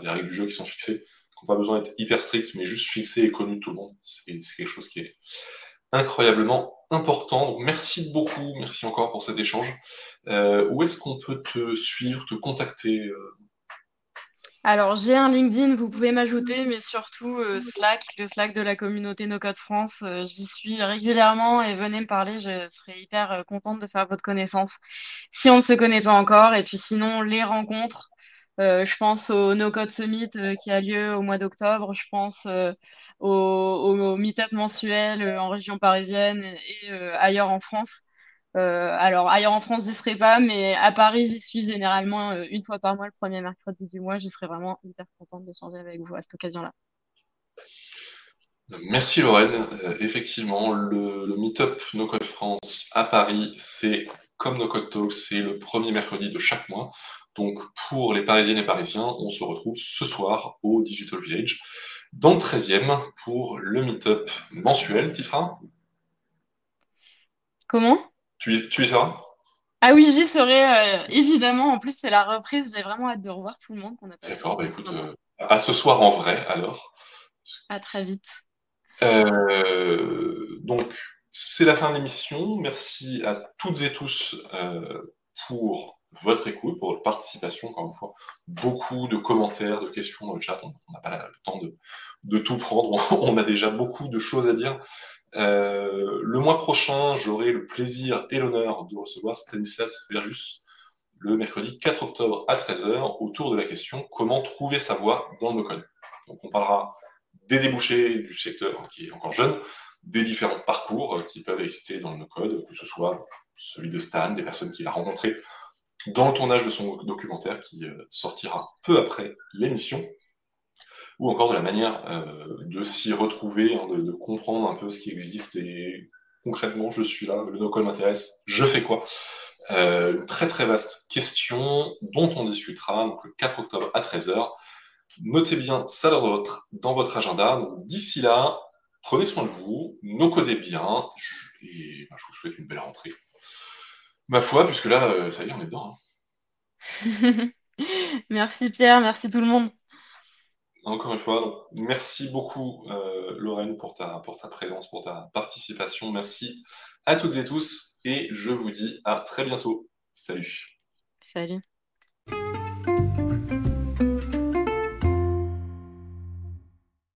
Des règles du jeu qui sont fixées pas besoin d'être hyper strict, mais juste fixé et connu de tout le monde. C'est quelque chose qui est incroyablement important. merci beaucoup, merci encore pour cet échange. Euh, où est-ce qu'on peut te suivre, te contacter euh? Alors, j'ai un LinkedIn, vous pouvez m'ajouter, mais surtout euh, Slack, le Slack de la communauté No Code France. J'y suis régulièrement et venez me parler, je serai hyper contente de faire votre connaissance si on ne se connaît pas encore. Et puis sinon, les rencontres, je pense au No Code Summit euh, qui a lieu au mois d'octobre. Je pense euh, au, au, meet-up mensuel en région parisienne et ailleurs en France. alors, ailleurs en France, j'y serai pas, mais à Paris, j'y suis généralement une fois par mois, le premier mercredi du mois. J'y serai vraiment hyper contente d'échanger avec vous à cette occasion-là. Merci Lorraine. effectivement, le, le Meetup No Code France à Paris, c'est comme No Code Talk, c'est le premier mercredi de chaque mois. Donc pour les Parisiennes et Parisiens, on se retrouve ce soir au Digital Village, dans le 13e, pour le meet-up mensuel. Tu seras? Comment? Tu, tu y seras? Ah oui, j'y serai, euh, évidemment. En plus, c'est la reprise. J'ai vraiment hâte de revoir tout le monde. D'accord, bah écoute, euh, à ce soir en vrai, alors. À très vite. Euh, donc, c'est la fin de l'émission. Merci à toutes et tous pour votre écoute, pour votre participation, encore une fois. Beaucoup de commentaires, de questions dans le chat. On n'a pas le temps de, tout prendre. [laughs] On a déjà beaucoup de choses à dire. Euh, le mois prochain, j'aurai le plaisir et l'honneur de recevoir Stanislas Verjus le mercredi 4 octobre à 13h autour de la question comment trouver sa voie dans nos codes? Donc on parlera des débouchés du secteur qui est encore jeune, des différents parcours qui peuvent exister dans le no-code, que ce soit celui de Stan, des personnes qu'il a rencontrées dans le tournage de son documentaire qui sortira peu après l'émission, ou encore de la manière de s'y retrouver, hein, de, comprendre un peu ce qui existe et concrètement, je suis là, le no-code m'intéresse, je fais quoi? Euh, Une très très vaste question dont on discutera donc, le 4 octobre à 13h. Notez bien ça dans votre, dans votre agenda. D'ici là, prenez soin de vous, no-codez bien, et bah, je vous souhaite une belle rentrée. Ma foi, puisque là, euh, ça y est, on est dedans. Hein. [laughs] merci Pierre, merci tout le monde. Encore une fois, merci beaucoup euh, Lorraine pour ta, pour ta présence, pour ta participation. Merci à toutes et tous et je vous dis à très bientôt. Salut. Salut.